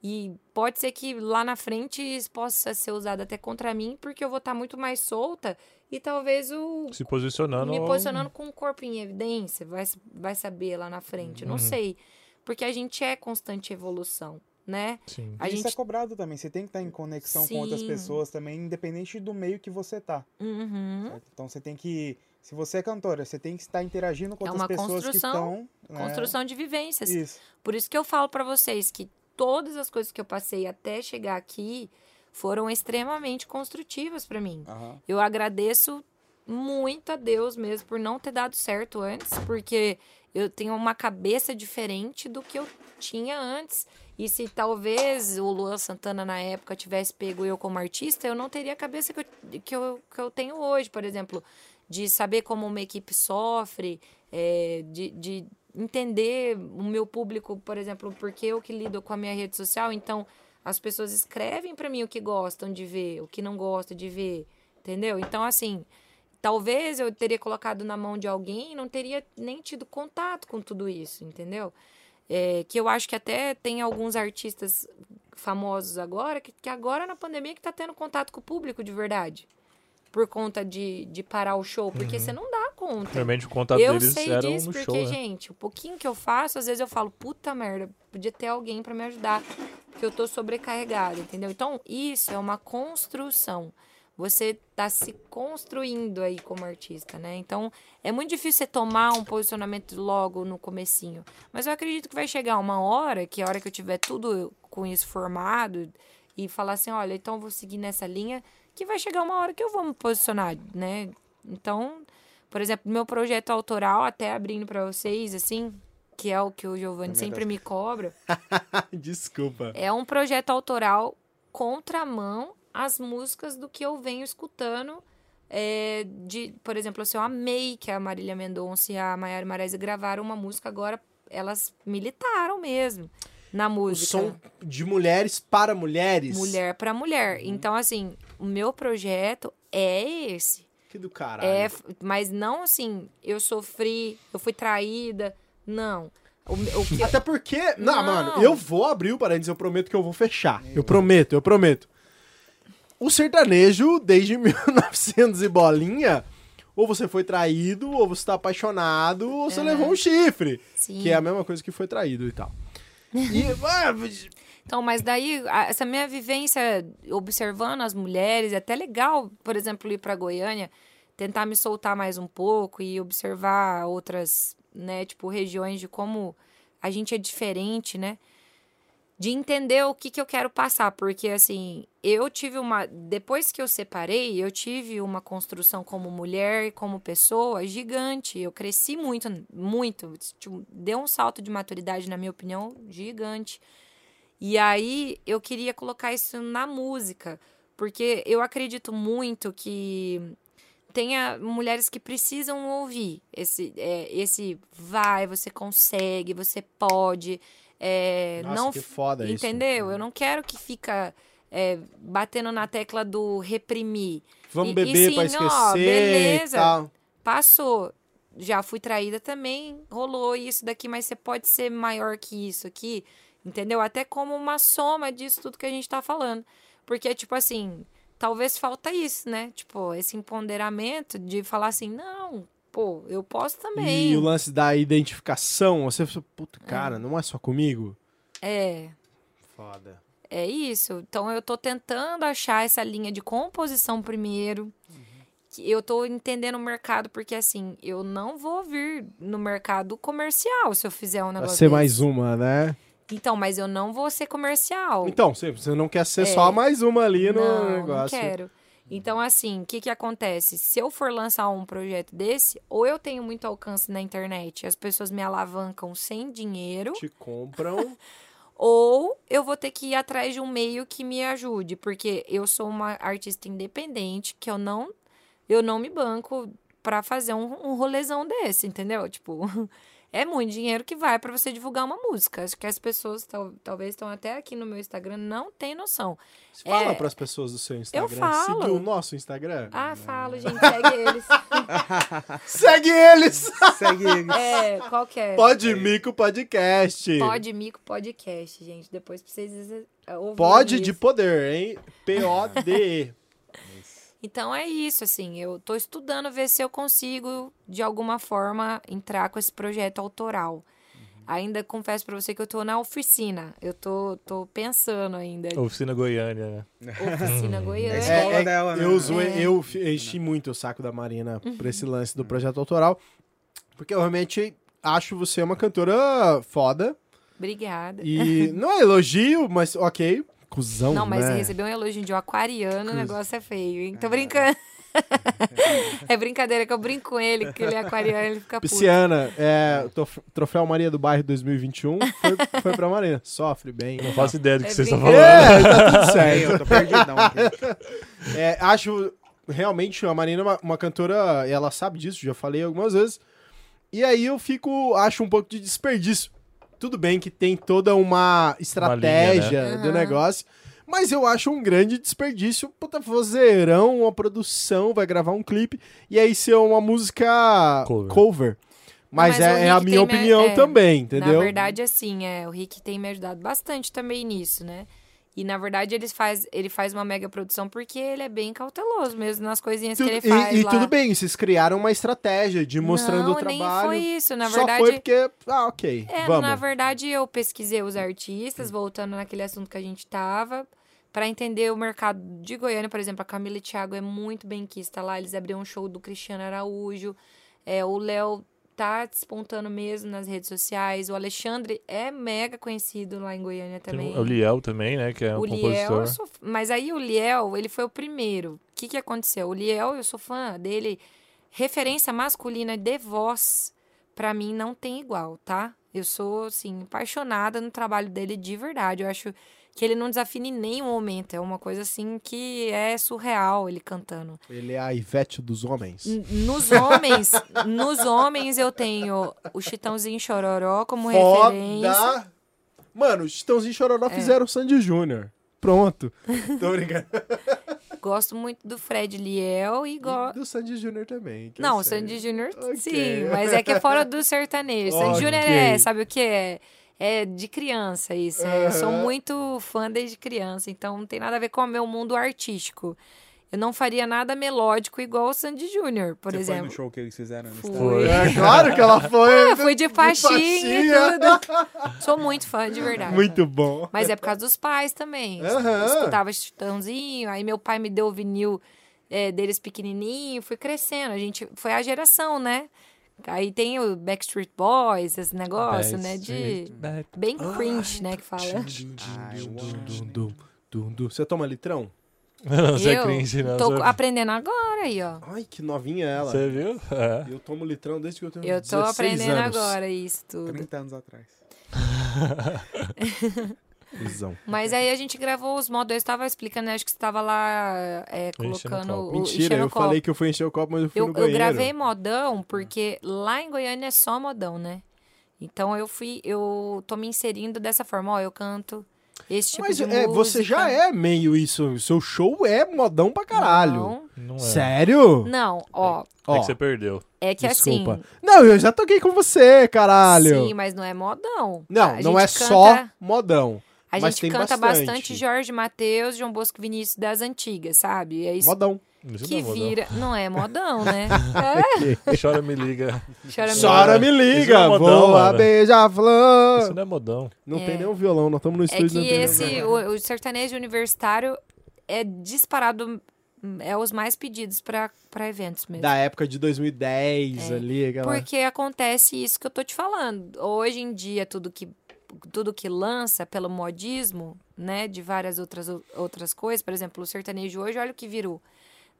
E pode ser que lá na frente isso possa ser usado até contra mim, porque eu vou estar muito mais solta e talvez o, Se posicionando... me posicionando com o corpo em evidência, vai, vai saber lá na frente, Uhum. não sei. Porque a gente é constante evolução, né? Sim. A Isso gente. é cobrado também. Você tem que estar em conexão com outras Sim. pessoas também, independente do meio que você tá. Uhum. Então você tem que. Se você é cantora, você tem que estar interagindo com É outras pessoas que construção- estão. né? Construção de vivências. Isso. Por isso que eu falo pra vocês que todas as coisas que eu passei até chegar aqui foram extremamente construtivas pra mim. Aham. Eu agradeço muito a Deus mesmo por não ter dado certo antes, porque eu tenho uma cabeça diferente do que eu tinha antes. E se talvez o Luan Santana na época tivesse pego eu como artista, eu não teria a cabeça que eu, que eu, que eu tenho hoje, por exemplo, de saber como uma equipe sofre, é, de, de entender o meu público, por exemplo, porque eu que lido com a minha rede social, então as pessoas escrevem pra mim o que gostam de ver, o que não gostam de ver, entendeu? Então, assim, talvez eu teria colocado na mão de alguém e não teria nem tido contato com tudo isso, entendeu? É, que eu acho que até tem alguns artistas famosos agora, que, que agora na pandemia que tá tendo contato com o público de verdade. Por conta de, de parar o show, porque você não dá conta. Normalmente o contato Eu deles sei era disso no porque, show, né? gente, o pouquinho que eu faço, às vezes eu falo, puta merda, podia ter alguém pra me ajudar. porque eu tô sobrecarregada, entendeu? Então, isso é uma construção. Você tá se construindo aí como artista, né? Então, é muito difícil você tomar um posicionamento logo no comecinho. Mas eu acredito que vai chegar uma hora, que a hora que eu tiver tudo com isso formado e falar assim, olha, então eu vou seguir nessa linha, que vai chegar uma hora que eu vou me posicionar, né? Então, por exemplo, meu projeto autoral, até abrindo para vocês, assim, que é o que o Giovanni sempre me cobra, (laughs) Desculpa. é um projeto autoral contramão às músicas do que eu venho escutando. é, de, por exemplo, assim, eu amei que a Marília Mendonça e a Maiara Marais gravaram uma música agora, elas militaram mesmo na O música. som de mulheres para mulheres. Mulher para mulher. Então, assim, o meu projeto é esse. Que do caralho. É, mas não assim, eu sofri, eu fui traída. Não. O, o que, Até porque. Não, Não. mano, eu vou abrir o parênteses, eu prometo que eu vou fechar. Eu prometo, eu prometo. O sertanejo, desde (laughs) 1900 e bolinha, ou você foi traído, ou você tá apaixonado, ou você levou um chifre. sim. Que é a mesma coisa que foi traído e tal. E, (laughs) ah, Então, mas daí, essa minha vivência observando as mulheres, é até legal, por exemplo, ir para Goiânia, tentar me soltar mais um pouco e observar outras, né, tipo, regiões de como a gente é diferente, né? De entender o que, que eu quero passar, porque assim, eu tive uma. Depois que eu separei, eu tive uma construção como mulher e como pessoa gigante. Eu cresci muito, muito. Tipo, deu um salto de maturidade, na minha opinião, gigante. E aí eu queria colocar isso na música, porque eu acredito muito que tenha mulheres que precisam ouvir esse, é, esse vai, você consegue, você pode. É, Nossa, não que foda isso. Entendeu? Eu não quero que fica é, batendo na tecla do reprimir. Vamos E- e beber sim, pra ó, esquecer beleza. e tal. Passou. Já fui traída também, rolou isso daqui, mas você pode ser maior que isso aqui, entendeu? Até como uma soma disso tudo que a gente tá falando. Porque, tipo assim, talvez falta isso, né? Tipo, esse empoderamento de falar assim, não, pô, eu posso também. E o lance da identificação, você fala, puta, cara, não é só comigo? É, Foda. É isso. Então eu tô tentando achar essa linha de composição primeiro. Que Eu tô entendendo o mercado, porque assim, eu não vou vir no mercado comercial se eu fizer um Vai negócio. ser desse. mais uma, né? Então, mas eu não vou ser comercial. Então, você você não quer ser É. só mais uma ali no não, negócio. não quero. Então, assim, o que que acontece? Se eu for lançar um projeto desse, ou eu tenho muito alcance na internet, as pessoas me alavancam sem dinheiro, Te compram. (laughs) ou eu vou ter que ir atrás de um meio que me ajude, porque eu sou uma artista independente, que eu não eu não me banco pra fazer um, um rolezão desse, entendeu? Tipo, (laughs) é muito dinheiro que vai pra você divulgar uma música. Acho que as pessoas tal, talvez estão até aqui no meu Instagram não têm noção. Você fala É. pras pessoas do seu Instagram. falo. Seguir o nosso Instagram. Ah, falo, gente, segue eles. (laughs) Segue eles! (laughs) Segue ele. É, qual que é? Pode Mico Podcast. Pode Mico Podcast, gente. Depois pra vocês eh, ouvirem Pode de isso. poder, hein? P-O-D-E. (laughs) Então é isso, assim, eu tô estudando ver se eu consigo, de alguma forma, entrar com esse projeto autoral. Ainda confesso pra você que eu tô na oficina. Eu tô, tô pensando ainda. Oficina Goiânia, né? Oficina (laughs) É Goiânia. escola dela, né? eu, zoei- É. eu enchi muito o saco da Marina Uhum. pra esse lance do projeto autoral. Porque eu realmente acho você uma cantora foda. Obrigada. E (laughs) não é elogio, mas ok. Cusão, Não, mas né? receber um elogio de um aquariano, o Cruz. negócio é feio, hein? Tô brincando. (laughs) é brincadeira que eu brinco com ele, que ele é aquariano, ele fica puto. Pisciana, é, o trof- Troféu Maria do Bairro 2021 foi, foi pra Marina. Sofre bem. Não faço ideia do que É vocês estão falando. É, tá tudo É, (laughs) certo. eu tô perdidão aqui. (laughs) É, acho realmente a Marina é uma, uma cantora, ela sabe disso, já falei algumas vezes. E aí eu fico, acho um pouco de desperdício. Tudo bem que tem toda uma estratégia né? do Aham. negócio, mas eu acho um grande desperdício. Puta, vozeirão, uma produção, vai gravar um clipe e aí ser uma música cover. Cover. Mas, Mas é, é a minha tem me- opinião é, também, entendeu? Na verdade, assim, é, o Rick tem me ajudado bastante também nisso, né? E na verdade ele faz, ele faz uma mega produção porque ele é bem cauteloso mesmo nas coisinhas que ele e faz e lá. tudo bem, vocês criaram uma estratégia de mostrando não, o nem trabalho. foi isso. Na Só verdade, foi porque. Ah, ok. É, vamos. na verdade, eu pesquisei os artistas, voltando naquele assunto que a gente tava, para entender o mercado de Goiânia. Por exemplo, a Camila e Thiago é muito bem quista lá. Eles abriram um show do Cristiano Araújo. É, o Léo tá despontando mesmo nas redes sociais. O Alexandre é mega conhecido lá em Goiânia Tem também. o Liel também, né? Que é um O Liel, compositor. eu sou... mas aí o Liel, ele foi o primeiro. O que que aconteceu? O Liel, eu sou fã dele. Referência masculina de voz, pra mim, não tem igual, tá? Eu sou, assim, apaixonada no trabalho dele de verdade. Eu acho que ele não desafina em nenhum momento. É uma coisa, assim, que é surreal ele cantando. Ele é a Ivete dos homens. N- Nos homens, (laughs) nos homens eu tenho o Chitãozinho Chororó como referência. Foda! Mano, os Chitãozinho Chororó É. fizeram o Sandy Júnior. Pronto. (laughs) Tô brincando. Gosto muito do Fred Liel e gosto. do Sandy Júnior também. Não, o. Sandy Júnior, Ok. sim, mas é que é fora do sertanejo. Sandy Ok. Júnior é, sabe o que é? É de criança isso. é, Eu sou muito fã desde criança, então não tem nada a ver com o meu mundo artístico. Eu não faria nada melódico igual o Sandy Júnior, por Você foi exemplo. no show que eles fizeram no estádio? É claro que ela foi. Eu fui de faixinha e faixinha. tudo. Sou muito fã, de verdade. Muito bom. Mas é por causa dos pais também. Aham. Escutava Chitãozinho, aí meu pai me deu o vinil é, deles pequenininho, fui crescendo. A gente foi a geração, né? Aí tem o Backstreet Boys, esse negócio, né? De bem cringe, né? Que fala. Você toma litrão? Não, você é Eu cringe, não. tô você- aprendendo agora aí, ó. Ai, que novinha ela. Você viu? É. Eu tomo litrão desde que eu tenho Eu tô 16 aprendendo anos. agora isso tudo. 30 anos atrás. (laughs) (laughs) Visão. Mas aí a gente gravou os modos, eu estava explicando, né? Acho que você estava lá é, colocando. copo. o- Mentira, eu copo. falei que eu fui encher o copo, mas eu fui Eu, no eu banheiro. gravei modão porque lá em Goiânia é só modão, né? Então eu fui, eu tô me inserindo dessa forma, ó, eu canto esse tipo Mas de é, música. você já é meio isso. Seu show é modão pra caralho. Não, Não é. Sério? não, ó, É Ó, que você perdeu. é que desculpa. assim, Não, eu já toquei com você, caralho. sim, mas não é modão. Não, A não é gente só canta- modão. A mas gente canta bastante. bastante. Jorge Mateus, João Bosco Vinícius das antigas, sabe? É isso Modão. Isso que não é vira, não é modão, né? (laughs) modão. Chora, me liga. Chora me Chora, me Isso liga, não é modão, voa, mano. beija-flor. Isso não é modão. Não É. tem nenhum violão, nós estamos no É estúdio. que não tem nenhum esse, violão. o, o sertanejo universitário é disparado, é os mais pedidos pra pra eventos mesmo. Da época de 2010 É. ali, aquela... Porque acontece isso que eu tô te falando. Hoje em dia, tudo que, tudo que lança pelo modismo, né, de várias outras, outras coisas, por exemplo, o sertanejo hoje, olha o que virou.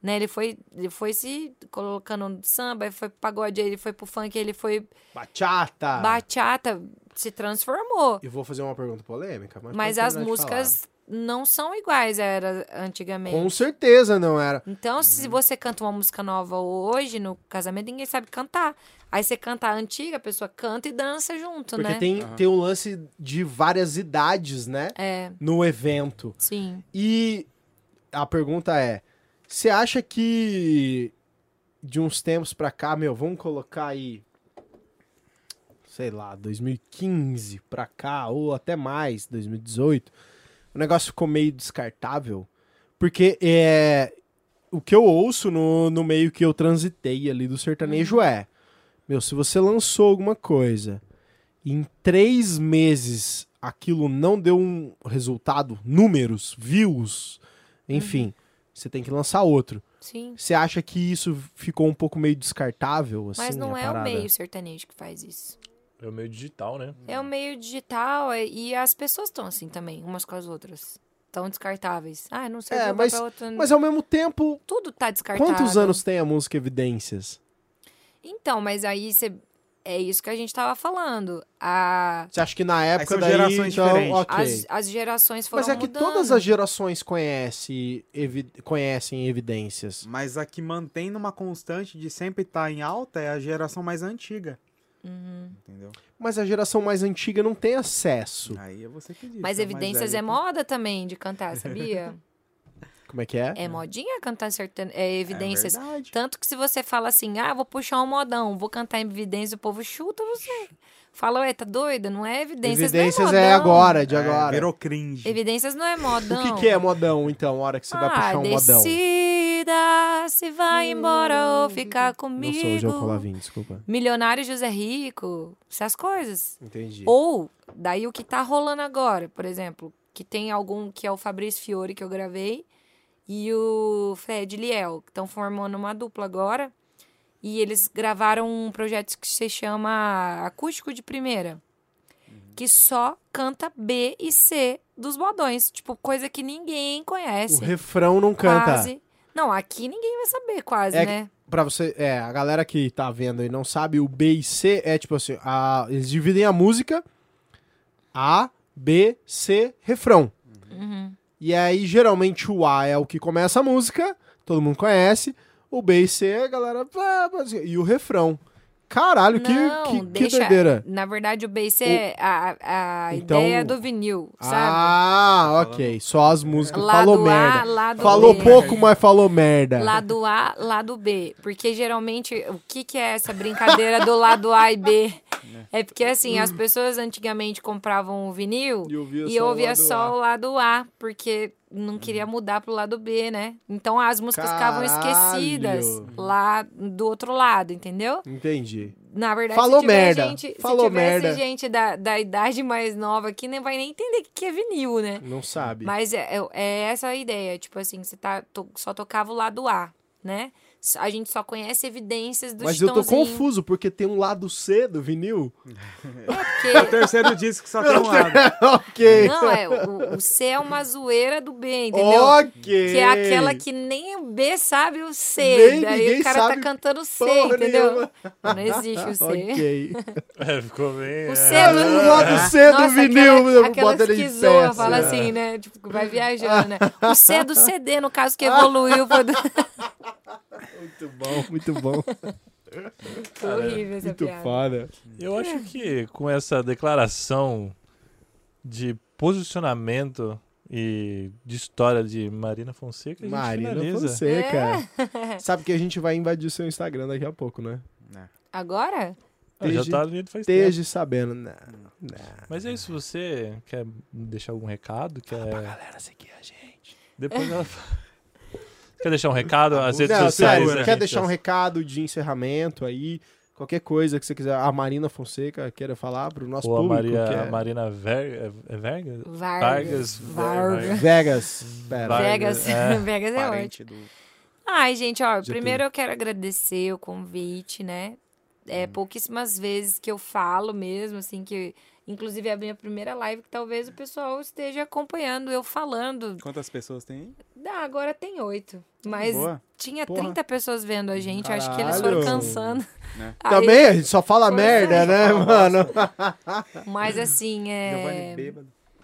Né, ele foi, ele foi se colocando no samba, ele foi pro pagode, ele foi pro funk, ele foi Bachata. bachata, se transformou. Eu vou fazer uma pergunta polêmica, mas, Mas as músicas não são iguais era antigamente. Com certeza não era. Então, Uhum. se você canta uma música nova hoje no casamento, ninguém sabe cantar. Aí você canta a antiga, a pessoa canta e dança junto, Porque né? tem, tem o lance de várias idades, né? É, No evento. sim. E a pergunta é: você acha que de uns tempos pra cá, meu, vamos colocar aí, sei lá, 2015 pra cá, ou até mais, 2018, o negócio ficou meio descartável? Porque é, o que eu ouço no, no meio que eu transitei ali do sertanejo é: meu, se você lançou alguma coisa e em três meses aquilo não deu um resultado, números, views, enfim, você tem que lançar outro. Sim. Você acha que isso ficou um pouco meio descartável, assim? Mas não a é o parada? meio sertanejo que faz isso. É o meio digital, né? É o meio digital é- e as pessoas estão assim também, umas com as outras. Estão descartáveis. Ah, não sei É, mas- pra outra. Mas ao mesmo tempo, Tudo tá descartável. quantos anos tem a música Evidências? Então, mas aí você... É isso que a gente tava falando. A... Você acha que na época são daí, gerações então, diferentes. ok. As, as gerações foram Mas é que mudando. todas as gerações conhecem, evi- conhecem evidências. Mas a que mantém numa constante de sempre estar em alta é a geração mais antiga. Uhum. Entendeu? Mas a geração mais antiga não tem acesso. Aí é você que diz. Mas a evidências é moda também de cantar, sabia? (laughs) Como é que é? É modinha cantar certa... é, evidências. É verdade. Tanto que se você fala assim, ah, vou puxar um modão, vou cantar em evidência, o povo chuta você. Fala, ué, tá doida? Não é evidências, Evidências não é, é modão. agora, de É, agora. virou cringe. Evidências não é modão. O que, que é modão, então, a hora que você vai ah, puxar um modão? decida se vai embora ou ficar Não comigo. sou o João Colavim, desculpa. Milionário José Rico, essas coisas. Entendi. Ou, daí o que tá rolando agora, por exemplo, que tem algum que é o Fabrício Fiore que eu gravei e o Fred Liel, que estão formando uma dupla agora. E eles gravaram um projeto que se chama Acústico de Primeira, que só canta B e C dos modões, tipo coisa que ninguém O conhece. refrão não canta. Quase. Não, aqui ninguém vai saber quase, É né? Pra você, é, a galera que tá vendo e não sabe, o B e C é tipo assim, a- eles dividem a música A, B, C, refrão. Uhum. E aí, geralmente, o A é o que começa a música, todo mundo conhece. O B e C, a galera. ah, E o refrão. Caralho, que, Não, que, que deixa- doideira. Na verdade, o bass é a, a Então- ideia do vinil, sabe? Ah, ok. Só as músicas. Lado falou A, merda. lado Falou B. pouco, mas falou merda. Lado A, lado B. Porque geralmente, o que, que é essa brincadeira do lado A e B? É porque assim, as pessoas antigamente compravam o vinil E ouvia e só o ouvia lado só A. o lado A, porque não queria mudar pro lado B, né? Então as músicas ficavam esquecidas Caralho. lá do outro lado, entendeu? Entendi. Na verdade, Falou se merda. gente, Falou se tivesse merda. gente da, da idade mais nova aqui, nem vai nem entender o que que é vinil, né? Não sabe. Mas é, é- é essa a ideia. Tipo assim, você tá, to- só tocava o lado A, né? A gente só conhece evidências do Mas eu tô confuso, porque tem um lado C do vinil. Porque- O terceiro disco só tem um lado. (laughs) ok. não, é, o, o C é uma zoeira do B, entendeu? Ok. Que é aquela que nem o B sabe o C. Nem daí o cara sabe tá cantando C, entendeu? nenhuma. Não existe o C. Ok. (laughs) É, ficou bem. O é. C É, do... o lado C do Nossa, vinil, aquela, aquela bota ele que em zoa, pé, fala assim. assim, né? Tipo, vai viajando, né? (laughs) O C do CD, no caso, que evoluiu. Foi, do... Muito bom, muito bom. (laughs) foi horrível essa Muito piada. foda. Eu acho que com essa declaração de posicionamento e de história de Marina Fonseca, a gente Marina finaliza. Fonseca. É. Sabe que a gente vai invadir o seu Instagram daqui a pouco, né? Agora? Ah, já tá ali faz tempo. Esteja sabendo. Não, não. Mas é isso, você quer deixar algum recado? Quer... Galera, seguir a gente. Depois ela fala. Quer deixar um recado? As redes Não, sociais. sério, a quer deixar um recado de encerramento aí? Qualquer coisa que você quiser. A Marina Fonseca queira falar pro nosso Ou a, público. Maria, que a é Marina Ver... é Verga? Vargas. Vargas. Vargas. Vegas. Vegas. é. (laughs) Vegas é ótimo. Do... Ai, gente, ó, primeiro eu quero agradecer o convite, né? É pouquíssimas vezes que eu falo mesmo, assim, que inclusive é a minha primeira live que talvez o pessoal esteja acompanhando eu falando. Quantas pessoas tem aí? Ah, agora tem oito. Mas Boa. tinha Porra. 30 pessoas vendo a gente, acho que eles foram Caralho. cansando. Né? (laughs) Aí- Também a gente só fala merda, é. né, mano? Mas assim, é.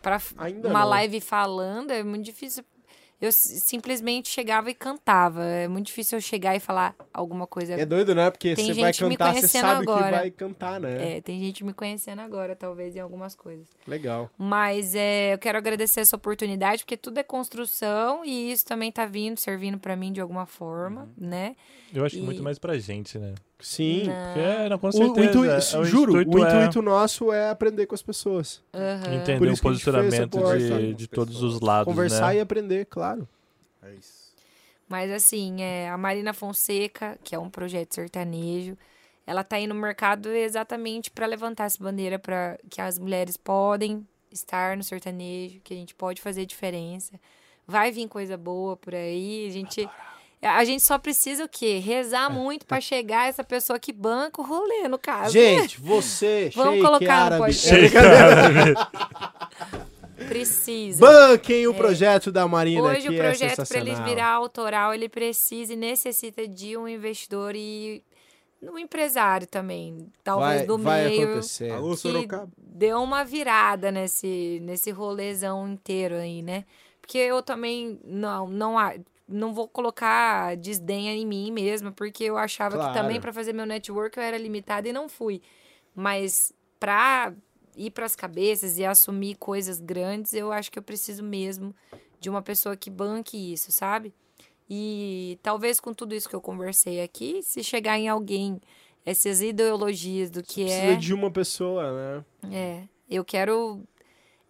Pra Ainda uma não. live falando é muito difícil. Eu simplesmente chegava e cantava. É muito difícil eu chegar e falar alguma coisa. É doido, né? Porque Tem você vai cantar, você sabe que agora. vai cantar, né? É, tem gente me conhecendo agora, talvez, em algumas coisas. Legal. Mas é, eu quero agradecer essa oportunidade, porque tudo é construção e isso também tá vindo, servindo pra mim de alguma forma, né? Eu acho que E- muito mais pra gente, né? Sim. Porque, é, não, com O, o certeza. intui- é, o juro, intuito o é intuito nosso é aprender com as pessoas. Aham. entender o posicionamento de, de todos os lados, Conversar né? e aprender, claro. É isso. Mas assim, é, a Marina Fonseca, que é um projeto sertanejo, ela tá aí no mercado exatamente para levantar essa bandeira para que as mulheres podem estar no sertanejo, que a gente pode fazer diferença. Vai vir coisa boa por aí, a gente a gente só precisa o quê? Rezar muito para chegar essa pessoa que banca o rolê, no caso. Gente, você, (laughs) Vamos Sheik colocar no árabe, podcast. é. (laughs) Precisa. banquem o projeto da Marina, Hoje que o é projeto para sensacional. ele virar autoral, ele precisa e necessita de um investidor e um empresário também, talvez vai, do vai meio, acontecer. Alô, que Sorocaba. deu uma virada nesse nesse rolezão inteiro aí, né? Porque eu também não não a- não vou colocar desdenha em mim mesma, porque eu achava Claro. que também para fazer meu network eu era limitada e não fui. Mas para ir para as cabeças e assumir coisas grandes, eu acho que eu preciso mesmo de uma pessoa que banque isso, sabe? E talvez com tudo isso que eu conversei aqui, se chegar em alguém essas ideologias do que Precisa é. de uma pessoa, né? É, eu quero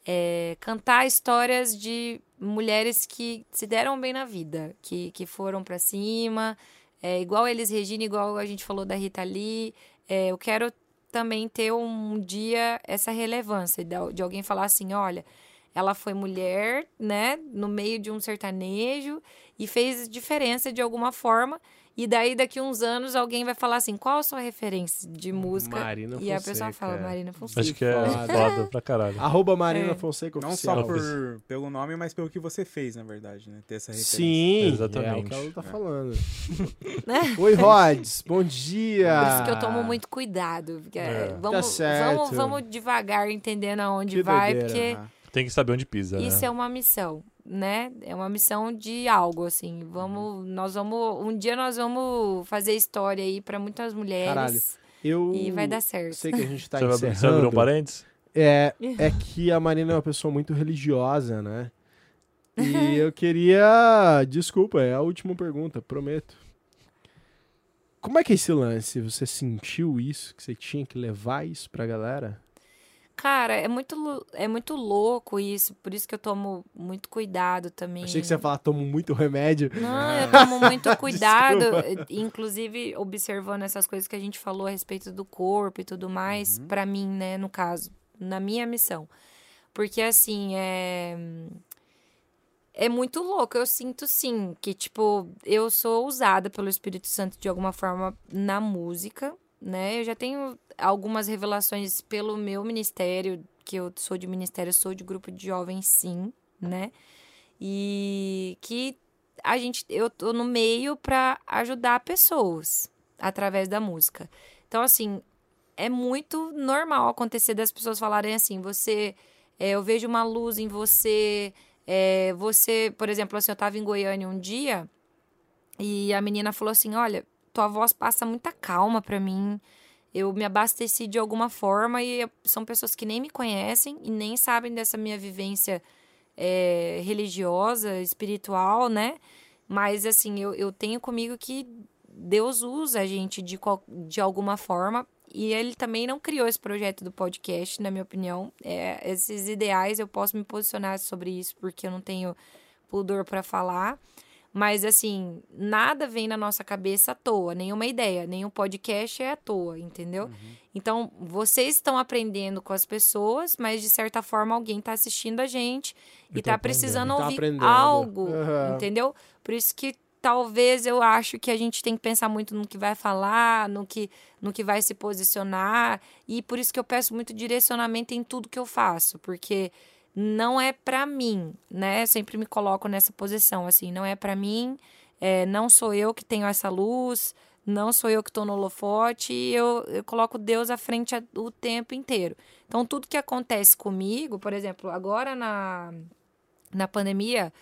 é, cantar histórias de mulheres que se deram bem na vida, que, que foram pra cima, é, igual eles Regina, igual a gente falou da Rita Lee. É, eu quero também ter um dia essa relevância de, de alguém falar assim, olha, ela foi mulher, né, no meio de um sertanejo e fez diferença de alguma forma. E daí, daqui uns anos, alguém vai falar assim: qual a sua referência de música? Marina e a Fonseca, pessoa fala: é. Marina Fonseca. Acho que é foda. pra caralho. (laughs) Arroba Marina É. Fonseca Não Oficial. só por, pelo nome, mas pelo que você fez, na verdade, né? Ter essa referência. Sim, Exatamente. é o que ela tá falando. (laughs) Né? Oi, Rods, bom dia. Por isso que eu tomo muito cuidado. Porque, É. Tá vamos, certo. vamos, vamos devagar entendendo aonde Que vai, doideira. porque Tem que saber onde pisa, isso né? é uma missão, né? É uma missão de algo, assim. Vamos, nós vamos, um dia nós vamos fazer história aí pra muitas mulheres Caralho. Eu e vai dar certo. sei que a gente tá Você encerrando. um parênteses? É, é que a Marina é uma pessoa muito religiosa, né? E (laughs) eu queria. Desculpa, é a última pergunta, prometo. Como é que é esse lance? Você sentiu isso? Que você tinha que levar isso pra galera? Cara, é muito, é muito louco isso, por isso que eu tomo muito cuidado também. Achei que você ia falar, tomo muito remédio. Não, eu tomo muito (laughs) cuidado, eh, inclusive observando essas coisas que a gente falou a respeito do corpo e tudo mais, pra mim, né, no caso, na minha missão. Porque assim, é é muito louco, eu sinto sim que tipo, eu sou usada pelo Espírito Santo de alguma forma na música, né? Eu já tenho algumas revelações pelo meu ministério, que eu sou de ministério, sou de grupo de jovens sim, né? E que a gente eu tô no meio para ajudar pessoas através da música. Então assim, é muito normal acontecer das pessoas falarem assim, você é, eu vejo uma luz em você, é, você, por exemplo, assim, eu tava em Goiânia um dia e a menina falou assim, olha, tua voz passa muita calma pra mim. Eu me abasteci de alguma forma e são pessoas que nem me conhecem e nem sabem dessa minha vivência é, religiosa, espiritual, né? Mas, assim, eu, eu tenho comigo que Deus usa a gente de, qual- de alguma forma. E ele também não criou esse projeto do podcast, na minha opinião. É, esses ideais eu posso me posicionar sobre isso, porque eu não tenho pudor para falar. Mas, assim, nada vem na nossa cabeça à toa, nenhuma ideia, nenhum podcast é à toa, entendeu? Então, vocês estão aprendendo com as pessoas, mas de certa forma alguém está assistindo a gente e, está tá precisando. Tá ouvir aprendendo. algo, Aham. entendeu? Por isso que talvez eu acho que a gente tem que pensar muito no que vai falar, no que, no que vai se posicionar, e por isso que eu peço muito direcionamento em tudo que eu faço, porque não é pra mim, né? Eu sempre me coloco nessa posição, assim, não é pra mim, é, não sou eu que tenho essa luz, não sou eu que tô no holofote, eu, eu coloco Deus à frente o tempo inteiro. Então, tudo que acontece comigo, por exemplo, agora na, na pandemia,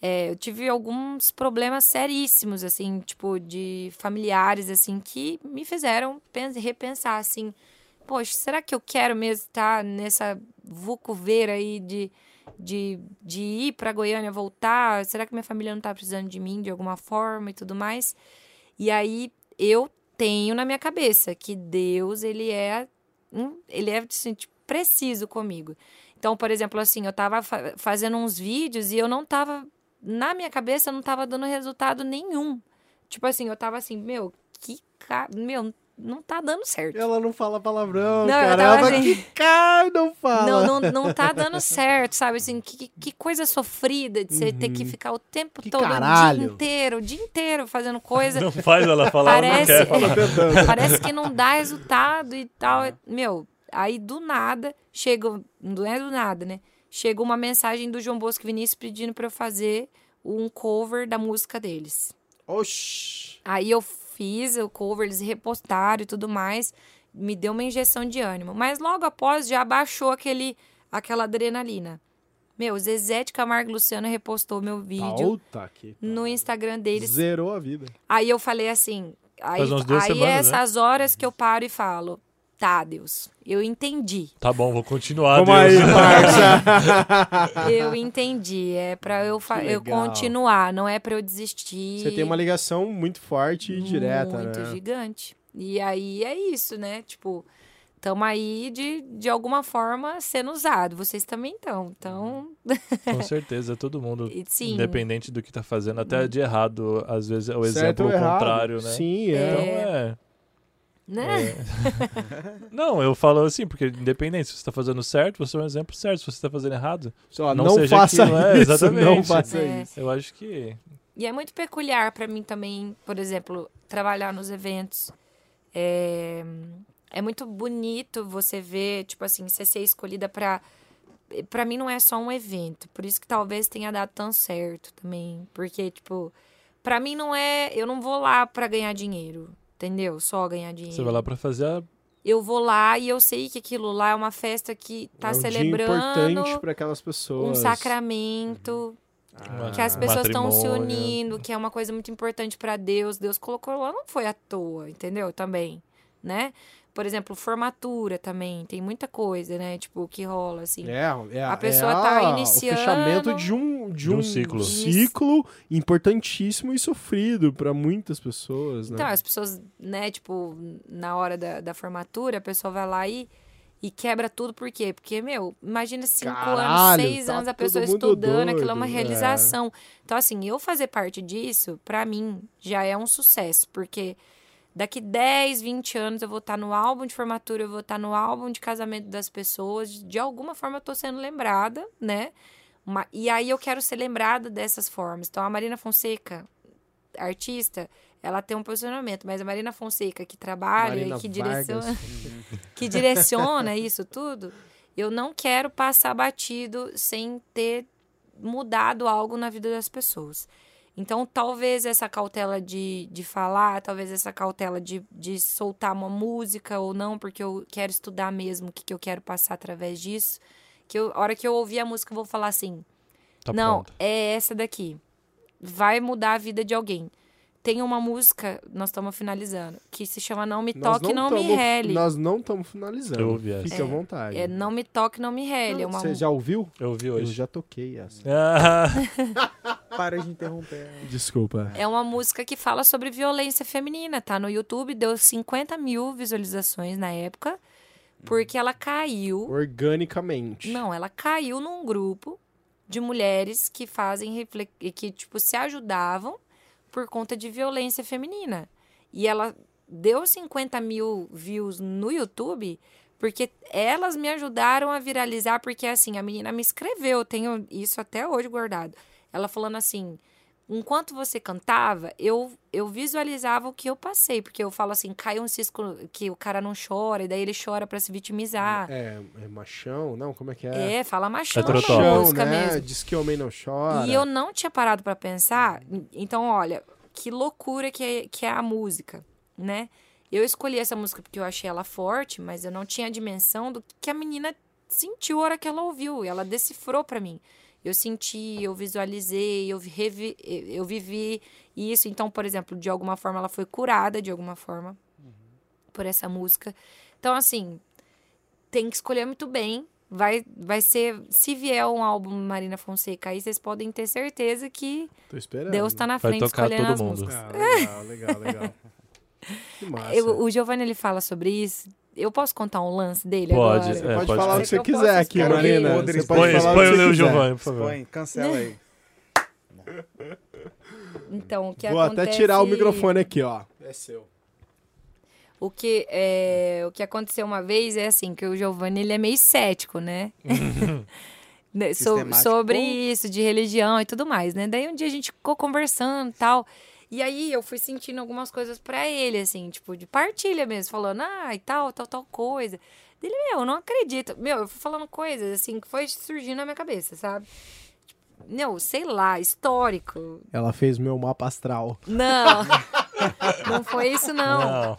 é, eu tive alguns problemas seríssimos, assim, tipo, de familiares, assim, que me fizeram pen- repensar, assim, poxa, será que eu quero mesmo estar nessa vucuveira aí de, de, de ir para Goiânia voltar? Será que minha família não tá precisando de mim de alguma forma e tudo mais? E aí eu tenho na minha cabeça que Deus, ele é, ele é assim, tipo, preciso comigo. Então, por exemplo, assim, eu tava fa- fazendo uns vídeos e eu não tava na minha cabeça não tava dando resultado nenhum. Tipo assim, eu tava assim, meu, que ca... meu, não tá dando certo. Ela não fala palavrão, Não, tava assim- que cara não fala. Não, não, não tá dando certo, sabe? Assim, que, que coisa sofrida de você ter que ficar o tempo Uhum. Que todo, o caralho. dia inteiro, o dia inteiro fazendo coisa. Não faz ela falar, ela não Parece, quer falar. parece que não dá resultado e tal. Meu, aí do nada, chega. Não é do nada, né? Chega uma mensagem do João Bosco Vinícius pedindo pra eu fazer um cover da música deles. Oxi. Aí eu fiz o cover, eles repostaram e tudo mais. Me deu uma injeção de ânimo. Mas logo após já baixou aquele, aquela adrenalina. Meu, Zezé de Camargo e Luciano repostou meu vídeo Puta que no Instagram deles. Zerou a vida. Aí eu falei assim. Aí, aí é semanas, né? essas horas que eu paro e falo: tá, Deus, eu entendi. Tá bom, vou continuar. Vamos Deus. aí, parça. (laughs) Eu entendi. É pra eu, eu continuar, não é pra eu desistir. Você tem uma ligação muito forte e direta, Muito né? gigante. E aí é isso, né? Tipo, tamo aí de, de alguma forma sendo usado. Vocês também estão. Então, Com (laughs) certeza, todo mundo, sim. independente do que tá fazendo, até de errado, às vezes é o Certo exemplo errado. contrário, né? Sim, Então é. É. Né? é. (laughs) não, eu falo assim, porque independente se você tá fazendo certo, você é um exemplo certo. Se você tá fazendo errado, Só Não não, seja faça aquilo, é, isso, não exatamente. faça É. isso. eu acho que. E é muito peculiar pra mim também, por exemplo, trabalhar nos eventos. É, é muito bonito você ver, tipo assim, você ser escolhida pra. Pra mim não é só um evento, por isso que talvez tenha dado tão certo também. Porque, tipo, pra mim não é. Eu não vou lá pra ganhar dinheiro, entendeu? Só ganhar dinheiro. Você vai lá pra fazer a. Eu vou lá e eu sei que aquilo lá é uma festa que tá é um celebrando importante para aquelas um pessoas. sacramento uma- que as pessoas estão se unindo, que é uma coisa muito importante pra Deus. Deus colocou lá, não foi à toa, entendeu? Também, né? Por exemplo, formatura também, tem muita coisa, né? Tipo, que rola, assim. É, é A pessoa é tá a- iniciando- O fechamento de um, de De um um, ciclo. ciclo importantíssimo e sofrido para muitas pessoas, né? Então, as pessoas, né, tipo, na hora da, da formatura, a pessoa vai lá e, e quebra tudo, por quê? Porque, meu, imagina cinco anos, Caralho, seis tá anos a pessoa estudando, aquilo é uma doido, realização. Então, assim, eu fazer parte disso, pra mim, já é um sucesso, porque daqui 10, 20 anos eu vou estar no álbum de formatura, eu vou estar no álbum de casamento das pessoas, de alguma forma eu tô sendo lembrada, né? Uma- e aí eu quero ser lembrada dessas formas. Então, a Marina Fonseca, artista, ela tem um posicionamento, mas a Marina Fonseca que trabalha Marina e que direciona, (laughs) que direciona isso tudo, eu não quero passar batido sem ter mudado algo na vida das pessoas. Então, talvez essa cautela de, de falar, talvez essa cautela de, de soltar uma música ou não, porque eu quero estudar mesmo o que, que eu quero passar através disso. Que eu, a hora que eu ouvir a música, eu vou falar assim: Tá não, pronto. é essa daqui. Vai mudar a vida de alguém. Tem uma música, nós estamos finalizando, que se chama Não Me Toque, Não, Me tamo- Rele. Nós não estamos finalizando. Eu ouvi essa. Fique à vontade. É Não Me Toque, Não Me Rele. É uma Você já ouviu? Eu ouvi Eu hoje. já toquei essa. Ah, (laughs) Para de interromper. Desculpa. É uma música que fala sobre violência feminina, tá? No YouTube deu 50 mil visualizações na época, porque ela caiu. Organicamente. Não, ela caiu num grupo de mulheres que fazem que tipo se ajudavam por conta de violência feminina. E ela deu 50 mil views no YouTube porque elas me ajudaram a viralizar, porque assim, a menina me escreveu, eu tenho isso até hoje guardado. Ela falando assim: enquanto você cantava, eu, eu visualizava o que eu passei, porque eu falo assim, cai um cisco que o cara não chora, e daí ele chora pra se vitimizar. É, é machão? Não, como é que é? É, fala machão É. Machão, música né? mesmo. Diz que homem não chora. E eu não tinha parado pra pensar. Então, olha, que loucura que é, que é a música, né? Eu escolhi essa música porque eu achei ela forte, mas eu não tinha a dimensão do que a menina sentiu a hora que ela ouviu. E ela decifrou pra mim. Eu senti, eu visualizei, eu, revi, eu vivi isso. Então, por exemplo, de alguma forma ela foi curada, de alguma forma, por essa música. Então, assim, tem que escolher muito bem. Vai, vai ser, se vier um álbum Marina Fonseca aí, vocês podem ter certeza que Tô esperando. Deus tá na Vai frente tocar escolhendo todo as mundo. músicas. Ah, legal, legal, legal. (laughs) que massa. Eu- o Giovanni ele fala sobre isso. Eu posso contar um lance dele Pode, agora? é, pode, pode falar o que você quiser aqui, Marina. Você pode Põe, falar põe o Leo quiser. Giovanni, por favor. Põe, cancela aí. Então, o que Vou acontece... até tirar o microfone aqui, ó. É seu. O que, é, o que aconteceu uma vez é assim, que o Giovanni ele é meio cético, né? (laughs) Né, so- sobre isso, de religião e tudo mais, né? Daí um dia a gente ficou conversando e tal. E aí eu fui sentindo algumas coisas pra ele, assim, tipo, de partilha mesmo, falando, ah, e tal, tal, tal coisa. Dele, meu, eu não acredito. Meu, eu fui falando coisas, assim, que foi surgindo na minha cabeça, sabe? Tipo, Meu, sei lá, histórico. Ela fez meu mapa astral. Não, (laughs) não foi isso, não. Não.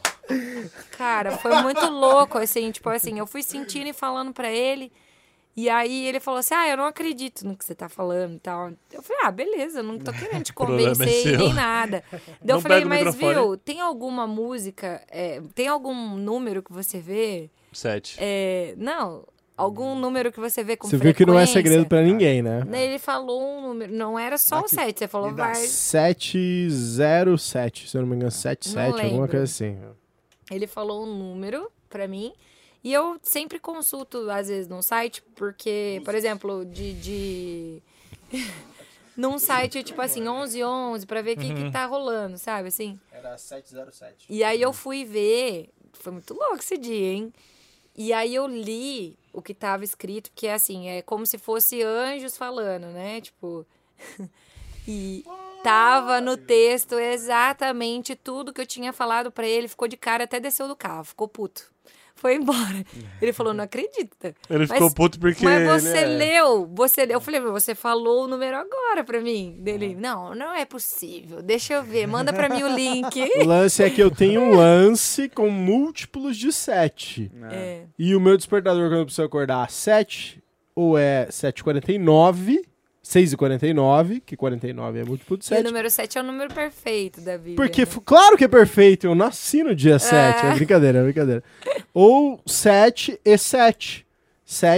Cara, foi muito louco, assim, tipo assim, eu fui sentindo e falando pra ele. E aí ele falou assim: Ah, eu não acredito no que você tá falando e tal. Eu falei, ah, beleza, eu não tô querendo te (laughs) é convencer nem nada. (laughs) Daí eu falei, o mas viu, tem alguma música, é, tem algum número que você vê? Sete. É, não, algum número que você vê com Você viu que não é frequência? segredo pra ninguém, né? Ele falou um número, não era só o Aqui, 7, você falou, vai. 707, se eu não me engano, 77, alguma coisa assim. Ele falou um número pra mim. E eu sempre consulto, às vezes, num site, porque, por exemplo, de. de... (laughs) num site, tipo assim, 1111, pra ver o que, que tá rolando, sabe? Assim. Era 707. E aí eu fui ver. Foi muito louco esse dia, hein? E aí eu li o que tava escrito, que é assim, é como se fosse anjos falando, né? Tipo. (laughs) e tava no texto exatamente tudo que eu tinha falado pra ele. Ficou de cara, até desceu do carro, ficou puto. Foi embora. Ele falou, não acredita. Ele Mas- ficou puto porque. Mas ele você é- leu, você leu. Eu falei, você falou o número agora pra mim. Dele, não, não é possível. Deixa eu ver, manda pra mim o link. (laughs) O lance é que eu tenho um lance com múltiplos de 7. É. E o meu despertador, quando eu preciso acordar às 7, ou é 7h49, 6h49, que 49 é múltiplo de E o 7. número 7 é o número perfeito da Bíblia. Porque, né? claro que é perfeito, eu nasci no dia 7. É, brincadeira, é brincadeira. Ou 7 e 7. 7